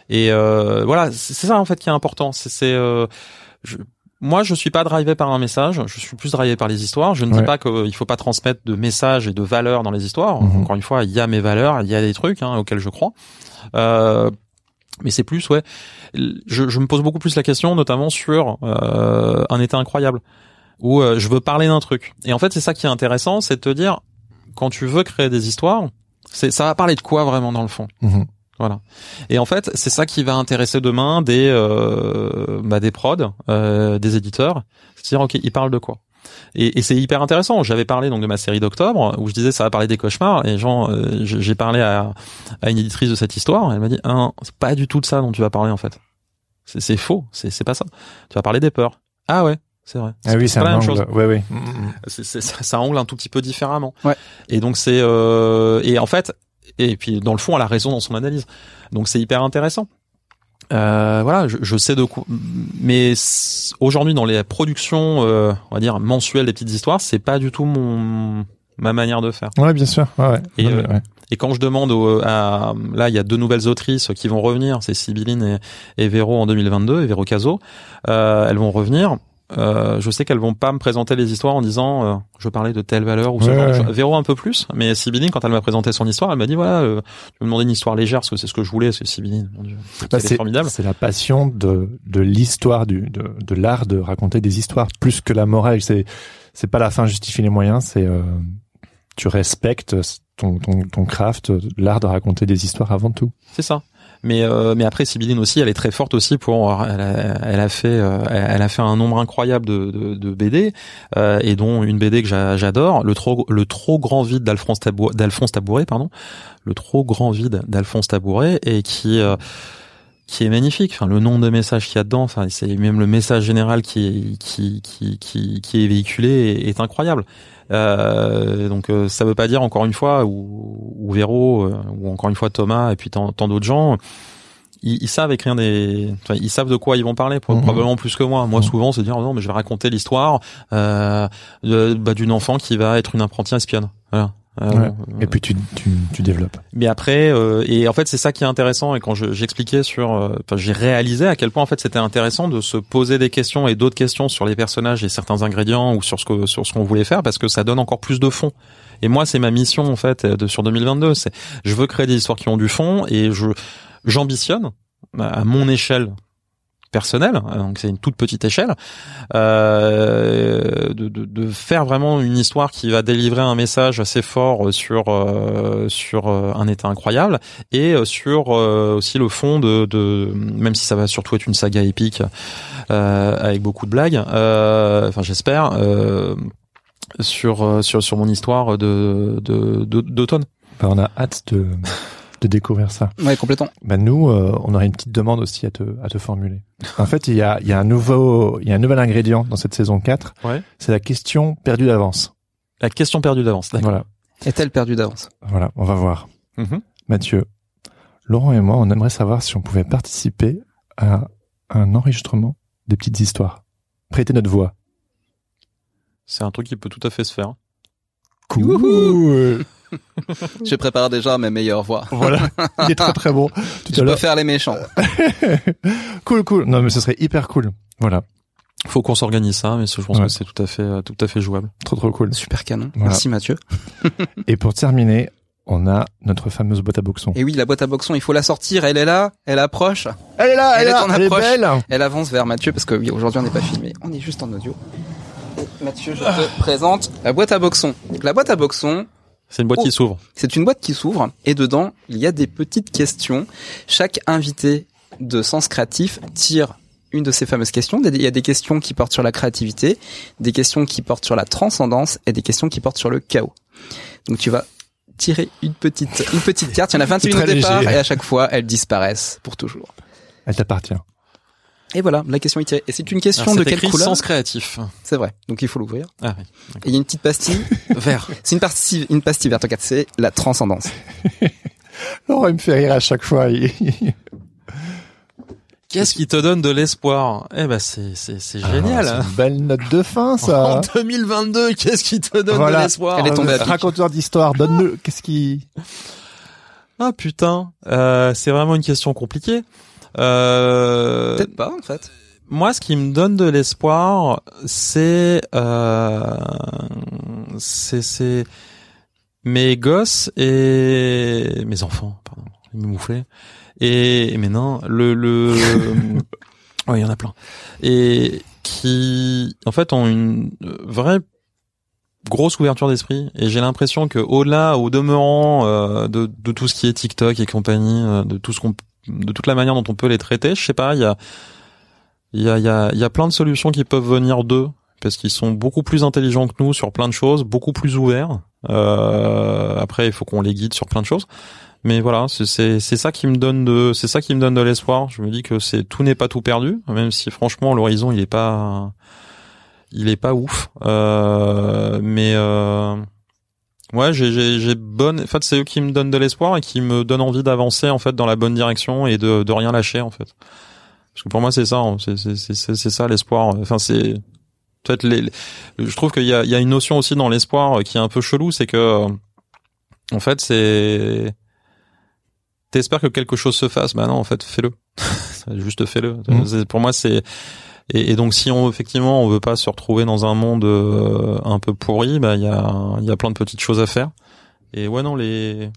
et euh, voilà, c'est ça en fait qui est important. C'est euh, je- moi, je suis pas drivé par un message, je suis plus drivé par les histoires. Je ne Ouais. dis pas qu'il faut pas transmettre de messages et de valeurs dans les histoires. Mhm. Encore une fois, il y a mes valeurs, il y a des trucs hein, auxquels je crois. Euh, mais c'est plus, ouais. Je, je me pose beaucoup plus la question, notamment sur euh, un état incroyable, où euh, je veux parler d'un truc. Et en fait, c'est ça qui est intéressant, c'est de te dire, quand tu veux créer des histoires, c'est ça va parler de quoi vraiment dans le fond? Mhm. Voilà. Et en fait, c'est ça qui va intéresser demain des euh, bah, des prods, euh, des éditeurs. C'est-à-dire, ok, ils parlent de quoi? Et, et c'est hyper intéressant. J'avais parlé donc de ma série d'octobre où je disais ça va parler des cauchemars. Et genre, euh, j'ai j'ai parlé à, à une éditrice de cette histoire. Elle m'a dit, ah, c'est pas du tout de ça dont tu vas parler en fait. C'est c'est faux. C'est c'est pas ça. Tu vas parler des peurs. Ah ouais. C'est vrai. Ah oui, c'est pas un la même angle. chose. Ouais, oui. C'est- c'est- ça, ça angle un tout petit peu différemment. Ouais. Et donc c'est euh, et en fait et puis dans le fond elle a raison dans son analyse. Donc c'est hyper intéressant. Euh, voilà, je, je sais de quoi. Mais aujourd'hui dans les productions, euh, on va dire mensuelles des petites histoires, c'est pas du tout mon ma manière de faire. Ouais, bien sûr. Ouais, ouais. Et, euh. Et quand je demande au, à là, il y a deux nouvelles autrices qui vont revenir, c'est Sibylline et, et Véro en 2022, et Véro Caso. Euh, elles vont revenir. Euh, je sais qu'elles vont pas me présenter les histoires en disant euh, je parlais de telle valeur ou ce Ouais, genre ouais. Véro un peu plus, mais Sibylline quand elle m'a présenté son histoire, elle m'a dit voilà, euh, tu me demandais une histoire légère parce que c'est ce que je voulais, parce que Sibylline, mon dieu, Bah, c'est formidable. c'est la passion de de l'histoire du de, de l'art de raconter des histoires plus que la morale. C'est c'est pas la fin justifie les moyens. C'est euh, tu respectes ton ton ton craft, l'art de raconter des histoires avant tout. C'est ça. Mais euh, mais après Sibylline aussi, elle est très forte aussi pour elle a, elle a fait euh, elle a fait un nombre incroyable de, de, de BD euh, et dont une BD que j'a- j'adore, le trop le trop grand vide d'Alphonse Tabou- d'Alphonse Tabouret pardon, le trop grand vide d'Alphonse Tabouret et qui qui est magnifique. Enfin, le nombre de messages qu'il y a dedans, enfin, c'est même le message général qui est, qui, qui, qui, qui est véhiculé est, est incroyable. Euh, donc, euh, ça veut pas dire encore une fois, ou, ou Véro, euh, ou encore une fois Thomas, et puis tant, tant d'autres gens, ils, ils savent écrire des, enfin, ils savent de quoi ils vont parler, Mhm. probablement plus que moi. Moi, Mhm. souvent, c'est dire oh non, mais je vais raconter l'histoire euh, bah, d'une enfant qui va être une apprentie espionne. Voilà. Euh, Ouais. bon, Et puis tu tu tu développes. mais après, euh, et en fait, c'est ça qui est intéressant. Et quand je- j'expliquais sur, euh, enfin, j'ai réalisé à quel point en fait c'était intéressant de se poser des questions et d'autres questions sur les personnages et certains ingrédients ou sur ce que sur ce qu'on voulait faire parce que ça donne encore plus de fond. Et moi, c'est ma mission en fait de, sur 2022. C'est, je veux créer des histoires qui ont du fond et je j'ambitionne à mon échelle personnelle, donc c'est une toute petite échelle, euh, de, de, de faire vraiment une histoire qui va délivrer un message assez fort sur euh, sur euh, un état incroyable et sur euh, aussi le fond de, de même si ça va surtout être une saga épique euh, avec beaucoup de blagues, euh, enfin j'espère sur sur sur mon histoire de de de- d'automne. Bah, on a hâte de de découvrir ça. Ouais, complètement. Bah nous, euh, on aurait une petite demande aussi à te à te formuler. En fait, il y a il y a un nouveau il y a un nouvel ingrédient dans cette saison 4. Ouais. C'est la question perdue d'avance. La question perdue d'avance. D'accord. Voilà. Est-elle perdue d'avance? Voilà, on va voir. Mhm. Mathieu, Laurent et moi, on aimerait savoir si on pouvait participer à un enregistrement des petites histoires. Prêter notre voix. C'est un truc qui peut tout à fait se faire. Cool. Je prépare déjà mes meilleures voix. voilà, il est très très bon. Tout Je à peux faire les méchants. cool, cool. Non, mais ce serait hyper cool. Voilà, Faut qu'on s'organise ça, mais je pense Ouais. que c'est tout à fait euh, tout à fait jouable. trop trop cool. Super canon. Voilà. Merci Mathieu. Et pour terminer, on a notre fameuse boîte à boxon. Et oui, la boîte à boxon, il faut la sortir. Elle est là, elle approche. Elle est là, Elle est en elle est approche. belle. Elle avance vers Mathieu parce que oui, aujourd'hui on n'est pas filmé, on est juste en audio. Et Mathieu, je te présente la boîte à boxon. Donc, la boîte à boxon, C'est une boîte Oh. qui s'ouvre. c'est une boîte qui s'ouvre et dedans il y a des petites questions. Chaque invité de Sens Créatif tire une de ces fameuses questions. Il y a des questions qui portent sur la créativité, des questions qui portent sur la transcendance et des questions qui portent sur le chaos. Donc tu vas tirer une petite une petite carte. Il y en a 21 au départ léger. et à chaque fois elles disparaissent pour toujours. Elle t'appartient. Et voilà, la question est tirée. Et c'est une question Alors, de c'est quelle couleur sens créatif. C'est vrai. Donc il faut l'ouvrir. Ah oui. Et il y a une petite pastille vert. C'est une pastille, une pastille verte. Regarde, c'est la transcendance. Laurent, il me fait rire à chaque fois. Qu'est-ce qui te donne de l'espoir? Eh ben c'est c'est c'est génial. Ah, hein. c'est une belle note de fin, en ça. 2022, qu'est-ce qui te donne Voilà. de l'espoir? Elle est tombée. Raconteur d'histoire, donne-le. Qu'est-ce qui... Ah putain, euh, c'est vraiment une question compliquée. Euh, Peut-être pas en fait. moi, ce qui me donne de l'espoir, c'est euh, c'est mes gosses et mes enfants, pardon, ils me mouflaient. Et mais non, le le ouais, il y en a plein. Et qui en fait ont une vraie grosse ouverture d'esprit et j'ai l'impression que au-delà au demeurant euh, de, de tout ce qui est TikTok et compagnie euh, de tout ce qu'on de toute la manière dont on peut les traiter je sais pas il y a il y a y y a plein de solutions qui peuvent venir d'eux parce qu'ils sont beaucoup plus intelligents que nous sur plein de choses beaucoup plus ouverts. Euh, après il faut qu'on les guide sur plein de choses. Mais voilà c'est ça qui me donne de c'est ça qui me donne de l'espoir. Je me dis que c'est tout n'est pas tout perdu même si franchement l'horizon il est pas il est pas ouf. Euh, mais euh, ouais j'ai j'ai j'ai bonne en fait c'est eux qui me donnent de l'espoir et qui me donnent envie d'avancer en fait dans la bonne direction et de de rien lâcher en fait. Parce que pour moi c'est ça hein, c'est c'est c'est c'est c'est ça l'espoir. Enfin c'est peut-être les, les- je trouve qu'il y a il y a une notion aussi dans l'espoir qui est un peu chelou c'est que en fait c'est t'espères que quelque chose se fasse. Bah non en fait fais-le. Juste fais-le. C'est- pour moi c'est et, et donc si on effectivement on veut pas se retrouver dans un monde euh, un peu pourri bah il y a il y a plein de petites choses à faire et ouais non les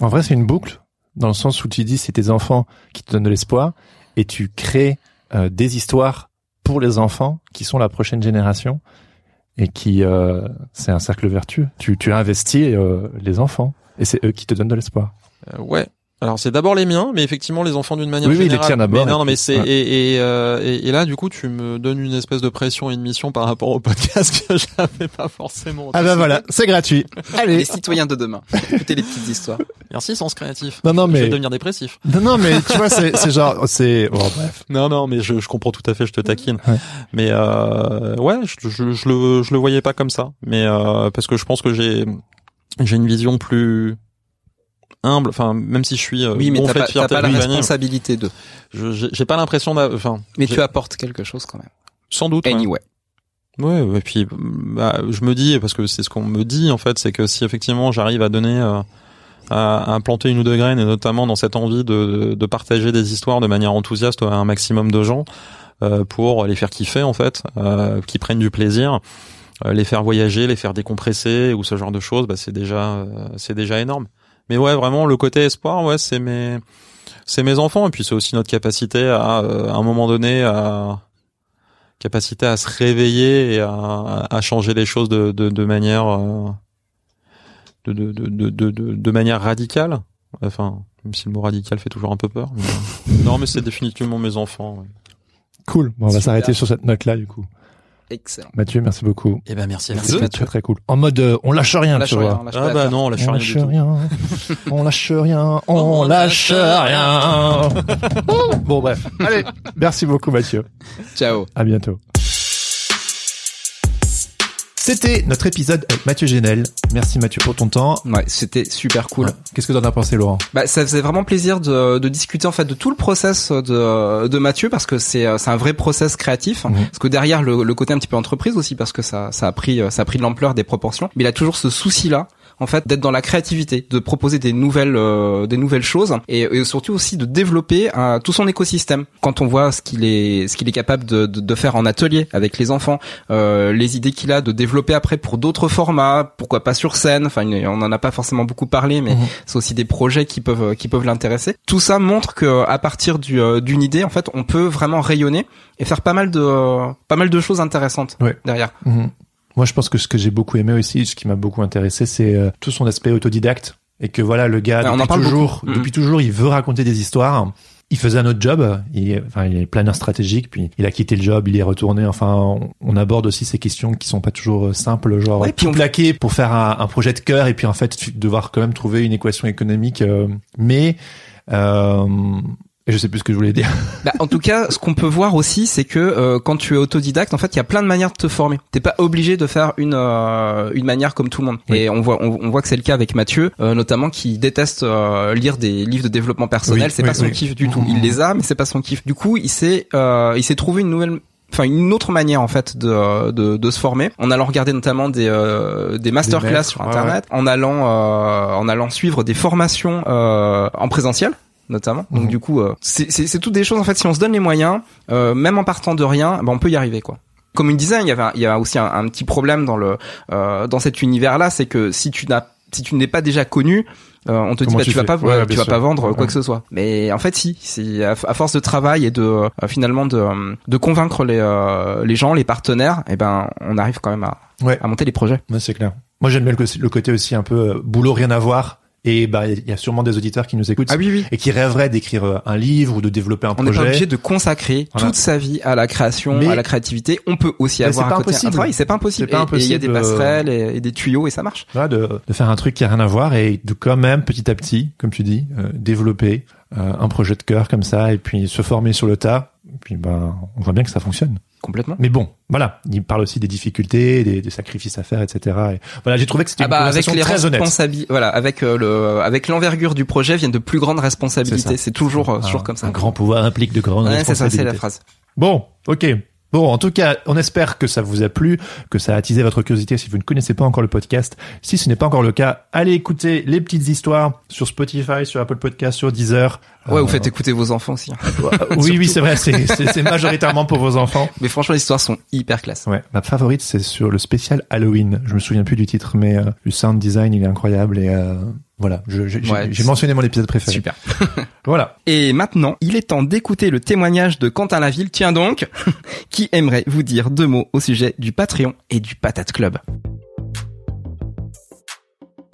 En vrai, c'est une boucle, dans le sens où tu dis c'est tes enfants qui te donnent de l'espoir, et tu crées euh, des histoires pour les enfants qui sont la prochaine génération, et qui euh, c'est un cercle vertueux. Tu, tu investis euh, les enfants, et c'est eux qui te donnent de l'espoir. Euh, ouais. Alors c'est d'abord les miens, mais effectivement les enfants d'une manière Oui, oui, les générale. tiens d'abord, non, et non, mais c'est ouais. et et, euh, et et là du coup tu me donnes une espèce de pression et une mission par rapport au podcast que j'avais pas forcément. Ah bah voilà, c'est gratuit. Les Allez. citoyens de demain. Écoutez les petites histoires. Merci sens créatif. Non, non, Je mais vais devenir dépressif. non, non, mais tu vois, c'est c'est genre, c'est bon, bref. Non non, mais je, je comprends tout à fait, je te taquine. Ouais. Mais euh, ouais, je, je je le je le voyais pas comme ça, mais euh, parce que je pense que j'ai j'ai une vision plus humble. Enfin même si je suis euh, Oui, mais t'as gonflé pas, de fierté pas la responsabilité de. je- j'ai pas l'impression enfin Mais tu apportes quelque chose quand même. sans doute. Anyway. Ouais, et puis bah, je me dis parce que c'est ce qu'on me dit en fait, c'est que si effectivement j'arrive à donner euh, à, à planter une ou deux graines et notamment dans cette envie de, de partager des histoires de manière enthousiaste à un maximum de gens euh, pour les faire kiffer en fait, euh, qui prennent du plaisir, euh, les faire voyager, les faire décompresser ou ce genre de choses, bah, c'est déjà euh, c'est déjà énorme. Mais ouais, vraiment le côté espoir, ouais, c'est mes c'est mes enfants et puis c'est aussi notre capacité à, euh, à un moment donné à capacité à se réveiller et à, à changer les choses de, de, de manière euh, de, de, de, de, manière radicale. Enfin, même si le mot radical fait toujours un peu peur. mais- non, mais c'est définitivement mes enfants. ouais. Cool. Bon, on va s'arrêter sur cette note-là, du coup. Excellent. Mathieu, merci beaucoup. Eh ben merci à vous. Très très cool. En mode, euh, on lâche rien, On lâche tu rien, vois. on lâche Ah bah non, on lâche on rien lâche du tout. rien, on lâche rien, on lâche rien. bon bref, allez, merci beaucoup Mathieu. Ciao. À bientôt. C'était notre épisode avec Mathieu Génel. Merci Mathieu pour ton temps. Ouais, c'était super cool. Qu'est-ce que t'en as pensé Laurent? Bah, ça faisait vraiment plaisir de, de discuter en fait de tout le process de, de Mathieu parce que c'est c'est un vrai process créatif. Mhm. Parce que derrière le, le côté un petit peu entreprise aussi parce que ça ça a pris ça a pris de l'ampleur des proportions. Mais il a toujours ce souci là en fait d'être dans la créativité, de proposer des nouvelles euh, des nouvelles choses et, et surtout aussi de développer euh, tout son écosystème. Quand on voit ce qu'il est ce qu'il est capable de, de, de faire en atelier avec les enfants, euh, les idées qu'il a de développer après pour d'autres formats, pourquoi pas sur scène. Enfin, on en a pas forcément beaucoup parlé, mais Mhm. c'est aussi des projets qui peuvent qui peuvent l'intéresser. Tout ça montre que à partir du, euh, d'une idée, en fait, on peut vraiment rayonner et faire pas mal de euh, pas mal de choses intéressantes Ouais. derrière. Mhm. Moi, je pense que ce que j'ai beaucoup aimé aussi, ce qui m'a beaucoup intéressé, c'est euh, tout son aspect autodidacte et que voilà, le gars Ouais, on en depuis toujours, beaucoup. Depuis toujours, il veut raconter des histoires. Il faisait un autre job, il est, enfin, il est planeur stratégique, puis il a quitté le job, il est retourné. Enfin, on, on aborde aussi ces questions qui sont pas toujours euh, simples, genre Ouais, puis tout on- plaquer pour faire un, un projet de cœur et puis en fait devoir quand même trouver une équation économique. euh, mais euh, Et je sais plus ce que je voulais dire. Bah, en tout cas, ce qu'on peut voir aussi, c'est que euh, quand tu es autodidacte, en fait, il y a plein de manières de te former. T'es pas obligé de faire une euh, une manière comme tout le monde. Oui. Et on voit on, on voit que c'est le cas avec Mathieu, euh, notamment qui déteste euh, lire des livres de développement personnel. Oui, c'est oui, pas son kiff du tout. Il les a, mais c'est pas son kiff. Du coup, il s'est euh, il s'est trouvé une nouvelle enfin une autre manière en fait de, de, de se former en allant regarder notamment des euh, des masterclass maîtres, sur ouais, internet en allant euh, en allant suivre des formations euh, en présentiel notamment donc Mhm. du coup euh, c'est c'est c'est toutes des choses en fait si on se donne les moyens euh, même en partant de rien ben on peut y arriver quoi comme il disait il y avait il y a aussi un, un petit problème dans le euh, dans cet univers là c'est que si tu n'as si tu n'es pas déjà connu euh, on te dit bah, tu vas pas Ouais, tu vas sûr. pas vendre quoi que ce soit mais en fait si c'est à, à force de travail et de euh, finalement de euh, de convaincre les euh, les gens les partenaires et ben on arrive quand même à à monter les projets Ouais, c'est clair. Moi, j'aime bien le, le côté aussi un peu euh, boulot rien à voir. Et bah, il y a sûrement des auditeurs qui nous écoutent ah oui oui et qui rêveraient d'écrire euh, un livre ou de développer un on n'est pas projet. obligé de consacrer Voilà. toute sa vie à la création, Mais- à la créativité. On peut aussi Mais avoir un pas côté impossible. un travail. C'est pas impossible. Pas et Il y a des impossible, euh, passerelles et, et des tuyaux et ça marche. Voilà, de, de faire un truc qui a rien à voir et de quand même petit à petit, comme tu dis, euh, développer euh, un projet de cœur comme ça et puis se former sur le tas. Et puis ben, on voit bien que ça fonctionne. Complètement. Mais bon, voilà, il parle aussi des difficultés, des, des sacrifices à faire, etc. Et voilà, j'ai trouvé que c'était Ah une bah avec conversation les très honnête. responsabilités, voilà, avec euh, le, avec l'envergure du projet viennent de plus grandes responsabilités. C'est toujours, euh, toujours comme ça. Un grand pouvoir implique de grandes Ouais, c'est ça, c'est responsabilités. la phrase. Bon, ok. Bon, en tout cas, on espère que ça vous a plu, que ça a attisé votre curiosité si vous ne connaissez pas encore le podcast. Si ce n'est pas encore le cas, allez écouter les petites histoires sur Spotify, sur Apple Podcast, sur Deezer. Ouais, Euh, vous faites écouter vos enfants aussi. hein. Oui, oui, c'est vrai, c'est majoritairement pour vos enfants. Mais franchement, les histoires sont hyper classe. Ouais, ma favorite, c'est sur le spécial Halloween. Je me souviens plus du titre, mais euh, le sound design, il est incroyable et euh, voilà, Ouais, j'ai mentionné mon épisode préféré. Super. Voilà. Et maintenant, il est temps d'écouter le témoignage de Quentin Laville, tiens donc, qui aimerait vous dire deux mots au sujet du Patreon et du Patate Club?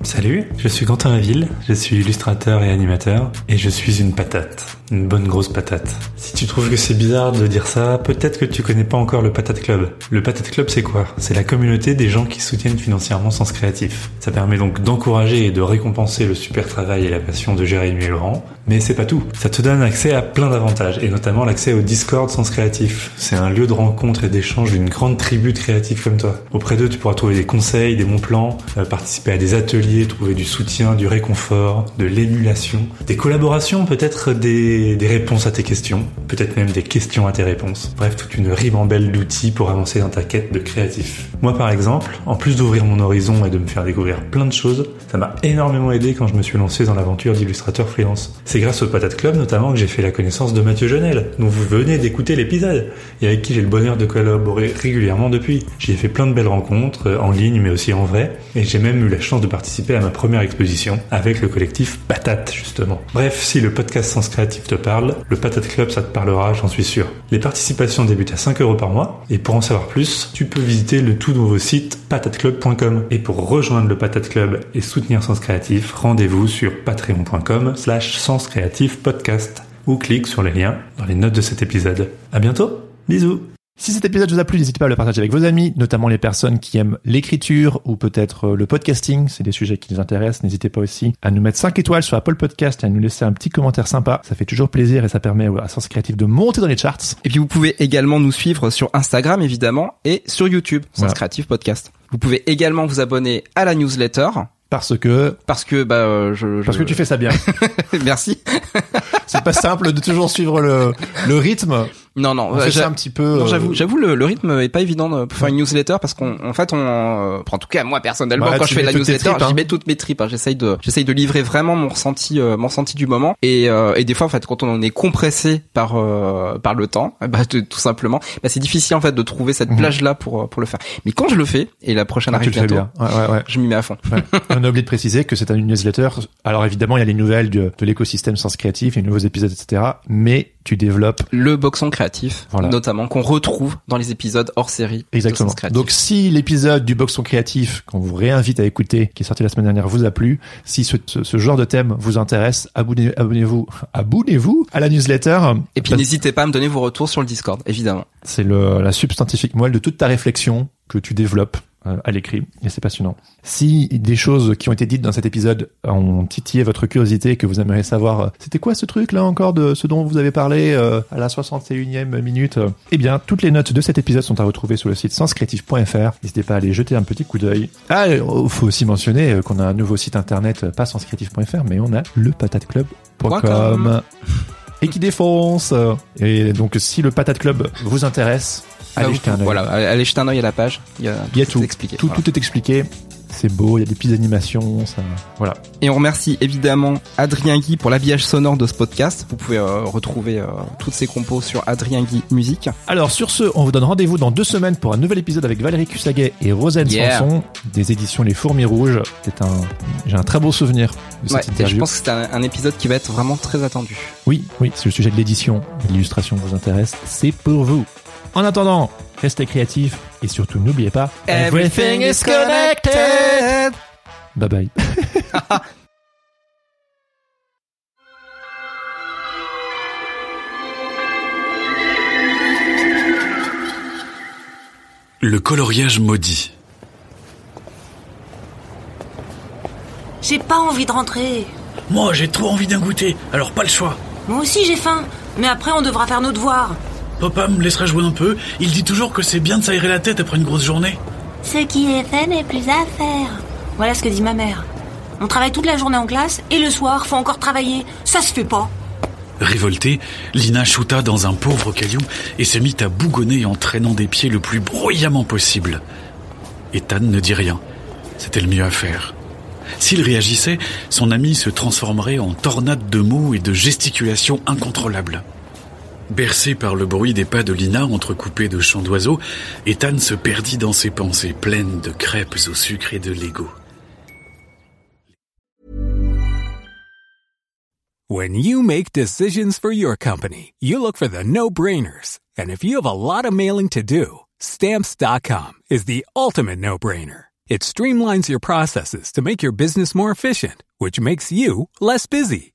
Salut, je suis Quentin Laville, je suis illustrateur et animateur, et je suis une patate, une bonne grosse patate. Si tu trouves que c'est bizarre de dire ça, peut-être que tu connais pas encore le Patate Club. Le Patate Club c'est quoi? C'est la communauté des gens qui soutiennent financièrement Sens Créatif. Ça permet donc d'encourager et de récompenser le super travail et la passion de Jérémy Laurent, mais c'est pas tout. Ça te donne accès à plein d'avantages, et notamment l'accès au Discord Sens Créatif. C'est un lieu de rencontre et d'échange d'une grande tribu de créatifs comme toi. Auprès d'eux, tu pourras trouver des conseils, des bons plans, euh, participer à des ateliers, trouver du soutien, du réconfort, de l'émulation, des collaborations, peut-être des, des réponses à tes questions, peut-être même des questions à tes réponses. Bref, toute une ribambelle d'outils pour avancer dans ta quête de créatif. Moi, par exemple, en plus d'ouvrir mon horizon et de me faire découvrir plein de choses, ça m'a énormément aidé quand je me suis lancé dans l'aventure d'illustrateur freelance. C'est grâce au Patate Club notamment que j'ai fait la connaissance de Mathieu Jonel, dont vous venez d'écouter l'épisode, et avec qui j'ai le bonheur de collaborer régulièrement depuis. J'y ai fait plein de belles rencontres, euh, en ligne mais aussi en vrai, et j'ai même eu la chance de participer à ma première exposition avec le collectif Patate justement. Bref, si le podcast Sens Créatif te parle, le Patate Club ça te parlera, j'en suis sûr. Les participations débutent à 5 euros par mois, et pour en savoir plus, tu peux visiter le tout nouveau site patateclub.com. Et pour rejoindre le Patate Club et soutenir Sens Créatif, rendez-vous sur patreon.com slash Sens Créatif Podcast ou clique sur les liens dans les notes de cet épisode. À bientôt, bisous Si cet épisode vous a plu, n'hésitez pas à le partager avec vos amis, notamment les personnes qui aiment l'écriture ou peut-être euh, le podcasting. C'est des sujets qui les intéressent. N'hésitez pas aussi à nous mettre 5 étoiles sur Apple Podcast et à nous laisser un petit commentaire sympa. Ça fait toujours plaisir et ça permet à Sens Créatif de monter dans les charts. Et puis vous pouvez également nous suivre sur Instagram évidemment et sur YouTube, Sens Voilà. Creative Podcast. Vous pouvez également vous abonner à la newsletter Parce que, parce que bah euh, je, je- parce que tu fais ça bien. merci. C'est pas simple de toujours suivre le, le rythme. Non non, On euh, un petit peu. euh, j'avoue, j'avoue le, le rythme est pas évident de- pour faire une newsletter parce qu'en en fait on, euh, en tout cas moi personnellement Bah, quand je fais la newsletter, hein. j'y mets toutes mes tripes. hein. J'essaye de, j'essaye de livrer vraiment mon ressenti, euh, mon ressenti du moment. Et, euh, et des fois en fait quand on en est compressé par euh, par le temps, bah de- tout simplement, bah c'est difficile en fait de trouver cette Mhm. plage là pour euh, pour le faire. Mais quand je le fais et la prochaine ah, arrive bientôt, bien. Ouais, ouais, ouais. je m'y mets à fond. On a oublié de préciser que c'est une newsletter. Alors évidemment, il y a les nouvelles de, de l'écosystème Sens Créatif, les nouveaux épisodes, etc. Mais tu développes Le boxon créatif, Voilà. notamment qu'on retrouve dans les épisodes hors série. Exactement. Donc si l'épisode du Boxon Créatif qu'on vous réinvite à écouter, qui est sorti la semaine dernière, vous a plu, si ce, ce- ce genre de thème vous intéresse, abonnez- abonnez-vous, abonnez-vous à la newsletter. et puis n'hésitez pas à me donner vos retours sur le Discord, évidemment. c'est le, la substantifique moelle de toute ta réflexion que tu développes à l'écrit et c'est passionnant. Si des choses qui ont été dites dans cet épisode ont titillé votre curiosité et que vous aimeriez savoir euh, c'était quoi ce truc là encore de ce dont vous avez parlé euh, à la 61e minute, euh, eh bien toutes les notes de cet épisode sont à retrouver sur le site senscreative.fr. N'hésitez pas à aller jeter un petit coup d'œil. Ah, il faut aussi mentionner euh, qu'on a un nouveau site internet, euh, pas senscreative.fr, mais on a le patateclub.com .com. et qui défonce. Et donc si le Patate Club vous intéresse, allez jeter un œil. voilà, allez jeter un œil à la page. Il y a, Il y a tout, expliqué. tout, voilà. tout est expliqué. C'est beau, il y a des petites animations, ça, voilà. Et on remercie évidemment Adrien Guy pour l'habillage sonore de ce podcast. Vous pouvez euh, retrouver euh, toutes ses compos sur Adrien Guy Musique. Alors sur ce, on vous donne rendez-vous dans deux semaines pour un nouvel épisode avec Valérie Cussaguet et Yeah. Sanson des éditions Les Fourmis Rouges. C'est un, j'ai un très beau souvenir de cette Ouais, et je interview. pense que c'est un, un épisode qui va être vraiment très attendu. Oui, oui, si le sujet de l'édition et de l'illustration vous intéresse, c'est pour vous. En attendant, restez créatifs et surtout n'oubliez pas, Everything is connected. Bye bye. Le coloriage maudit. J'ai pas envie de rentrer. Moi, j'ai trop envie d'un goûter, alors pas le choix. Moi aussi j'ai faim. Mais après on devra faire nos devoirs. Papa me laissera jouer un peu. Il dit toujours que c'est bien de s'aérer la tête après une grosse journée. Ce qui est fait n'est plus à faire. Voilà ce que dit ma mère. On travaille toute la journée en classe et le soir faut encore travailler. Ça se fait pas. Révoltée, Lina shoota dans un pauvre caillou et se mit à bougonner en traînant des pieds le plus bruyamment possible. Ethan ne dit rien. C'était le mieux à faire. S'il réagissait, son ami se transformerait en tornade de mots et de gesticulations incontrôlables. Bercé par le bruit des pas de Lina entrecoupés de chants d'oiseaux, Ethan se perdit dans ses pensées pleines de crêpes au sucre et de Lego. When you make decisions for your company, you look for the no-brainers. And if you have a lot of mailing to do, stamps.com is the ultimate no-brainer. It streamlines your processes to make your business more efficient, which makes you less busy.